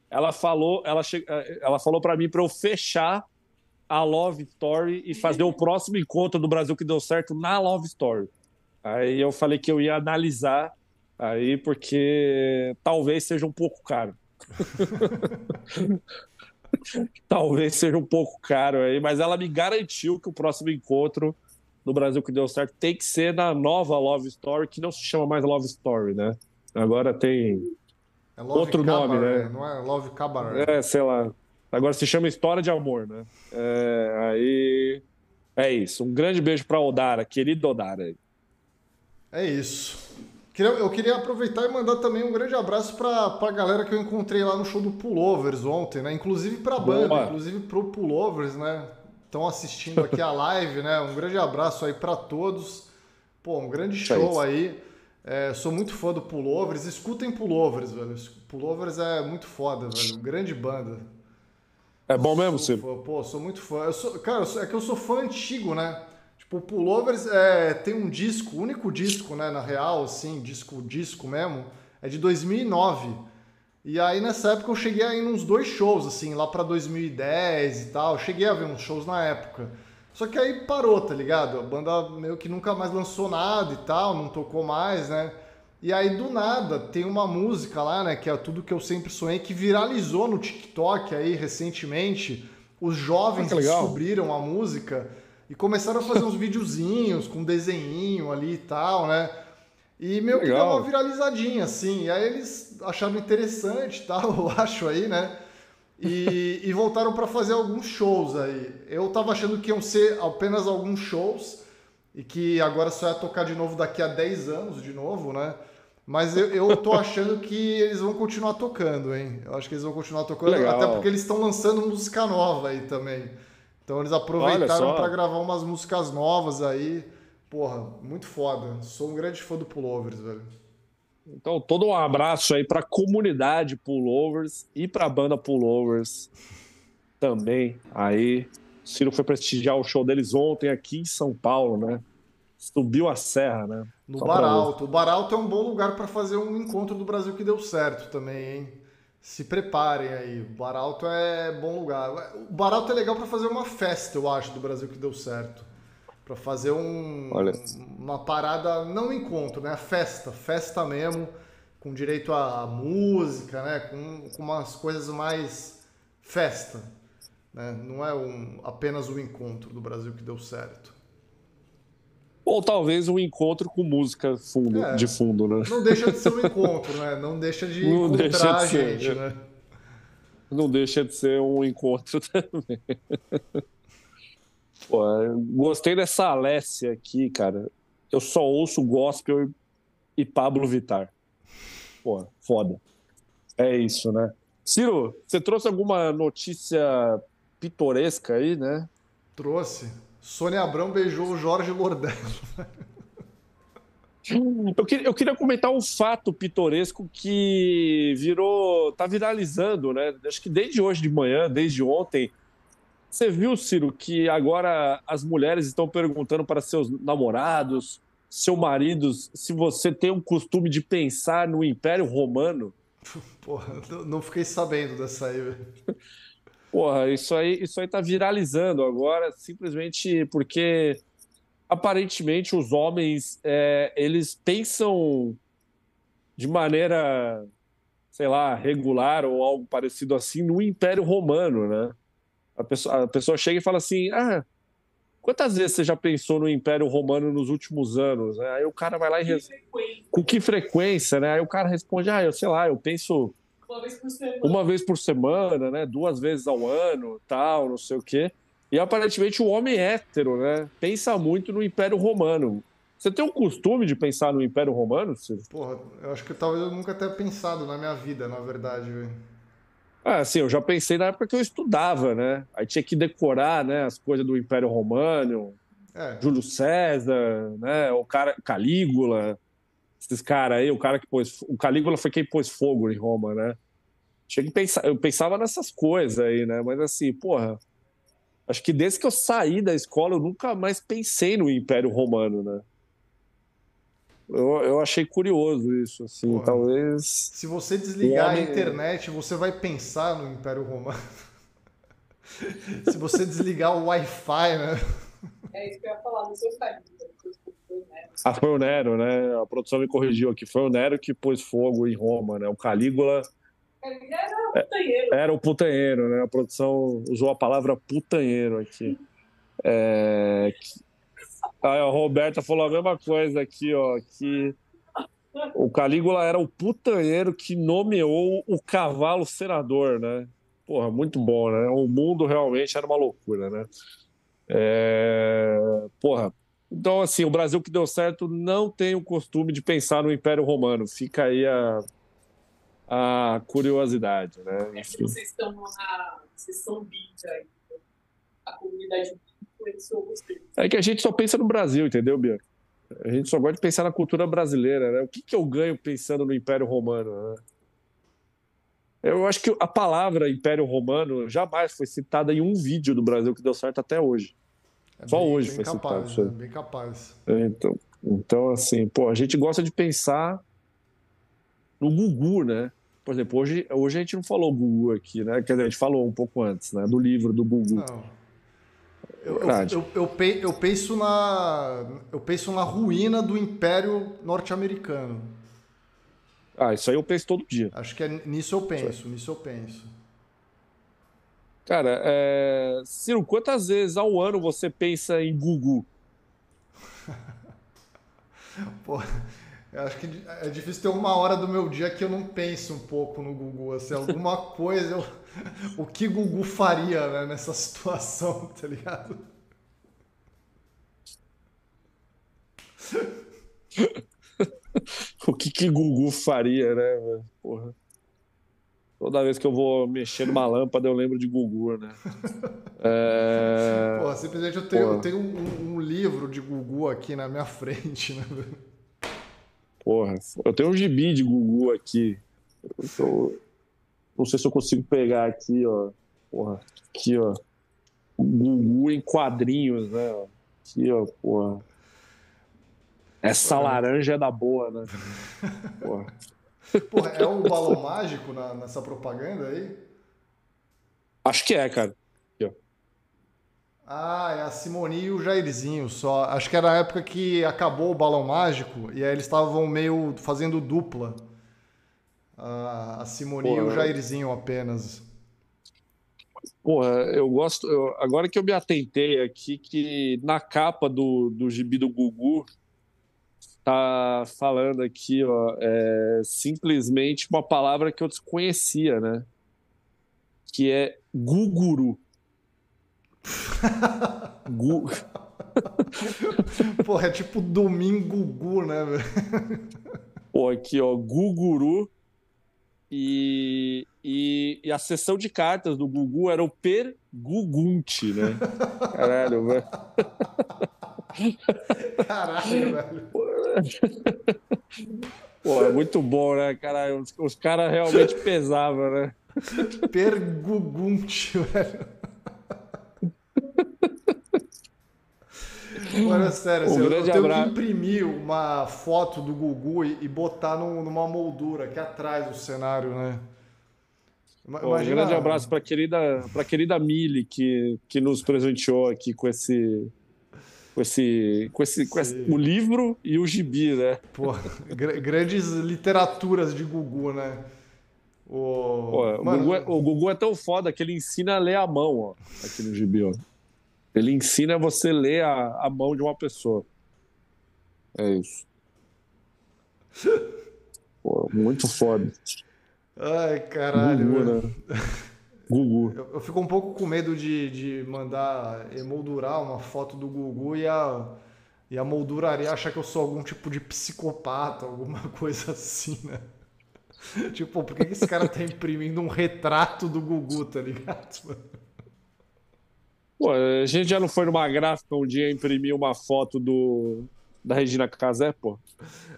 Ela falou, ela, che... ela falou para mim para eu fechar a Love Story e fazer o próximo encontro do Brasil que deu certo na Love Story. Aí eu falei que eu ia analisar aí porque talvez seja um pouco caro. talvez seja um pouco caro aí, mas ela me garantiu que o próximo encontro no Brasil que deu certo tem que ser na nova Love Story, que não se chama mais Love Story, né? Agora tem é outro Cabaret, nome, né? Não é Love Cabaret. É, sei lá. Agora se chama História de Amor, né? É, aí é isso. Um grande beijo para Odara, querido Odara. É isso. Eu queria aproveitar e mandar também um grande abraço para a galera que eu encontrei lá no show do Pullovers ontem, né? Inclusive para a banda, Boa. inclusive para o Pullovers, né? Estão assistindo aqui a live, né? Um grande abraço aí para todos. Pô, um grande show aí. É, sou muito fã do Pullovers. Escutem Pullovers, velho. Pullovers é muito foda, velho. Grande banda. É bom mesmo, Ciro? Pô, sou muito fã. Eu sou, cara, é que eu sou fã antigo, né? Tipo, o Pullovers é, tem um disco, o único disco, né, na real, assim, disco, disco mesmo, é de 2009. E aí nessa época eu cheguei a ir uns dois shows, assim, lá pra 2010 e tal. Eu cheguei a ver uns shows na época. Só que aí parou, tá ligado? A banda meio que nunca mais lançou nada e tal, não tocou mais, né? E aí do nada tem uma música lá, né, que é tudo que eu sempre sonhei, que viralizou no TikTok aí recentemente. Os jovens ah, descobriram a música e começaram a fazer uns videozinhos com desenho ali e tal, né? E meio que deu uma viralizadinha, assim. E aí eles acharam interessante tal, eu acho aí, né? E, e voltaram para fazer alguns shows aí. Eu tava achando que iam ser apenas alguns shows e que agora só ia tocar de novo daqui a 10 anos de novo, né? Mas eu, eu tô achando que eles vão continuar tocando, hein? Eu acho que eles vão continuar tocando, Legal. até porque eles estão lançando música nova aí também. Então eles aproveitaram para gravar umas músicas novas aí. Porra, muito foda. Sou um grande fã do Pullovers, velho. Então, todo um abraço aí para a comunidade Pullovers e para a banda Pullovers também. Aí, Ciro foi prestigiar o show deles ontem aqui em São Paulo, né? Subiu a serra, né? No Só Bar Alto. O Bar Alto é um bom lugar para fazer um encontro do Brasil que deu certo também, hein? Se preparem aí. O Bar Alto é bom lugar. O Bar Alto é legal para fazer uma festa, eu acho, do Brasil que deu certo para fazer um, uma parada, não um encontro, né? Festa, festa mesmo, com direito à música, né? Com, com umas coisas mais festa, né? Não é um, apenas o um encontro do Brasil que deu certo. Ou talvez um encontro com música fundo, é, de fundo, né? Não deixa de ser um encontro, né? Não deixa de não encontrar deixa de a gente, ser, né? Não deixa de ser um encontro também. Pô, gostei dessa Alessia aqui, cara. Eu só ouço gospel e Pablo Vitar. Pô, foda. É isso, né? Ciro, você trouxe alguma notícia pitoresca aí, né? Trouxe. Sônia Abrão beijou o Jorge Lordello. Eu queria, eu queria comentar um fato pitoresco que virou. tá viralizando, né? Acho que desde hoje de manhã, desde ontem. Você viu, Ciro, que agora as mulheres estão perguntando para seus namorados, seus maridos, se você tem um costume de pensar no Império Romano? Porra, não fiquei sabendo dessa aí, velho. Porra, isso aí, isso aí tá viralizando agora, simplesmente porque aparentemente os homens é, eles pensam de maneira, sei lá, regular ou algo parecido assim no Império Romano, né? A pessoa, a pessoa chega e fala assim: ah, quantas vezes você já pensou no Império Romano nos últimos anos? Aí o cara vai lá e res... com que frequência, né? Aí o cara responde: ah, eu sei lá, eu penso uma vez por semana, uma vez por semana né? Duas vezes ao ano, tal, não sei o quê. E aparentemente o homem hétero, né, pensa muito no Império Romano. Você tem o costume de pensar no Império Romano, Ciro? Porra, eu acho que talvez eu nunca tenha pensado na minha vida, na verdade, velho. Ah, sim, eu já pensei na época que eu estudava, né? Aí tinha que decorar, né, as coisas do Império Romano, é. Júlio César, né, o cara Calígula, esses caras aí, o cara que pôs, o Calígula foi quem pôs fogo em Roma, né? Tinha que pensar, eu pensava nessas coisas aí, né? Mas assim, porra, Acho que desde que eu saí da escola, eu nunca mais pensei no Império Romano, né? Eu, eu achei curioso isso, assim, Porra, talvez... Se você desligar homem... a internet, você vai pensar no Império Romano. se você desligar o Wi-Fi, né? É isso que eu ia falar, seu site. Ah, foi o Nero, né? A produção me corrigiu aqui. Foi o Nero que pôs fogo em Roma, né? O Calígula era o putanheiro. Era o putanheiro, né? A produção usou a palavra putanheiro aqui. É... A Roberta falou a mesma coisa aqui, ó, que o Calígula era o putanheiro que nomeou o cavalo senador, né? Porra, muito bom, né? O mundo realmente era uma loucura, né? É... Porra, então assim, o Brasil que deu certo não tem o costume de pensar no Império Romano. Fica aí a a curiosidade, né? É. Vocês estão na sessão aí, a comunidade. É que a gente só pensa no Brasil, entendeu, Bianca? A gente só gosta de pensar na cultura brasileira, né? O que, que eu ganho pensando no Império Romano, né? Eu acho que a palavra Império Romano jamais foi citada em um vídeo do Brasil que deu certo até hoje. É Só bem, hoje bem foi capaz, citado. Né? Bem capaz. É, então, então, assim, pô, a gente gosta de pensar no Gugu, né? Por exemplo, hoje, hoje a gente não falou Gugu aqui, né? Quer dizer, a gente falou um pouco antes, né? Do livro do Gugu. Não. Eu, eu, eu, eu, penso na, eu penso na ruína do Império Norte-Americano. Ah, isso aí eu penso todo dia. Acho que é nisso eu penso, nisso eu penso. Cara, é... Ciro, quantas vezes ao ano você pensa em Gugu? Pô, eu acho que é difícil ter uma hora do meu dia que eu não penso um pouco no Gugu, assim, alguma coisa, eu, o que Gugu faria né, nessa situação, tá ligado? o que que Gugu faria, né? Porra. Toda vez que eu vou mexer numa lâmpada, eu lembro de Gugu, né? É... Pô, simplesmente eu tenho, eu tenho um, um, livro de Gugu aqui na minha frente, né? Porra, eu tenho um gibi de Gugu aqui. Eu, não sei se eu consigo pegar aqui, ó. Porra, aqui, ó. Gugu em quadrinhos, né? Aqui, ó, porra. Essa porra. laranja é da boa, né? Porra. Porra, é o balão mágico na, nessa propaganda aí? Acho que é, cara. Ah, é a Simone e o Jairzinho só. Acho que era a época que acabou o Balão Mágico e aí eles estavam meio fazendo dupla. A Simone Porra. e o Jairzinho apenas. Porra, eu gosto. Eu, agora que eu me atentei aqui, que na capa do, do gibi do Gugu tá falando aqui, ó, é simplesmente uma palavra que eu desconhecia, né? Que é Guguru. Gu... Porra, é tipo domingo Gu, né, velho? Pô, aqui, ó, Guguru. E, e, e, a sessão de cartas do Gugu era o Pergugunte, né? Caralho, velho. Caralho, velho. Pô, é muito bom, né, cara? Os, os caras realmente pesavam, né? Pergunte, velho. Agora, sério, Um assim, eu tenho abraço. que imprimir uma foto do Gugu e, e botar num- numa moldura aqui atrás do cenário, né? Pô, um grande abraço para querida, pra querida Mili, que, que nos presenteou aqui com esse. Com esse, com esse, com esse o livro e o gibi, né? Pô, gra- grandes literaturas de Gugu, né? O, Pô, o, Gugu é, o Gugu é tão foda que ele ensina a ler a mão, ó, aqui no gibi, ó. Ele ensina você a ler a, a mão de uma pessoa. É isso. Pô, muito foda. Ai, caralho. Gugu, né? Gugu. Eu, eu fico um pouco com medo de, de mandar emoldurar uma foto do Gugu e a, e a molduraria achar que eu sou algum tipo de psicopata, alguma coisa assim, né? Tipo, por que que esse cara tá imprimindo um retrato do Gugu, tá ligado? Pô, a gente já não foi numa gráfica um dia imprimir uma foto do, da Regina Casé, pô?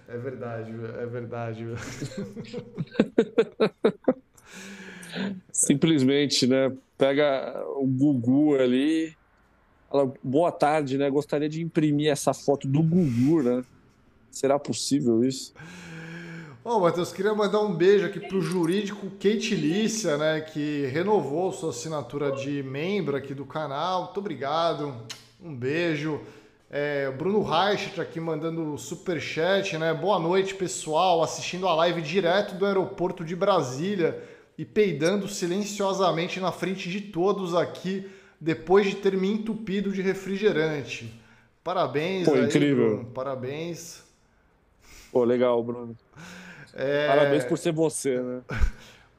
É verdade, é verdade. Simplesmente, né? Pega o Gugu ali. Fala, boa tarde, né? Gostaria de imprimir essa foto do Gugu, né? Será possível isso? Ô, Matheus, queria mandar um beijo aqui pro jurídico Kate Lícia, né, que renovou sua assinatura de membro aqui do canal. Muito obrigado. Um beijo. É, Bruno Reichert aqui mandando super chat, né? Boa noite, pessoal, assistindo a live direto do aeroporto de Brasília e peidando silenciosamente na frente de todos aqui depois de ter me entupido de refrigerante. Parabéns Pô, aí, incrível. Bruno. Parabéns. Pô, legal, Bruno. É, Parabéns por ser você, né?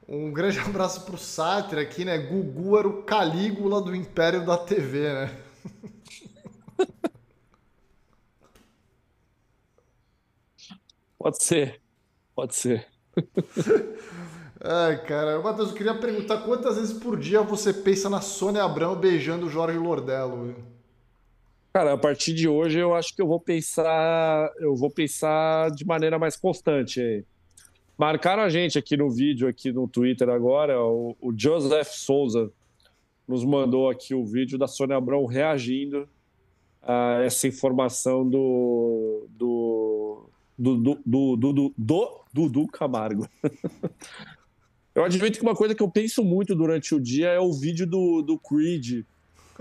Um grande abraço pro Sartre aqui, né? Gugu era o Calígula do Império da TV, né? Pode ser. Pode ser. Ai, cara, Matheus, eu queria perguntar quantas vezes por dia você pensa na Sônia Abrão beijando o Jorge Lordello? Cara, a partir de hoje eu acho que eu vou pensar, eu vou pensar de maneira mais constante aí. Marcaram a gente aqui no vídeo, aqui no Twitter agora, o, o Joseph Souza nos mandou aqui o vídeo da Sônia Abrão reagindo a essa informação do do do do do, do, do, Dudu Camargo. Eu admito que uma coisa que eu penso muito durante o dia é o vídeo do, do Creed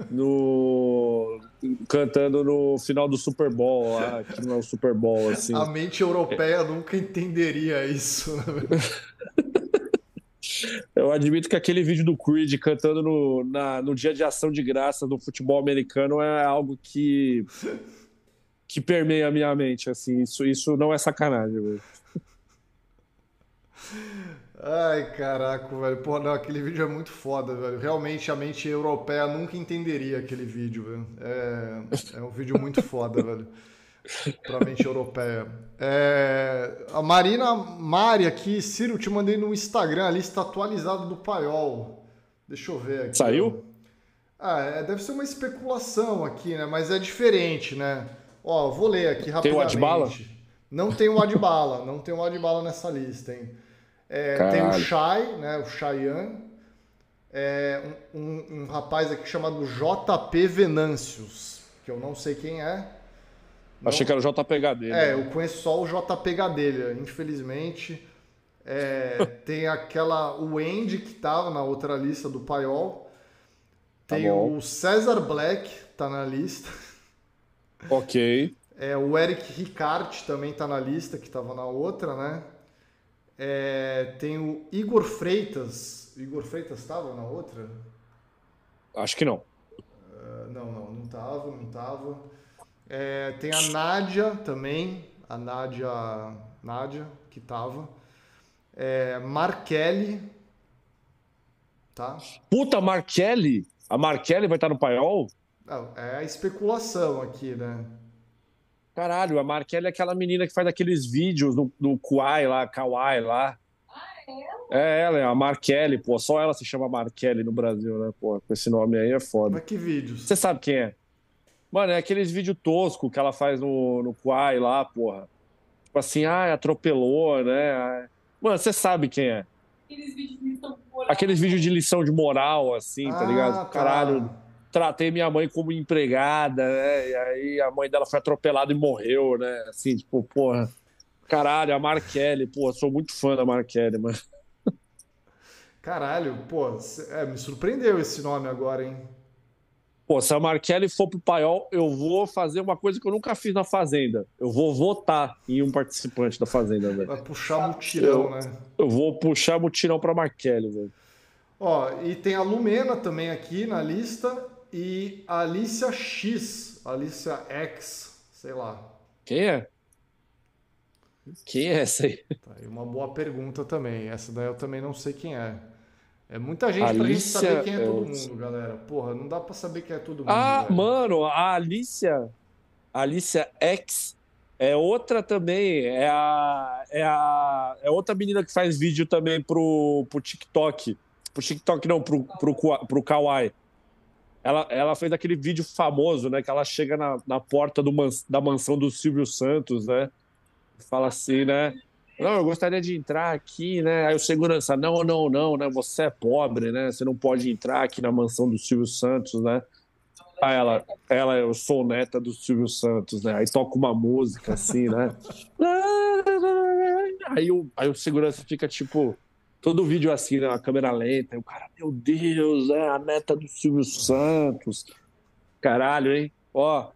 no cantando no final do Super Bowl lá, que não é o Super Bowl assim. A mente europeia nunca entenderia isso. Eu admito que aquele vídeo do Creed cantando no, na- no dia de ação de graça do futebol americano é algo que que permeia a minha mente, assim, isso, isso não é sacanagem. Ai, caraca, velho. Pô, não, aquele vídeo é muito foda, velho. Realmente a mente europeia nunca entenderia aquele vídeo, velho. É, é um vídeo muito foda, velho. Pra mente europeia. É, a Marina Mari aqui, Ciro, te mandei no Instagram a lista atualizada do Paiol. Deixa eu ver aqui. Saiu? Ah, é, deve ser uma especulação aqui, né? Mas é diferente, né? Ó, vou ler aqui Tem o rapidamente. Adbala? Não tem o Adbala, não tem o Adbala nessa lista, hein? É, tem o. Shai, né? O Cheyenne. É, um, um- um rapaz aqui chamado JP Venâncios, que eu não sei quem é. Não- Achei que era o JPH dele. é, eu conheço só o JP Gadelha, infelizmente. É, tem aquela. O Andy que tava na outra lista do Paiol. Tá Tem bom. o César Black, tá na lista. Ok. É, o Eric Ricarte também tá na lista, que tava na outra, né? É, tem o Igor Freitas. Igor Freitas tava na outra? Acho que não. Ah, Não, não, não tava, não tava. É, tem a Nádia também, a Nádia, Nádia que tava. É, Markelli, tá? Puta, Markelli? A Markelli vai estar no paiol? É a especulação aqui, né? Caralho, a Markelli é aquela menina que faz aqueles vídeos no, no Kuai lá, Kawaii lá. É ela, é a Markelli, pô. Só ela se chama Markelli no Brasil, né, pô? Com esse nome aí é foda. Mas que vídeos? Você sabe quem é? Mano, é aqueles vídeos toscos que ela faz no, no Kuai lá, porra. Tipo assim, ah, atropelou, né? Mano, você sabe quem é. Aqueles vídeos de lição de moral. Aqueles vídeos de lição de moral, assim, tá Ah, ligado? tá. Caralho, tratei minha mãe como empregada, né? E aí a mãe dela foi atropelada e morreu, né? Assim, tipo, porra. Caralho, a Markelly, porra, sou muito fã da Markelly, mano. Caralho, pô, é, me surpreendeu esse nome agora, hein? Pô, se a Markelly for pro paiol, eu vou fazer uma coisa que eu nunca fiz na Fazenda. Eu vou votar em um participante da Fazenda, velho. Vai puxar mutirão, Eu- né? Eu vou puxar mutirão pra Markelly, velho. Ó, e tem a Lumena também aqui na lista e Alicia X, Alicia X, sei lá. Quem é? Quem é essa aí? Tá aí uma boa pergunta também. Essa daí eu também não sei quem é. É muita gente pra gente Alicia saber quem é todo mundo, galera. Porra, não dá pra saber quem é todo mundo. Ah, velho. mano, a Alicia, Alicia X é outra também, é a, é a é outra menina que faz vídeo também pro, pro TikTok, pro TikTok não, pro, pro, Kwa- pro Kawaii. Ela, ela fez aquele vídeo famoso, né, que ela chega na, na porta do mans- da mansão do Silvio Santos, né, fala assim, né, não, eu gostaria de entrar aqui, né, aí o segurança, não, não, não, né, você é pobre, né, você não pode entrar aqui na mansão do Silvio Santos, né, ah, ela, ela, eu sou neta do Silvio Santos, né? Aí toca uma música assim, né? Aí o, aí o segurança fica tipo, todo vídeo assim, né? A câmera lenta. E o cara, meu Deus, é a neta do Silvio Santos. Caralho, hein? Ó.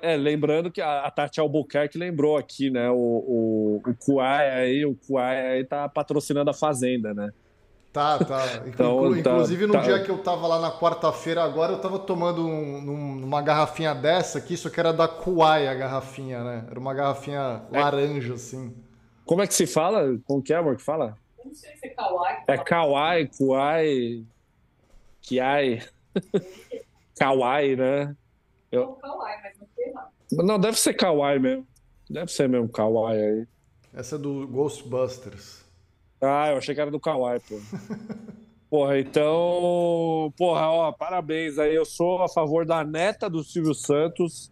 É, lembrando que a, a Tati Albuquerque lembrou aqui, né? O, o, o Kuai aí, o Kuai aí tá patrocinando a Fazenda, né? Tá, tá. Então, tá- Inclusive no tá. dia que eu tava lá na quarta-feira, agora eu tava tomando um- uma garrafinha dessa aqui, só que era da Kuai a garrafinha, né? Era uma garrafinha É. laranja, assim. Como é que se fala? Como que é, amor, que fala? Não sei se é kawaii. É Kawaii, Kuai, Kiai, Kawaii, né? Não, kawaii, mas não sei lá. Não, deve ser Kawaii mesmo. Deve ser mesmo Kawaii aí. Essa é do Ghostbusters. Ah, eu achei que era do Kawaii, pô. Porra, então. Porra, ó, parabéns aí. Eu sou a favor da neta do Silvio Santos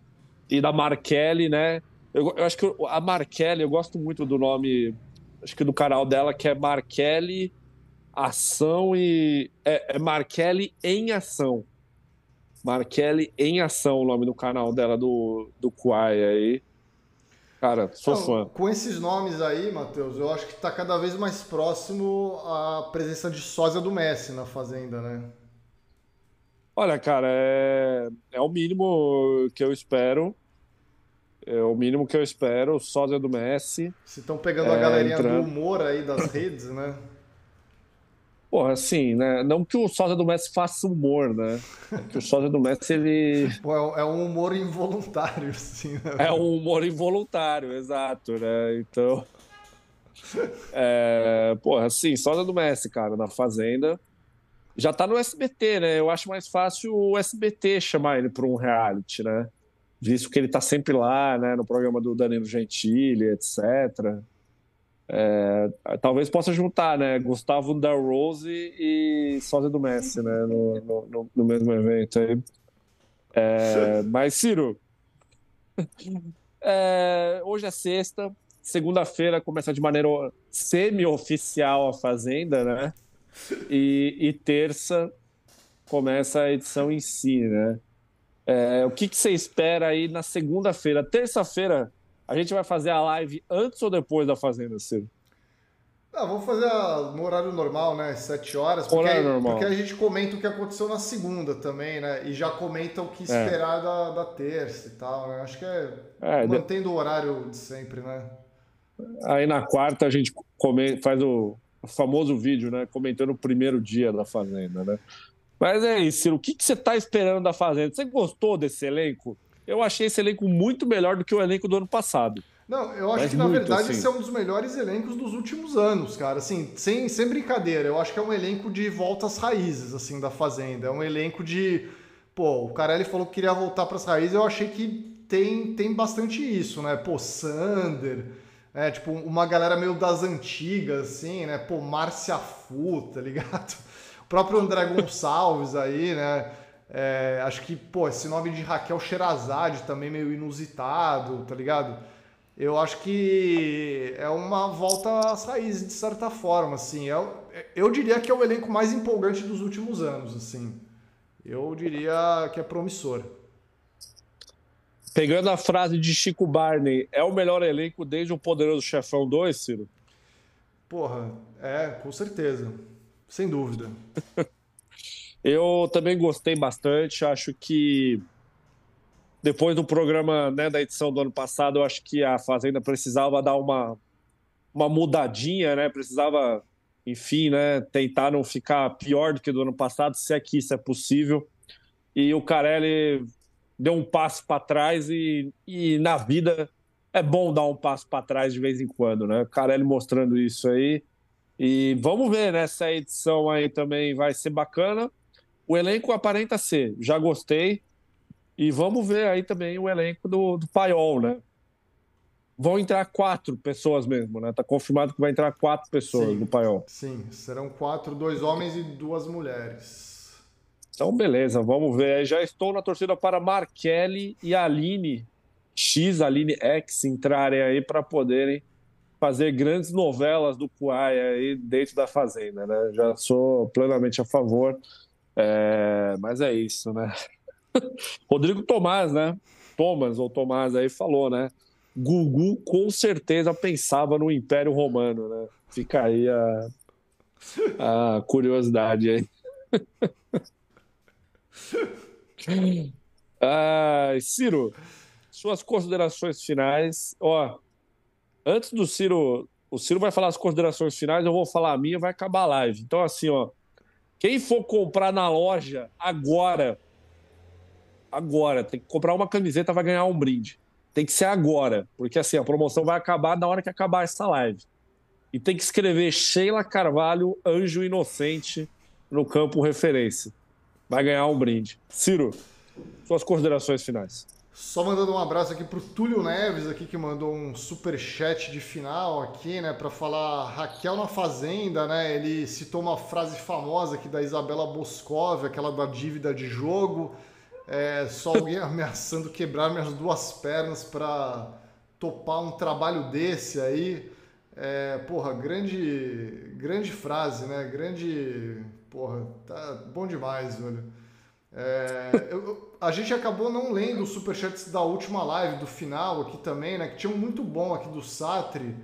e da Markelly, né? Eu, eu acho que a Markelly, eu gosto muito do nome, acho que do canal dela, que é Markelly Ação e. É, é em Ação. Markelly em Ação, o nome do canal dela, do, do Kuai aí. Cara, sou Não, fã. Com esses nomes aí, Matheus, eu acho que tá cada vez mais próximo a presença de sósia do Messi na Fazenda, né? Olha, cara, é, é o mínimo que eu espero. É o mínimo que eu espero. Sósia do Messi. Se estão pegando a É, galerinha entrando. do humor aí das redes, né? Porra, assim, né? Não que o Sósia do Messi faça humor, né? É que o Sósia do Messi, ele Pô, é, é um humor involuntário, assim, né? é um humor involuntário, exato, né? Então. É, porra, assim, Sósia do Messi, cara, na Fazenda. Já tá no SBT, né? Eu acho mais fácil o SBT chamar ele para um reality, né? Visto que ele tá sempre lá, né? No programa do Danilo Gentili, etc. É, talvez possa juntar, né? Gustavo da Rose e Sósia do Messi, né? No, no- no- no mesmo evento aí. É, mas, Ciro, é, hoje é sexta, segunda-feira começa de maneira semi-oficial a Fazenda, né? E, e terça começa a edição em si, né? É, o que, que você espera aí na segunda-feira? Terça-feira, a gente vai fazer a live antes ou depois da Fazenda, Ciro? Ah, vamos fazer a- no horário normal, né? 7 horas. Porque, Horário normal. porque a gente comenta o que aconteceu na segunda também, né? E já comenta o que esperar da, da terça e tal, né? Acho que é, É, de- mantendo o horário de sempre, né? Aí na quarta a gente come- faz o famoso vídeo, né? Comentando o primeiro dia da Fazenda, né? Mas é isso, Ciro. O que, que você tá esperando da Fazenda? Você gostou desse elenco? Eu achei esse elenco muito melhor do que o elenco do ano passado. Não, eu acho Mas que na muito, verdade assim. esse é um dos melhores elencos dos últimos anos, cara. Assim, sem, sem brincadeira, eu acho que é um elenco de volta às raízes, assim, da Fazenda. É um elenco de. Pô, o Carelli falou que queria voltar para as raízes, eu achei que tem, tem bastante isso, né? Pô, Sander, é, tipo, uma galera meio das antigas, assim, né? Pô, Márcia Fu, tá ligado? Próprio André Gonçalves aí, né? É, acho que, pô, esse nome de Raquel Sherazade também meio inusitado, tá ligado? eu acho que é uma volta às raízes, de certa forma, assim. Eu, eu diria que é o elenco mais empolgante dos últimos anos, assim. Eu diria que é promissor. Pegando a frase de Chico Barney, é o melhor elenco desde o Poderoso Chefão 2, Ciro? Porra, é, com certeza. Sem dúvida. eu também gostei bastante. Acho que depois do programa, né, da edição do ano passado, eu acho que a Fazenda precisava dar uma, uma mudadinha, né? Precisava, enfim, né, tentar não ficar pior do que do ano passado, se é que isso é possível. E o Carelli deu um passo para trás e, e na vida é bom dar um passo para trás de vez em quando, né? O Carelli mostrando isso aí. E vamos ver, né? Essa edição aí também vai ser bacana. O elenco aparenta ser, já gostei. E vamos ver aí também o elenco do, do Paiol, né? Vão entrar quatro pessoas mesmo, né? Tá confirmado que vai entrar quatro pessoas sim, do Paiol. Sim, serão quatro, dois homens e duas mulheres. Então, beleza, vamos ver. Já estou na torcida para Markelli e Aline X, Aline X entrarem aí para poderem fazer grandes novelas do Kuai aí dentro da Fazenda, né? Já sou plenamente a favor. É... Mas é isso, né? Rodrigo Tomás, né? Thomas ou Tomás aí falou, né? Gugu com certeza pensava no Império Romano, né? Fica aí a, a curiosidade aí. ah, Ciro, suas considerações finais. Ó, antes do Ciro, o Ciro vai falar as considerações finais, eu vou falar a minha, vai acabar a live. Então, assim, ó, quem for comprar na loja agora, agora, tem que comprar uma camiseta, vai ganhar um brinde. Tem que ser agora, porque assim, a promoção vai acabar na hora que acabar essa live. E tem que escrever Sheila Carvalho, Anjo Inocente, no campo referência vai ganhar um brinde. Ciro, suas considerações finais. Só mandando um abraço aqui pro Túlio Neves aqui que mandou um super chat de final aqui, né, para falar Raquel na fazenda, né? Ele citou uma frase famosa aqui da Isabela Boscov, aquela da dívida de jogo, é, só alguém ameaçando quebrar minhas duas pernas para topar um trabalho desse aí. É, porra, grande grande frase, né? Grande Porra, tá bom demais, velho. É, eu, a gente acabou não lendo os superchats da última live, do final aqui também, né? Que tinha um muito bom aqui do Satri,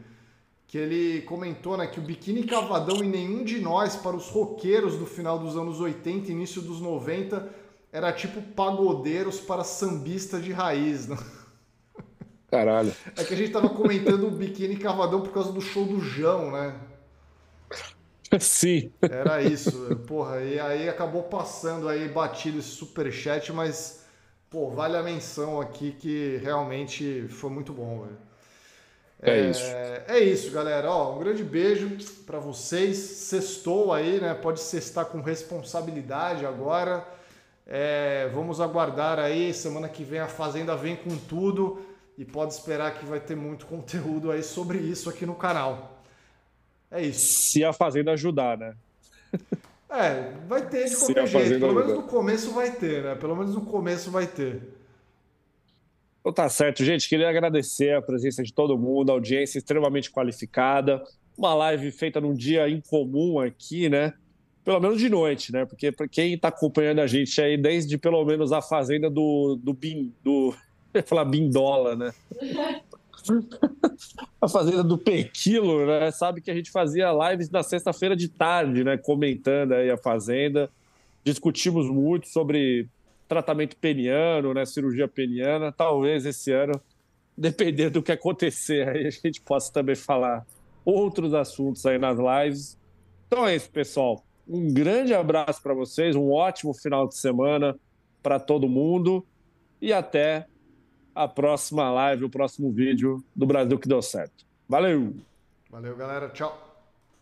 que ele comentou né, que o biquíni cavadão e nenhum de nós para os roqueiros do final dos anos 80 início dos 90 era tipo pagodeiros para sambista de raiz, né? Caralho. É que a gente tava comentando o biquíni cavadão por causa do show do João, né? Sim. Era isso. Porra, e aí acabou passando aí batido esse superchat, mas, pô, vale a menção aqui que realmente foi muito bom, velho. É, é, isso. É isso, galera. Ó, um grande beijo para vocês. Sextou aí, né? Pode sextar com responsabilidade agora. É, vamos aguardar aí. Semana que vem a Fazenda vem com tudo e pode esperar que vai ter muito conteúdo aí sobre isso aqui no canal. É isso. Se a Fazenda ajudar, né? É, vai ter de qualquer jeito. Pelo menos no começo vai ter, né? Pelo menos no começo vai ter. Então tá certo, gente. Queria agradecer a presença de todo mundo, a audiência extremamente qualificada. Uma live feita num dia incomum aqui, né? Pelo menos de noite, né? Porque para quem está acompanhando a gente aí desde pelo menos a fazenda do, do Bim, do. Eu ia falar Bindola, né? a fazenda do Pequilo, né? Sabe que a gente fazia lives na sexta-feira de tarde, né? Comentando aí a fazenda. Discutimos muito sobre tratamento peniano, né? Cirurgia peniana. Talvez esse ano, dependendo do que acontecer, aí a gente possa também falar outros assuntos aí nas lives. Então é isso, pessoal. Um grande abraço para vocês, um ótimo final de semana para todo mundo e até a próxima live, o próximo vídeo do Brasil que deu certo. Valeu! Valeu, galera. Tchau.